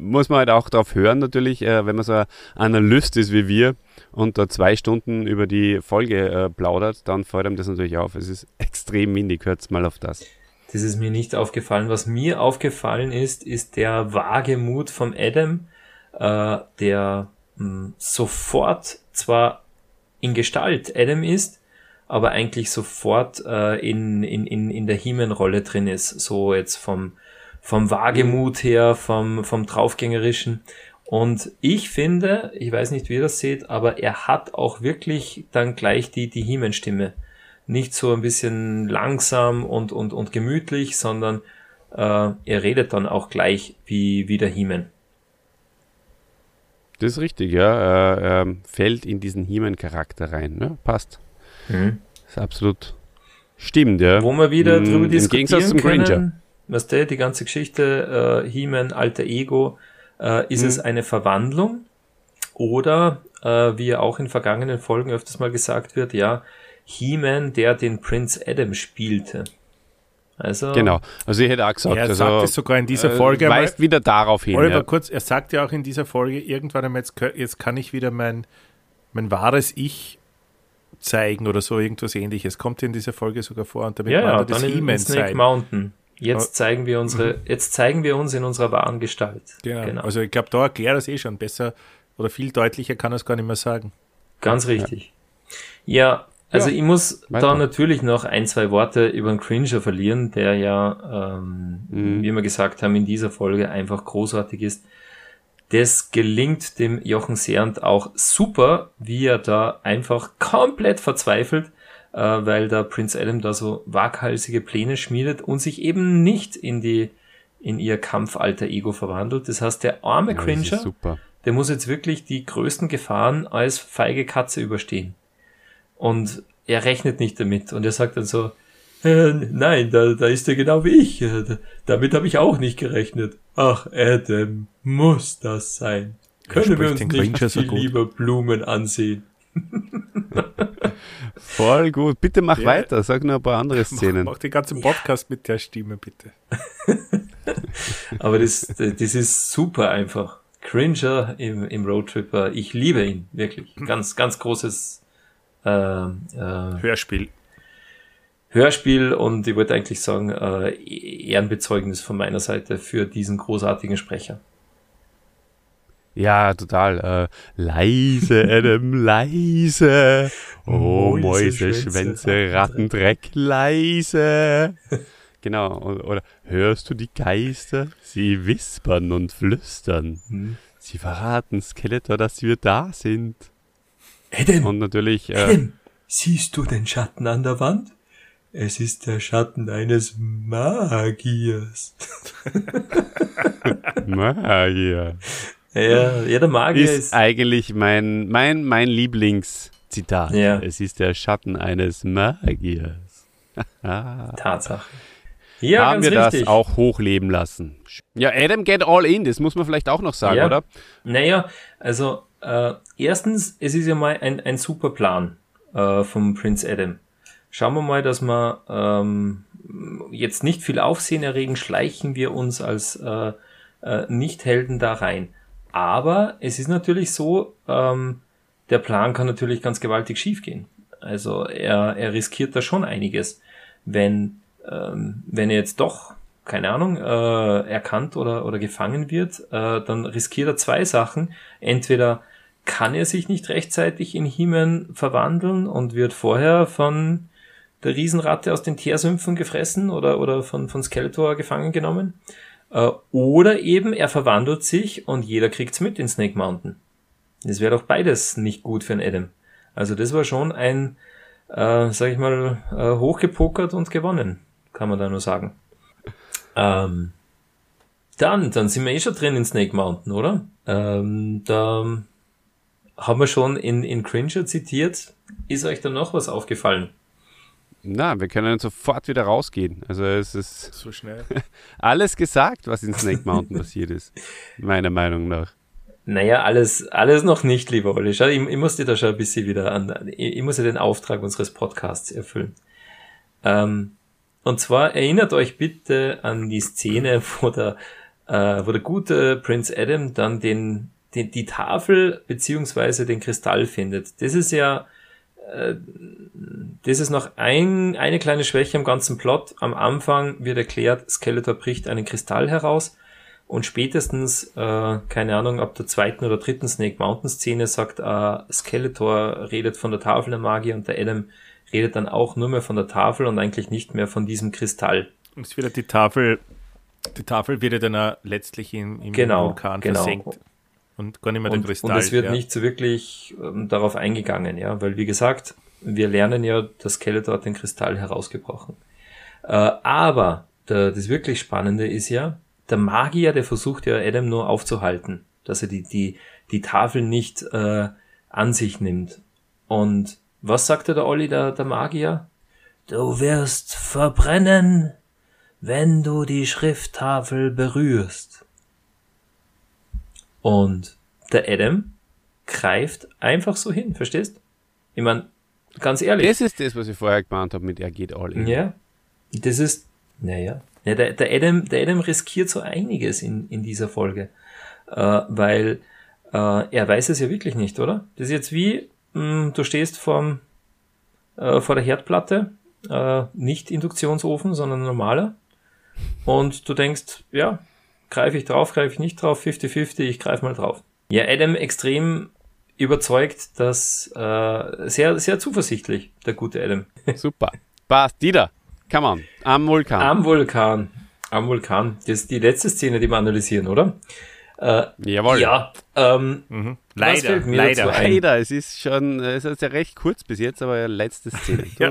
muss man halt auch darauf hören natürlich, äh, wenn man so ein Analyst ist wie wir und da zwei Stunden über die Folge äh, plaudert, dann fällt einem das natürlich auf. Es ist extrem windig, hört's mal auf das. das ist mir nicht aufgefallen. Was mir aufgefallen ist, ist der vage Mut vom Adam, äh, der sofort zwar in Gestalt Adam ist, aber eigentlich sofort äh, in, in, in, in der He-Man-Rolle drin ist. So jetzt vom, vom Wagemut her, vom, vom Draufgängerischen. Und ich finde, ich weiß nicht, wie ihr das seht, aber er hat auch wirklich dann gleich die, die He-Man-Stimme. Nicht so ein bisschen langsam und, und, und gemütlich, sondern äh, er redet dann auch gleich wie, wie der He-Man. Das ist richtig, ja. Er, er fällt in diesen He-Man-Charakter rein. Ja, passt. ist absolut stimmt, ja. Wo wir wieder Mm, drüber Im diskutieren Gegensatz zum können, Granger. weißt du, die ganze Geschichte, äh, He-Man, alter Ego, äh, ist Mhm. es eine Verwandlung oder, äh, wie ja auch in vergangenen Folgen öfters mal gesagt wird, ja, He-Man, der den Prince Adam spielte. Also, Genau. Also ich hätte auch gesagt, Er also, sagt es sogar in dieser äh, Folge einmal. weist wieder darauf hin. Oliver, Ja. kurz, er sagt ja auch in dieser Folge irgendwann einmal, jetzt, jetzt kann ich wieder mein, mein wahres Ich zeigen oder so, irgendwas ähnliches. Kommt in dieser Folge sogar vor und damit ja, ja, er das He-Man Snake. Mountain. Jetzt Ja. zeigen wir unsere, jetzt zeigen wir uns in unserer wahren Gestalt. Genau. Also ich glaube, da erklärt er es eh schon besser oder viel deutlicher kann er es gar nicht mehr sagen. Ganz richtig. Ja, also Ja, ich muss weiter. da natürlich noch ein, zwei Worte über den Cringer verlieren, der ja, ähm, Mhm. wie wir gesagt haben, in dieser Folge einfach großartig ist. Das gelingt dem Jochen Sernd auch super, wie er da einfach komplett verzweifelt, äh, weil der Prince Adam da so waghalsige Pläne schmiedet und sich eben nicht in die in ihr Kampfalter Ego verwandelt. Das heißt, der arme Ja, Cringer, der muss jetzt wirklich die größten Gefahren als feige Katze überstehen. Und er rechnet nicht damit. Und er sagt dann so, äh, nein, da, da ist er genau wie ich. Äh, da, damit habe ich auch nicht gerechnet. Ach, Adam, muss das sein? Können wir uns den nicht Cringer so viel lieber Blumen ansehen? Voll gut. Bitte mach Ja. weiter. Sag nur ein paar andere Szenen. Mach den ganzen Podcast mit der Stimme, bitte. Aber das, das ist super einfach. Cringer im, im Roadtripper, ich liebe ihn, wirklich. Ganz, ganz großes äh, äh, Hörspiel. Hörspiel und ich wollte eigentlich sagen, äh, Ehrenbezeugnis von meiner Seite für diesen großartigen Sprecher. Ja, total. Äh, leise, Adam, leise. Oh, Mäuse, Mäuse, Schwänze, Schwänze, Rattendreck, leise. genau. Oder, oder hörst du die Geister? Sie wispern und flüstern. Hm. Sie verraten Skeletor, dass wir da sind. Adam, Und natürlich, äh, Adam, siehst du den Schatten an der Wand? Es ist der Schatten eines Magiers. Magier. Ja, ja der Magier Ist ist, eigentlich mein, mein, mein Lieblingszitat. Ja. Es ist der Schatten eines Magiers. Tatsache. Ja, haben wir richtig. das auch hochleben lassen. Ja, Adam get all in, das muss man vielleicht auch noch sagen, Ja. oder? Naja, also äh, erstens, es ist ja mal ein, ein super Plan äh, vom Prince Adam. Schauen wir mal, dass wir ähm, jetzt nicht viel Aufsehen erregen, schleichen wir uns als äh, äh, Nicht-Helden da rein. Aber es ist natürlich so, ähm, der Plan kann natürlich ganz gewaltig schiefgehen. Also er, er riskiert da schon einiges. Wenn, ähm, wenn er jetzt doch, keine Ahnung, äh, erkannt oder, oder gefangen wird, äh, dann riskiert er zwei Sachen. Entweder kann er sich nicht rechtzeitig in He-Man verwandeln und wird vorher von der Riesenratte aus den Teersümpfen gefressen oder, oder von, von Skeletor gefangen genommen. Äh, oder eben er verwandelt sich und jeder kriegt's mit in Snake Mountain. Das wäre doch beides nicht gut für einen Adam. Also das war schon ein, äh, sag ich mal, äh, hochgepokert und gewonnen, kann man da nur sagen. Ähm, dann, dann sind wir eh schon drin in Snake Mountain, oder? Ähm, da haben wir schon in, in Cringer zitiert. Ist euch da noch was aufgefallen? Na, wir können sofort wieder rausgehen. Also es ist So schnell. alles gesagt, was in Snake Mountain passiert ist. Meiner Meinung nach. Naja, alles, alles noch nicht, lieber Olli. Schau, ich, ich muss dir da schon ein bisschen wieder an, ich, ich muss ja den Auftrag unseres Podcasts erfüllen. Ähm, und zwar erinnert euch bitte an die Szene, wo der, äh, wo der gute Prince Adam dann den, den, die Tafel beziehungsweise den Kristall findet. Das ist ja, äh, das ist noch ein, eine kleine Schwäche am ganzen Plot. Am Anfang wird erklärt, Skeletor bricht einen Kristall heraus und spätestens, äh, keine Ahnung, ab der zweiten oder dritten Snake Mountain Szene sagt äh, Skeletor redet von der Tafel der Magier und der Adam redet dann auch nur mehr von der Tafel und eigentlich nicht mehr von diesem Kristall. Und es wird die Tafel, die Tafel wird ja dann letztlich im, im Genau, Vulkan genau. versenkt. Und gar nicht mehr der Und, Kristall. und es wird ja. nicht so wirklich ähm, darauf eingegangen, ja, weil wie gesagt, wir lernen ja, dass Skeletor hat den Kristall herausgebrochen. Äh, aber der, das wirklich Spannende ist ja, der Magier, der versucht ja Adam nur aufzuhalten, dass er die, die, die Tafel nicht äh, an sich nimmt. Und was sagte der Olli, der, der Magier? Du wirst verbrennen, wenn du die Schrifttafel berührst. Und der Adam greift einfach so hin, verstehst? Ich meine, ganz ehrlich. Das ist das, was ich vorher gemeint habe mit er geht all in. Ja, das ist, naja, ja, der, der, Adam, der Adam riskiert so einiges in, in dieser Folge, äh, weil äh, er weiß es ja wirklich nicht, oder? Das ist jetzt wie, mh, du stehst vorm, äh, vor der Herdplatte, äh, nicht Induktionsofen, sondern normaler, und du denkst, ja, greife ich drauf, greife ich nicht drauf, 50-50, ich greife mal drauf. Ja, Adam extrem überzeugt, dass äh, sehr, sehr zuversichtlich, der gute Adam. Super. Passt. Dieter, come on. Am Vulkan. Am Vulkan. Am Vulkan. Das ist die letzte Szene, die wir analysieren, oder? Äh, Jawohl. ja. Ähm, Mhm. Leider, leider. Leider, es ist schon, es ist ja recht kurz bis jetzt, aber letzte Szene. Tut Ja.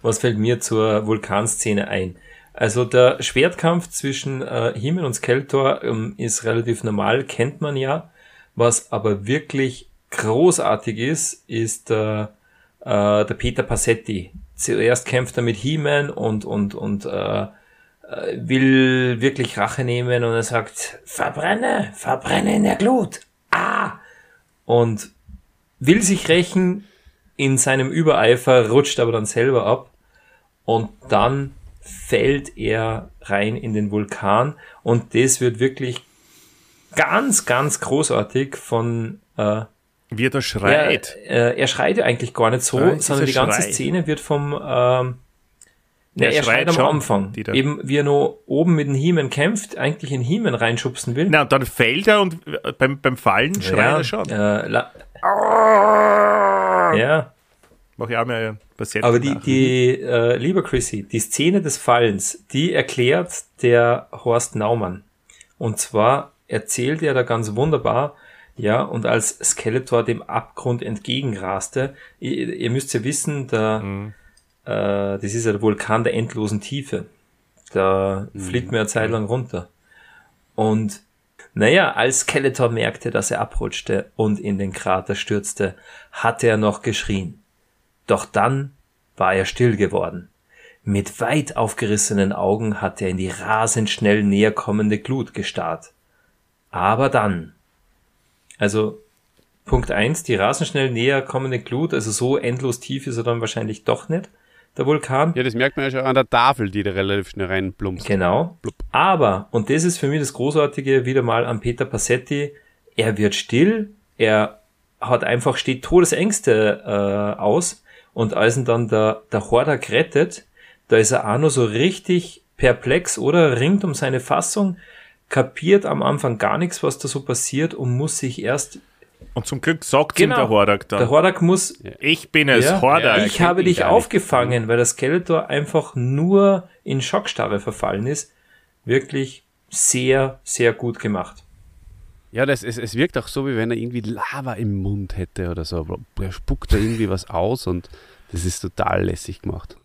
was fällt mir zur Vulkanszene ein? Also der Schwertkampf zwischen äh, Himmel und Skeletor ähm, ist relativ normal, kennt man ja. Was aber wirklich großartig ist, ist äh, äh, der Peter Passetti. Zuerst kämpft er mit He-Man und, und, und äh, äh, will wirklich Rache nehmen und er sagt, verbrenne, verbrenne in der Glut. Ah! Und will sich rächen, in seinem Übereifer rutscht aber dann selber ab und dann fällt er rein in den Vulkan und das wird wirklich ganz, ganz großartig von äh, Wie er da schreit. er, äh, er schreit ja eigentlich gar nicht so, Ja, sondern die ganze Schrei. Szene wird vom ähm, Ja, Der er schreit am schon, Anfang. Dieter. Eben, wie er noch oben mit dem He-Man kämpft, eigentlich in He-Man reinschubsen will. Na, und dann fällt er und äh, beim, beim Fallen schreit er schon. Äh, la ja, Mach ich auch mal Sätze aber die, die äh, lieber Chrissy, die Szene des Fallens, die erklärt der Horst Naumann. Und zwar erzählt er da ganz wunderbar, ja, und als Skeletor dem Abgrund entgegenraste, ihr, ihr müsst ja wissen, der, Mhm. äh, das ist ja der Vulkan der endlosen Tiefe. Da fliegt mir eine Zeit lang runter. Und naja, als Skeletor merkte, dass er abrutschte und in den Krater stürzte, hatte er noch geschrien. Doch dann war er still geworden. Mit weit aufgerissenen Augen hatte er in die rasend schnell näher kommende Glut gestarrt. Aber dann. Also, Punkt eins: die rasend schnell näher kommende Glut, also so endlos tief ist er dann wahrscheinlich doch nicht, der Vulkan. Ja, das merkt man ja schon an der Tafel, die da relativ schnell reinplumpst. Genau. Aber, und das ist für mich das Großartige wieder mal an Peter Passetti, er wird still, er hat einfach, steht Todesängste äh, aus und als ihn dann der, der Hordak rettet, da ist er auch nur so richtig perplex oder ringt um seine Fassung, kapiert am Anfang gar nichts, was da so passiert und muss sich erst, Und zum Glück sagt ihm Genau. der Hordak dann. der Hordak muss ich bin es, ja, Hordak. ich habe dich aufgefangen, weil der Skeletor einfach nur in Schockstarre verfallen ist. Wirklich sehr, sehr gut gemacht. Ja, das, es, es wirkt auch so, wie wenn er irgendwie Lava im Mund hätte oder so. Er spuckt da irgendwie was aus und das ist total lässig gemacht.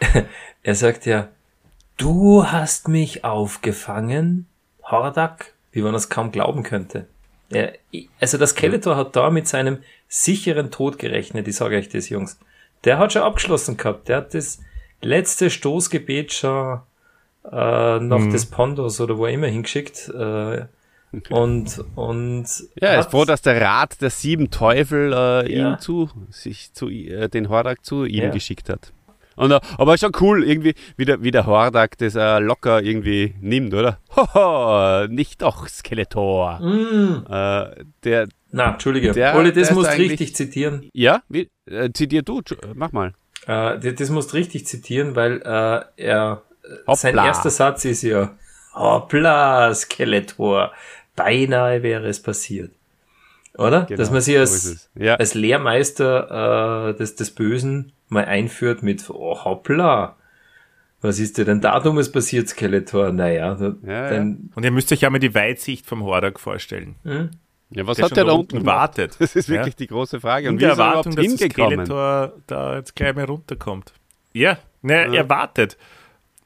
Er sagt ja, du hast mich aufgefangen, Hordak, wie man das kaum glauben könnte. Er, also das Skeletor hat da mit seinem sicheren Tod gerechnet, ich sage euch das, Jungs. Der hat schon abgeschlossen gehabt, der hat das letzte Stoßgebet schon äh, nach Mhm. des Pondos oder wo er immer hingeschickt. Äh, und, und Ja, er ist froh, dass der Rat der sieben Teufel äh, Ja. ihm zu, sich zu, äh, den Hordak zu ihm Ja. geschickt hat. Und, äh, aber schon cool, irgendwie, wie der, wie der Hordak das äh, locker irgendwie nimmt, oder? Hoho, nicht doch, Skeletor. Äh, der, Na, Entschuldige, Der- Ole, das musst richtig zitieren. ja, wie, äh, zitier du, äh, mach mal. Äh, das, das musst richtig zitieren, weil äh, er Hoppla. sein erster Satz ist ja Hoppla, Skeletor. Beinahe wäre es passiert. Oder? Genau, Dass man sich als. Ja. als Lehrmeister äh, des, des Bösen mal einführt mit oh, Hoppla. Was ist dir denn da dummes passiert, Skeletor? Naja, da, Ja, dann, Und ihr müsst euch ja mal die Weitsicht vom Hordak vorstellen. Ja, was Der hat der da unten unten gemacht? wartet. Das ist wirklich Ja. die große Frage. Und In wie der ist er Erwartung, überhaupt dass der hingekommen? Skeletor da jetzt gleich mal runterkommt. Ja, ne, er wartet.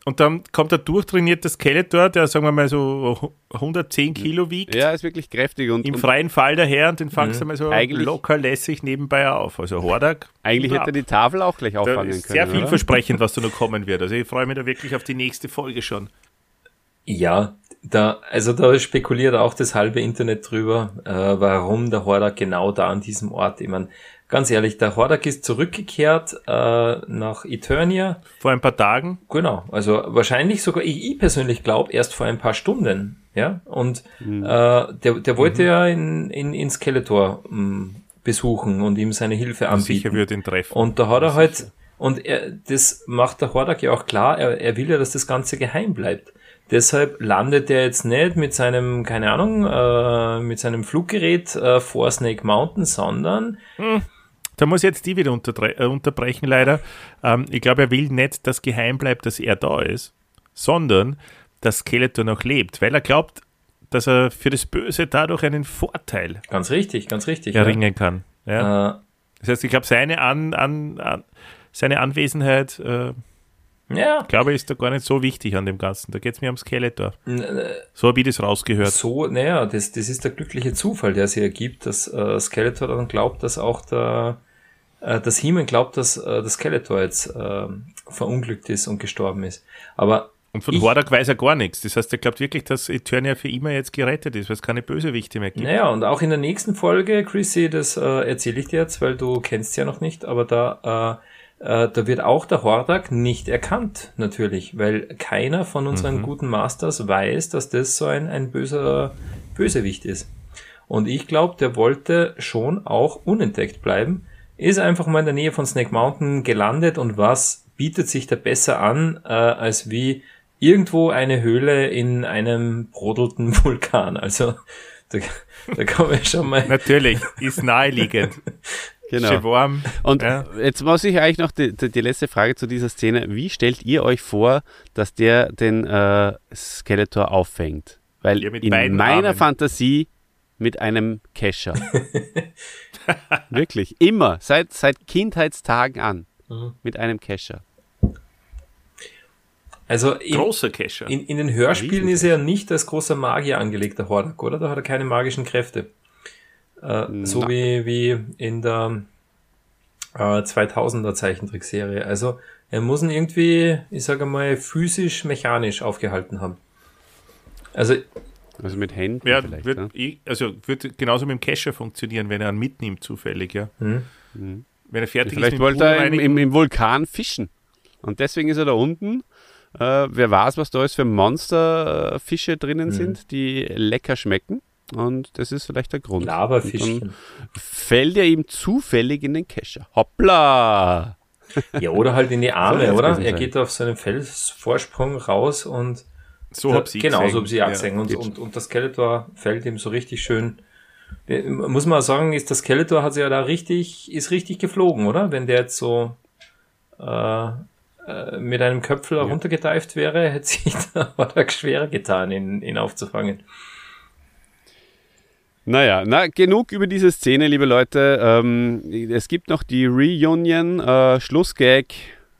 Und dann kommt der durchtrainierte Skeletor, der, sagen wir mal, so 110 Kilo wiegt, Ja, ist wirklich kräftig und, im und freien Fall daher und den fangst du mal so locker lässig nebenbei auf. Also Hordak. eigentlich hätte er die Tafel auch gleich da auffangen ist können. sehr vielversprechend, was da noch kommen wird. Also ich freue mich da wirklich auf die nächste Folge schon. Ja, da, also da spekuliert auch das halbe Internet drüber, äh, warum der Hordak genau da an diesem Ort. Ich mein, ganz ehrlich, der Hordak ist zurückgekehrt äh, nach Eternia. Vor ein paar Tagen. Genau, also wahrscheinlich sogar, ich, ich persönlich glaube, erst vor ein paar Stunden. Ja, und Mhm. äh, der, der wollte ja in, in, in Skeletor mh, besuchen und ihm seine Hilfe anbieten. Sicher wird ihn treffen. Und da hat er halt, und er, das macht der Hordak ja auch klar, er, er will ja, dass das Ganze geheim bleibt. Deshalb landet er jetzt nicht mit seinem, keine Ahnung, äh, mit seinem Fluggerät äh, vor Snake Mountain, sondern Da muss ich jetzt die wieder äh, unterbrechen, leider. Ähm, ich glaube, er will nicht, dass geheim bleibt, dass er da ist, sondern dass Skeletor noch lebt, weil er glaubt, dass er für das Böse dadurch einen Vorteil ganz richtig, ganz richtig. erringen kann. Ja? Ja. Äh, Das heißt, ich glaube, seine, an, an, an, seine Anwesenheit, äh, ja, glaube ich, ist da gar nicht so wichtig an dem Ganzen. Da geht es mir um Skeletor. äh, So habe ich das rausgehört. so, naja, das, das ist der glückliche Zufall, der sich ergibt, dass äh, Skeletor dann glaubt, dass auch der, äh, dass He-Man glaubt, dass äh, der Skeletor jetzt äh, verunglückt ist und gestorben ist. Aber Und von ich- Hordak weiß er gar nichts. Das heißt, er glaubt wirklich, dass Eternia für immer jetzt gerettet ist, weil es keine Bösewichte mehr gibt. Naja, und auch in der nächsten Folge, Chrissy, das äh, erzähle ich dir jetzt, weil du kennst ja noch nicht, aber da, äh, äh, da wird auch der Hordak nicht erkannt, natürlich, weil keiner von unseren guten Masters weiß, dass das so ein, ein böser Bösewicht ist. Und ich glaube, der wollte schon auch unentdeckt bleiben, ist einfach mal in der Nähe von Snake Mountain gelandet und was bietet sich da besser an, äh, als wie irgendwo eine Höhle in einem brodelnden Vulkan. Also da, da kann man schon mal. Natürlich, ist naheliegend. Genau. Und Ja. jetzt muss ich eigentlich noch die, die, die letzte Frage zu dieser Szene. Wie stellt ihr euch vor, dass der den äh, Skeletor auffängt? Weil Ja, mit in meiner Armen. Fantasie mit einem Kescher. Wirklich, immer, seit, seit Kindheitstagen an. Mhm. Mit einem Kescher. Also in, Großer Kescher. in, in den Hörspielen ist er ja nicht als großer Magier angelegt, der Hordak, oder? Da hat er keine magischen Kräfte. Äh, so wie, wie in der äh, 2000er Zeichentrickserie. Also er muss ihn irgendwie, ich sage mal, physisch, mechanisch aufgehalten haben. Also Also mit Händen ja, vielleicht. wird, ne? ich, also wird genauso mit dem Kescher funktionieren, wenn er ihn mitnimmt, zufällig, ja. hm. Wenn er fertig Vielleicht ist mit wollte er im, im, im Vulkan fischen. Und deswegen ist er da unten. Äh, wer weiß, was da ist für Monsterfische drinnen Mhm. sind, die lecker schmecken. Und das ist vielleicht der Grund. Lavafischchen. fällt er ihm zufällig in den Kescher. Hoppla! Ja, oder halt in die Arme, oder? Er geht auf so einen Felsvorsprung raus und So hab ich genau, so habe ich auch Ja. gesehen. Und, und, und das Skeletor fällt ihm so richtig schön. Äh, Muss man auch sagen, ist das Skeletor hat sich ja da richtig, ist richtig geflogen, oder? Wenn der jetzt so äh, äh, mit einem Köpfel runtergeteift wäre, hätte sich da Hordak schwer getan, ihn, ihn aufzufangen. Naja, na, genug über diese Szene, liebe Leute. Ähm, es gibt noch die Reunion, äh, Schlussgag.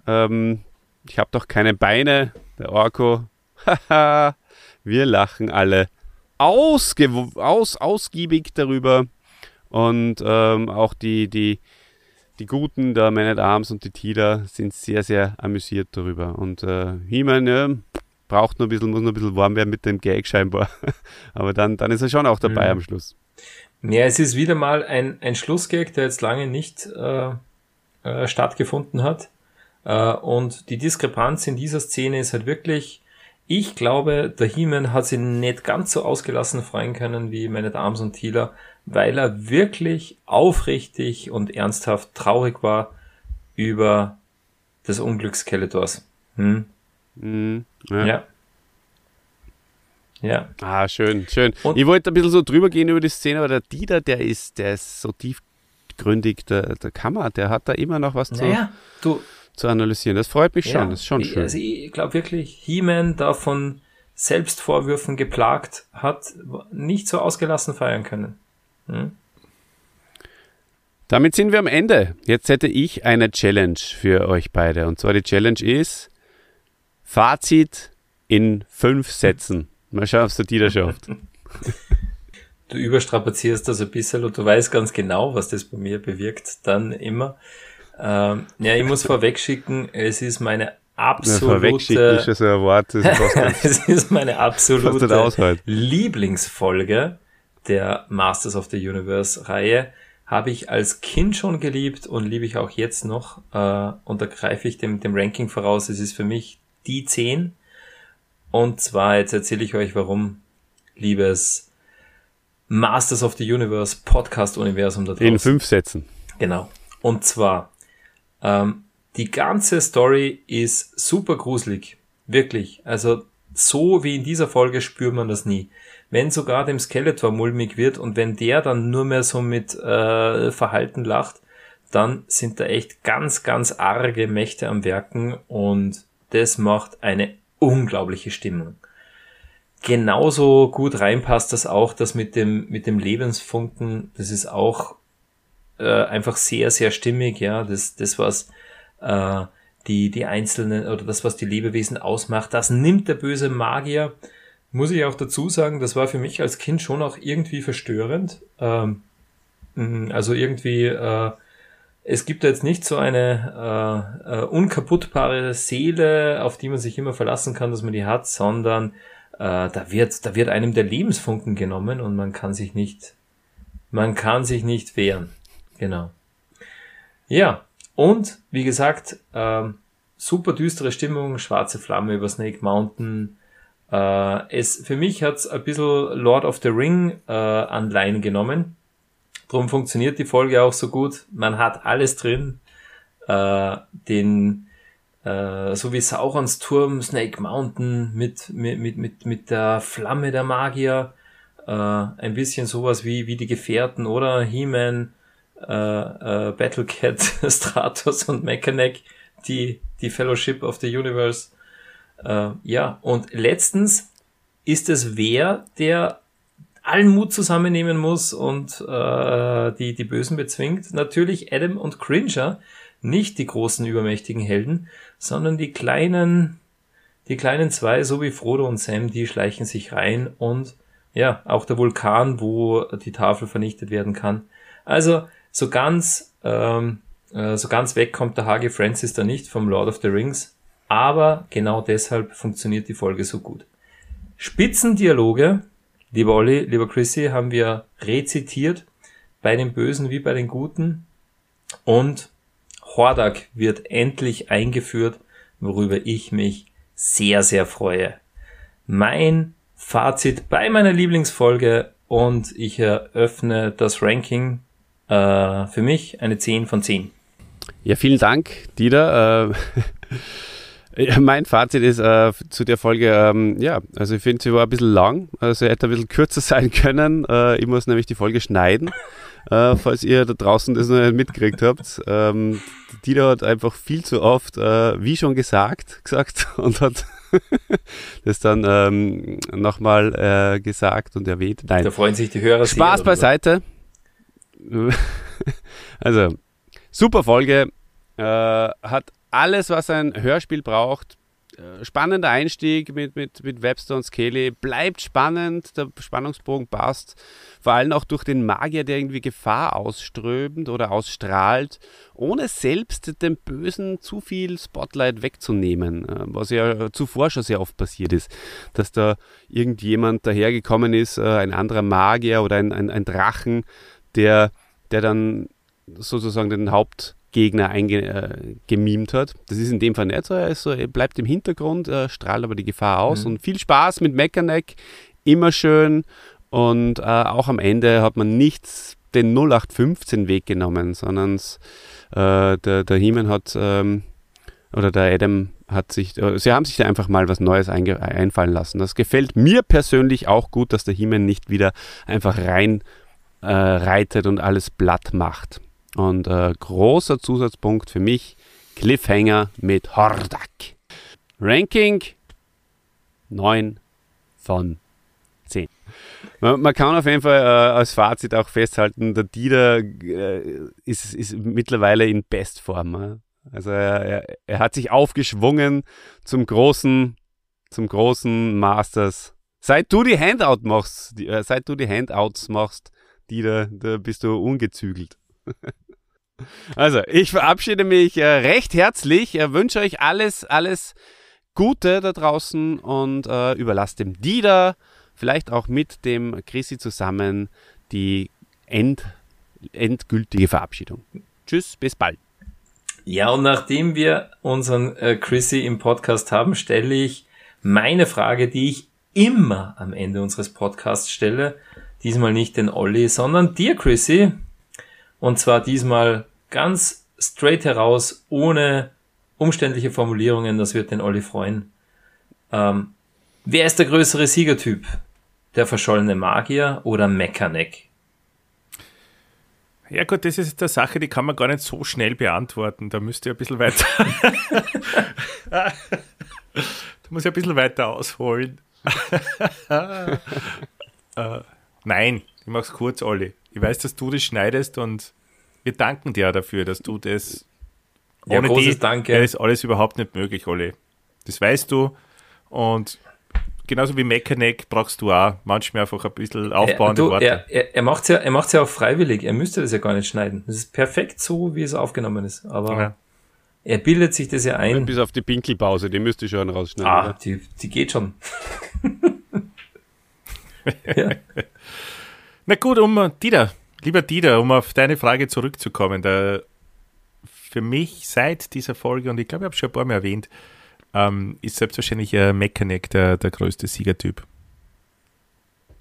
Ähm, ich habe doch keine Beine, der Orko. Haha, wir lachen alle ausgew- aus, ausgiebig darüber. Und ähm, auch die, die, die Guten, der Man at Arms und die Tila sind sehr, sehr amüsiert darüber. Und äh, He-Man ja, braucht noch ein bisschen, muss noch ein bisschen warm werden mit dem Gag scheinbar. Aber dann, dann ist er schon auch dabei Mhm. am Schluss. Ja, es ist wieder mal ein, ein Schlussgag, der jetzt lange nicht äh, äh, stattgefunden hat. Äh, und die Diskrepanz in dieser Szene ist halt wirklich, ich glaube, der He-Man hat sich nicht ganz so ausgelassen freuen können wie meine Arms und Tila, weil er wirklich aufrichtig und ernsthaft traurig war über das Unglück Skeletors. Hm? Mhm. Ja. Ja. Ja. Ah, schön, schön. Und- ich wollte ein bisschen so drüber gehen über die Szene, aber der Dieter, der ist, der ist so tiefgründig, der, der Kammer, der hat da immer noch was zu, Naja, du, zu analysieren. Das freut mich schon, das ist schon ich- schön. Also ich glaube wirklich, He-Man da von Selbstvorwürfen geplagt hat, nicht so ausgelassen feiern können. Hm? Damit sind wir am Ende. Jetzt hätte ich eine Challenge für euch beide. Und zwar die Challenge ist Fazit in fünf Sätzen. Mal schauen, ob es der Dieter schafft. Du überstrapazierst das ein bisschen und du weißt ganz genau, was das bei mir bewirkt, dann immer. Ähm, ja, ich muss vorwegschicken, es ist meine ist absolute, schon so ein Wort, das ganz es ist meine absolute. Lieblingsfolge der Masters of the Universe Reihe. Habe ich als Kind schon geliebt und liebe ich auch jetzt noch. Äh, und da greife ich dem, dem Ranking voraus. Es ist für mich die 10. Und zwar, jetzt erzähle ich euch, warum, liebes Masters of the Universe Podcast-Universum da draußen. In fünf Sätzen. Genau. Und zwar, ähm, die ganze Story ist super gruselig. Wirklich. Also, so wie in dieser Folge spürt man das nie. Wenn sogar dem Skeletor mulmig wird und wenn der dann nur mehr so mit äh, Verhalten lacht, dann sind da echt ganz, ganz arge Mächte am Werken und das macht eine unglaubliche Stimmung. Genauso gut reinpasst das auch, das mit dem, mit dem Lebensfunken, das ist auch äh, einfach sehr, sehr stimmig, ja, das, das was äh, die, die einzelnen oder das, was die Lebewesen ausmacht, das nimmt der böse Magier. Muss ich auch dazu sagen, das war für mich als Kind schon auch irgendwie verstörend. Ähm, mh, also irgendwie, äh, es gibt jetzt nicht so eine äh, äh, unkaputtbare Seele, auf die man sich immer verlassen kann, dass man die hat, sondern äh, da wird, da wird einem der Lebensfunken genommen und man kann sich nicht, man kann sich nicht wehren. Genau. Ja, und wie gesagt, ähm, super düstere Stimmung, schwarze Flamme über Snake Mountain. Äh, es, für mich hat's ein bisschen Lord of the Ring äh, Anleihen genommen. Drum funktioniert die Folge auch so gut. Man hat alles drin. Äh, den äh, so wie Saurons Turm, Snake Mountain mit, mit, mit, mit, mit der Flamme der Magier, äh, ein bisschen sowas wie, wie die Gefährten oder He-Man, äh, äh, Battlecat, Stratos und Mechanic, die, die Fellowship of the Universe. Äh, ja, und letztens ist es wer, der allen Mut zusammennehmen muss und äh, die, die Bösen bezwingt. Natürlich Adam und Cringer, nicht die großen übermächtigen Helden, sondern die kleinen, die kleinen zwei, so wie Frodo und Sam, die schleichen sich rein und ja, auch der Vulkan, wo die Tafel vernichtet werden kann. Also so ganz, ähm, äh, so ganz weg kommt der Hage Francis da nicht vom Lord of the Rings, aber genau deshalb funktioniert die Folge so gut. Spitzendialoge, lieber Olli, lieber Chrissy, haben wir rezitiert, bei den Bösen wie bei den Guten. Und Hordak wird endlich eingeführt, worüber ich mich sehr, sehr freue. Mein Fazit bei meiner Lieblingsfolge und ich eröffne das Ranking äh, für mich eine 10 von 10. Ja, vielen Dank, Dieter. Äh, mein Fazit ist äh, zu der Folge, ähm, ja, also ich finde, sie war ein bisschen lang, also hätte ein bisschen kürzer sein können. Äh, ich muss nämlich die Folge schneiden, äh, falls ihr da draußen das noch nicht mitgekriegt habt. Ähm, Dieter hat einfach viel zu oft, äh, wie schon gesagt, gesagt und hat das dann ähm, nochmal äh, gesagt und erwähnt. Nein. Da freuen sich die Hörer Spaß sehr beiseite. also, super Folge. Äh, hat alles, was ein Hörspiel braucht. Äh, spannender Einstieg mit, mit, mit Webster und Skelly. Bleibt spannend, der Spannungsbogen passt. Vor allem auch durch den Magier, der irgendwie Gefahr ausströmt oder ausstrahlt, ohne selbst dem Bösen zu viel Spotlight wegzunehmen. Äh, was ja zuvor schon sehr oft passiert ist. Dass da irgendjemand dahergekommen ist, äh, ein anderer Magier oder ein, ein, ein Drachen, der, der dann sozusagen den Hauptgegner eingemimt äh, hat. Das ist in dem Fall nicht so. Er, so, er bleibt im Hintergrund, äh, strahlt aber die Gefahr aus. Mhm. Und viel Spaß mit Mechaneck, immer schön. Und äh, auch am Ende hat man nicht den 0815-Weg genommen, sondern äh, der, der Heeman hat, ähm, oder der Adam hat sich, äh, sie haben sich da einfach mal was Neues einfallen lassen. Das gefällt mir persönlich auch gut, dass der Heeman nicht wieder einfach rein äh, reitet und alles platt macht. Und äh, großer Zusatzpunkt für mich, Cliffhanger mit Hordak. Ranking 9 von 10. Man, man kann auf jeden Fall äh, als Fazit auch festhalten, der Dieter äh, ist, ist mittlerweile in Bestform. Also er, er, hat sich aufgeschwungen zum großen, zum großen Masters. Seit du die Handout machst, äh, seit du die Handouts machst, die da, da bist du ungezügelt. also, ich verabschiede mich äh, recht herzlich, wünsche euch alles, alles Gute da draußen und äh, überlasst dem Dieter, vielleicht auch mit dem Chrissy zusammen, die end, endgültige Verabschiedung. Tschüss, bis bald. Ja, und nachdem wir unseren äh, Chrissy im Podcast haben, stelle ich meine Frage, die ich immer am Ende unseres Podcasts stelle. Diesmal nicht den Olli, sondern dir, Chrissy. Und zwar diesmal ganz straight heraus, ohne umständliche Formulierungen. Das wird den Olli freuen. Ähm, wer ist der größere Siegertyp? Der verschollene Magier oder Mechaneck? Ja gut, das ist eine Sache, die kann man gar nicht so schnell beantworten. Da müsst ihr ein bisschen weiter. da muss ich ein bisschen weiter ausholen. äh, Nein, ich mach's kurz, Olli. Ich weiß, dass du das schneidest und wir danken dir dafür, dass du das. Ja, ohne großes die, Danke. ist alles überhaupt nicht möglich, Olli. Das weißt du. Und genauso wie Mechaneck brauchst du auch manchmal einfach ein bisschen aufbauende er, du, Worte. Er, er, er macht es ja, er macht's ja auch freiwillig. Er müsste das ja gar nicht schneiden. Das ist perfekt so, wie es aufgenommen ist. Aber ja. er bildet sich das ja ein. Bis auf die Pinkelpause, die müsste ich schon rausschneiden. Ah, die, die geht schon. ja. Na gut, um Dieter, lieber Dieter, um auf deine Frage zurückzukommen, der, für mich seit dieser Folge, und ich glaube, ich habe es schon ein paar Mal erwähnt, ähm, ist selbstverständlich äh, Mechaneck der, der größte Siegertyp.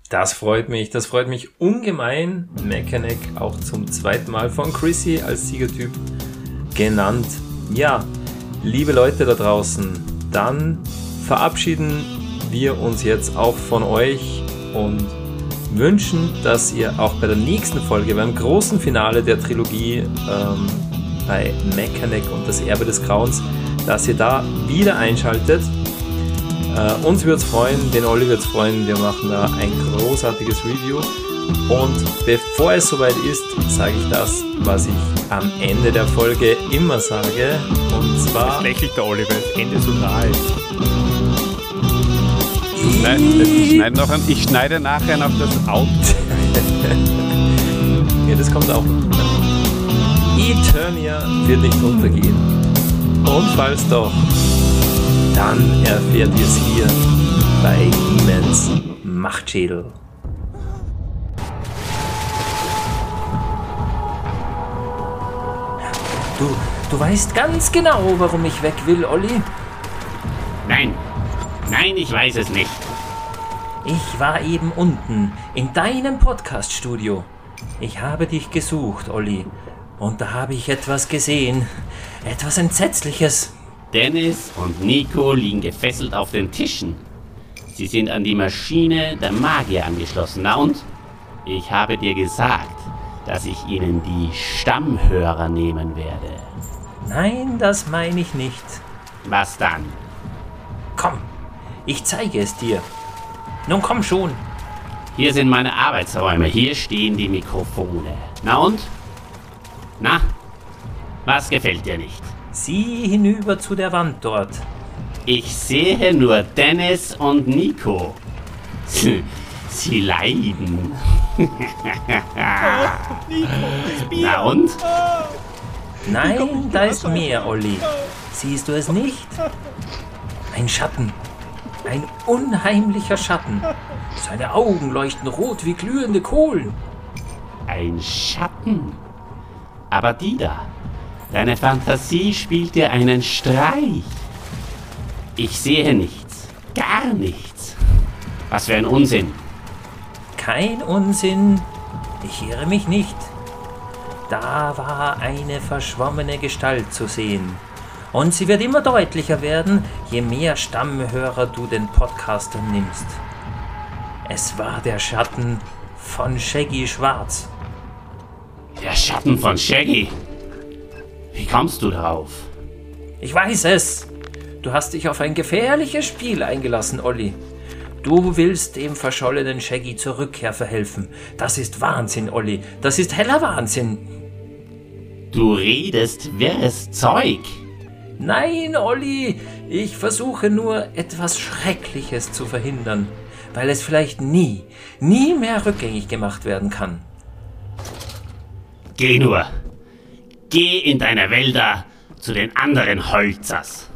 Das freut mich, das freut mich ungemein. Mechaneck auch zum zweiten Mal von Chrissy als Siegertyp genannt. Ja, Liebe Leute da draußen, dann verabschieden wir uns jetzt auch von euch und wünschen, dass ihr auch bei der nächsten Folge, beim großen Finale der Trilogie ähm, bei Mechanic und das Erbe des Grauens, dass ihr da wieder einschaltet. Äh, uns würde es freuen, den Olli wird es freuen, wir machen da ein großartiges Review. Und bevor es soweit ist, sage ich das, was ich am Ende der Folge immer sage. Und zwar. Lächelt der Olli, weil das Ende so nah ist. Nein, ich schneide, noch an, ich schneide nachher noch das Auto. ja, das kommt auch noch. Eternia wird nicht untergehen. Und falls doch, dann erfährt ihr es hier bei Demons Machtschädel. Du, du weißt ganz genau, warum ich weg will, Olli. Nein, nein, ich weiß es nicht. Ich war eben unten in deinem Podcast-Studio. Ich habe dich gesucht, Olli. Und da habe ich etwas gesehen. Etwas Entsetzliches. Dennis und Nico liegen gefesselt auf den Tischen. Sie sind an die Maschine der Magier angeschlossen. Na und? Ich habe dir gesagt, dass ich ihnen die Stammhörer nehmen werde. Nein, das meine ich nicht. Was dann? Komm, ich zeige es dir. Nun komm schon. Hier sind meine Arbeitsräume. Hier stehen die Mikrofone. Na und? Na? Was gefällt dir nicht? Sieh hinüber zu der Wand dort. Ich sehe nur Dennis und Nico. Sie, leiden. Na und? Nein, da ist mehr, Olli. Siehst du es nicht? Ein Schatten. Ein unheimlicher Schatten. Seine Augen leuchten rot wie glühende Kohlen. Ein Schatten? Aber die da, deine Fantasie spielt dir einen Streich. Ich sehe nichts, gar nichts. Was für ein Unsinn. Kein Unsinn. Ich irre mich nicht. Da war eine verschwommene Gestalt zu sehen. Und sie wird immer deutlicher werden, je mehr Stammhörer du den Podcaster nimmst. Es war der Schatten von Shaggy Schwarz. Der Schatten von Shaggy. Wie kommst du darauf? Ich weiß es. Du hast dich auf ein gefährliches Spiel eingelassen, Olli. Du willst dem verschollenen Shaggy zur Rückkehr verhelfen. Das ist Wahnsinn, Olli. Das ist heller Wahnsinn. Du redest wirres Zeug. Nein, Olli, ich versuche nur etwas Schreckliches zu verhindern, weil es vielleicht nie, nie mehr rückgängig gemacht werden kann. Geh nur. Geh in deine Wälder zu den anderen Holzers.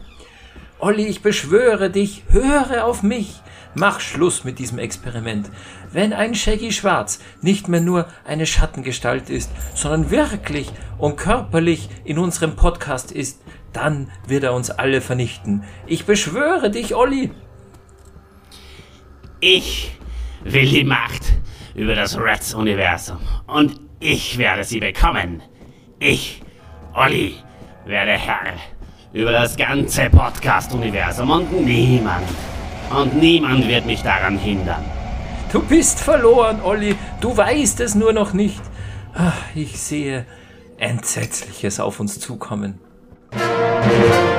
Olli, ich beschwöre dich, höre auf mich. Mach Schluss mit diesem Experiment. Wenn ein Shaggy Schwarz nicht mehr nur eine Schattengestalt ist, sondern wirklich und körperlich in unserem Podcast ist, dann wird er uns alle vernichten. Ich beschwöre dich, Olli. Ich will die Macht über das Rats-Universum. Und ich werde sie bekommen. Ich, Olli, werde Herr über das ganze Podcast-Universum und niemand, und niemand wird mich daran hindern. Du bist verloren, Olli. Du weißt es nur noch nicht. Ach, ich sehe Entsetzliches auf uns zukommen. Thank you.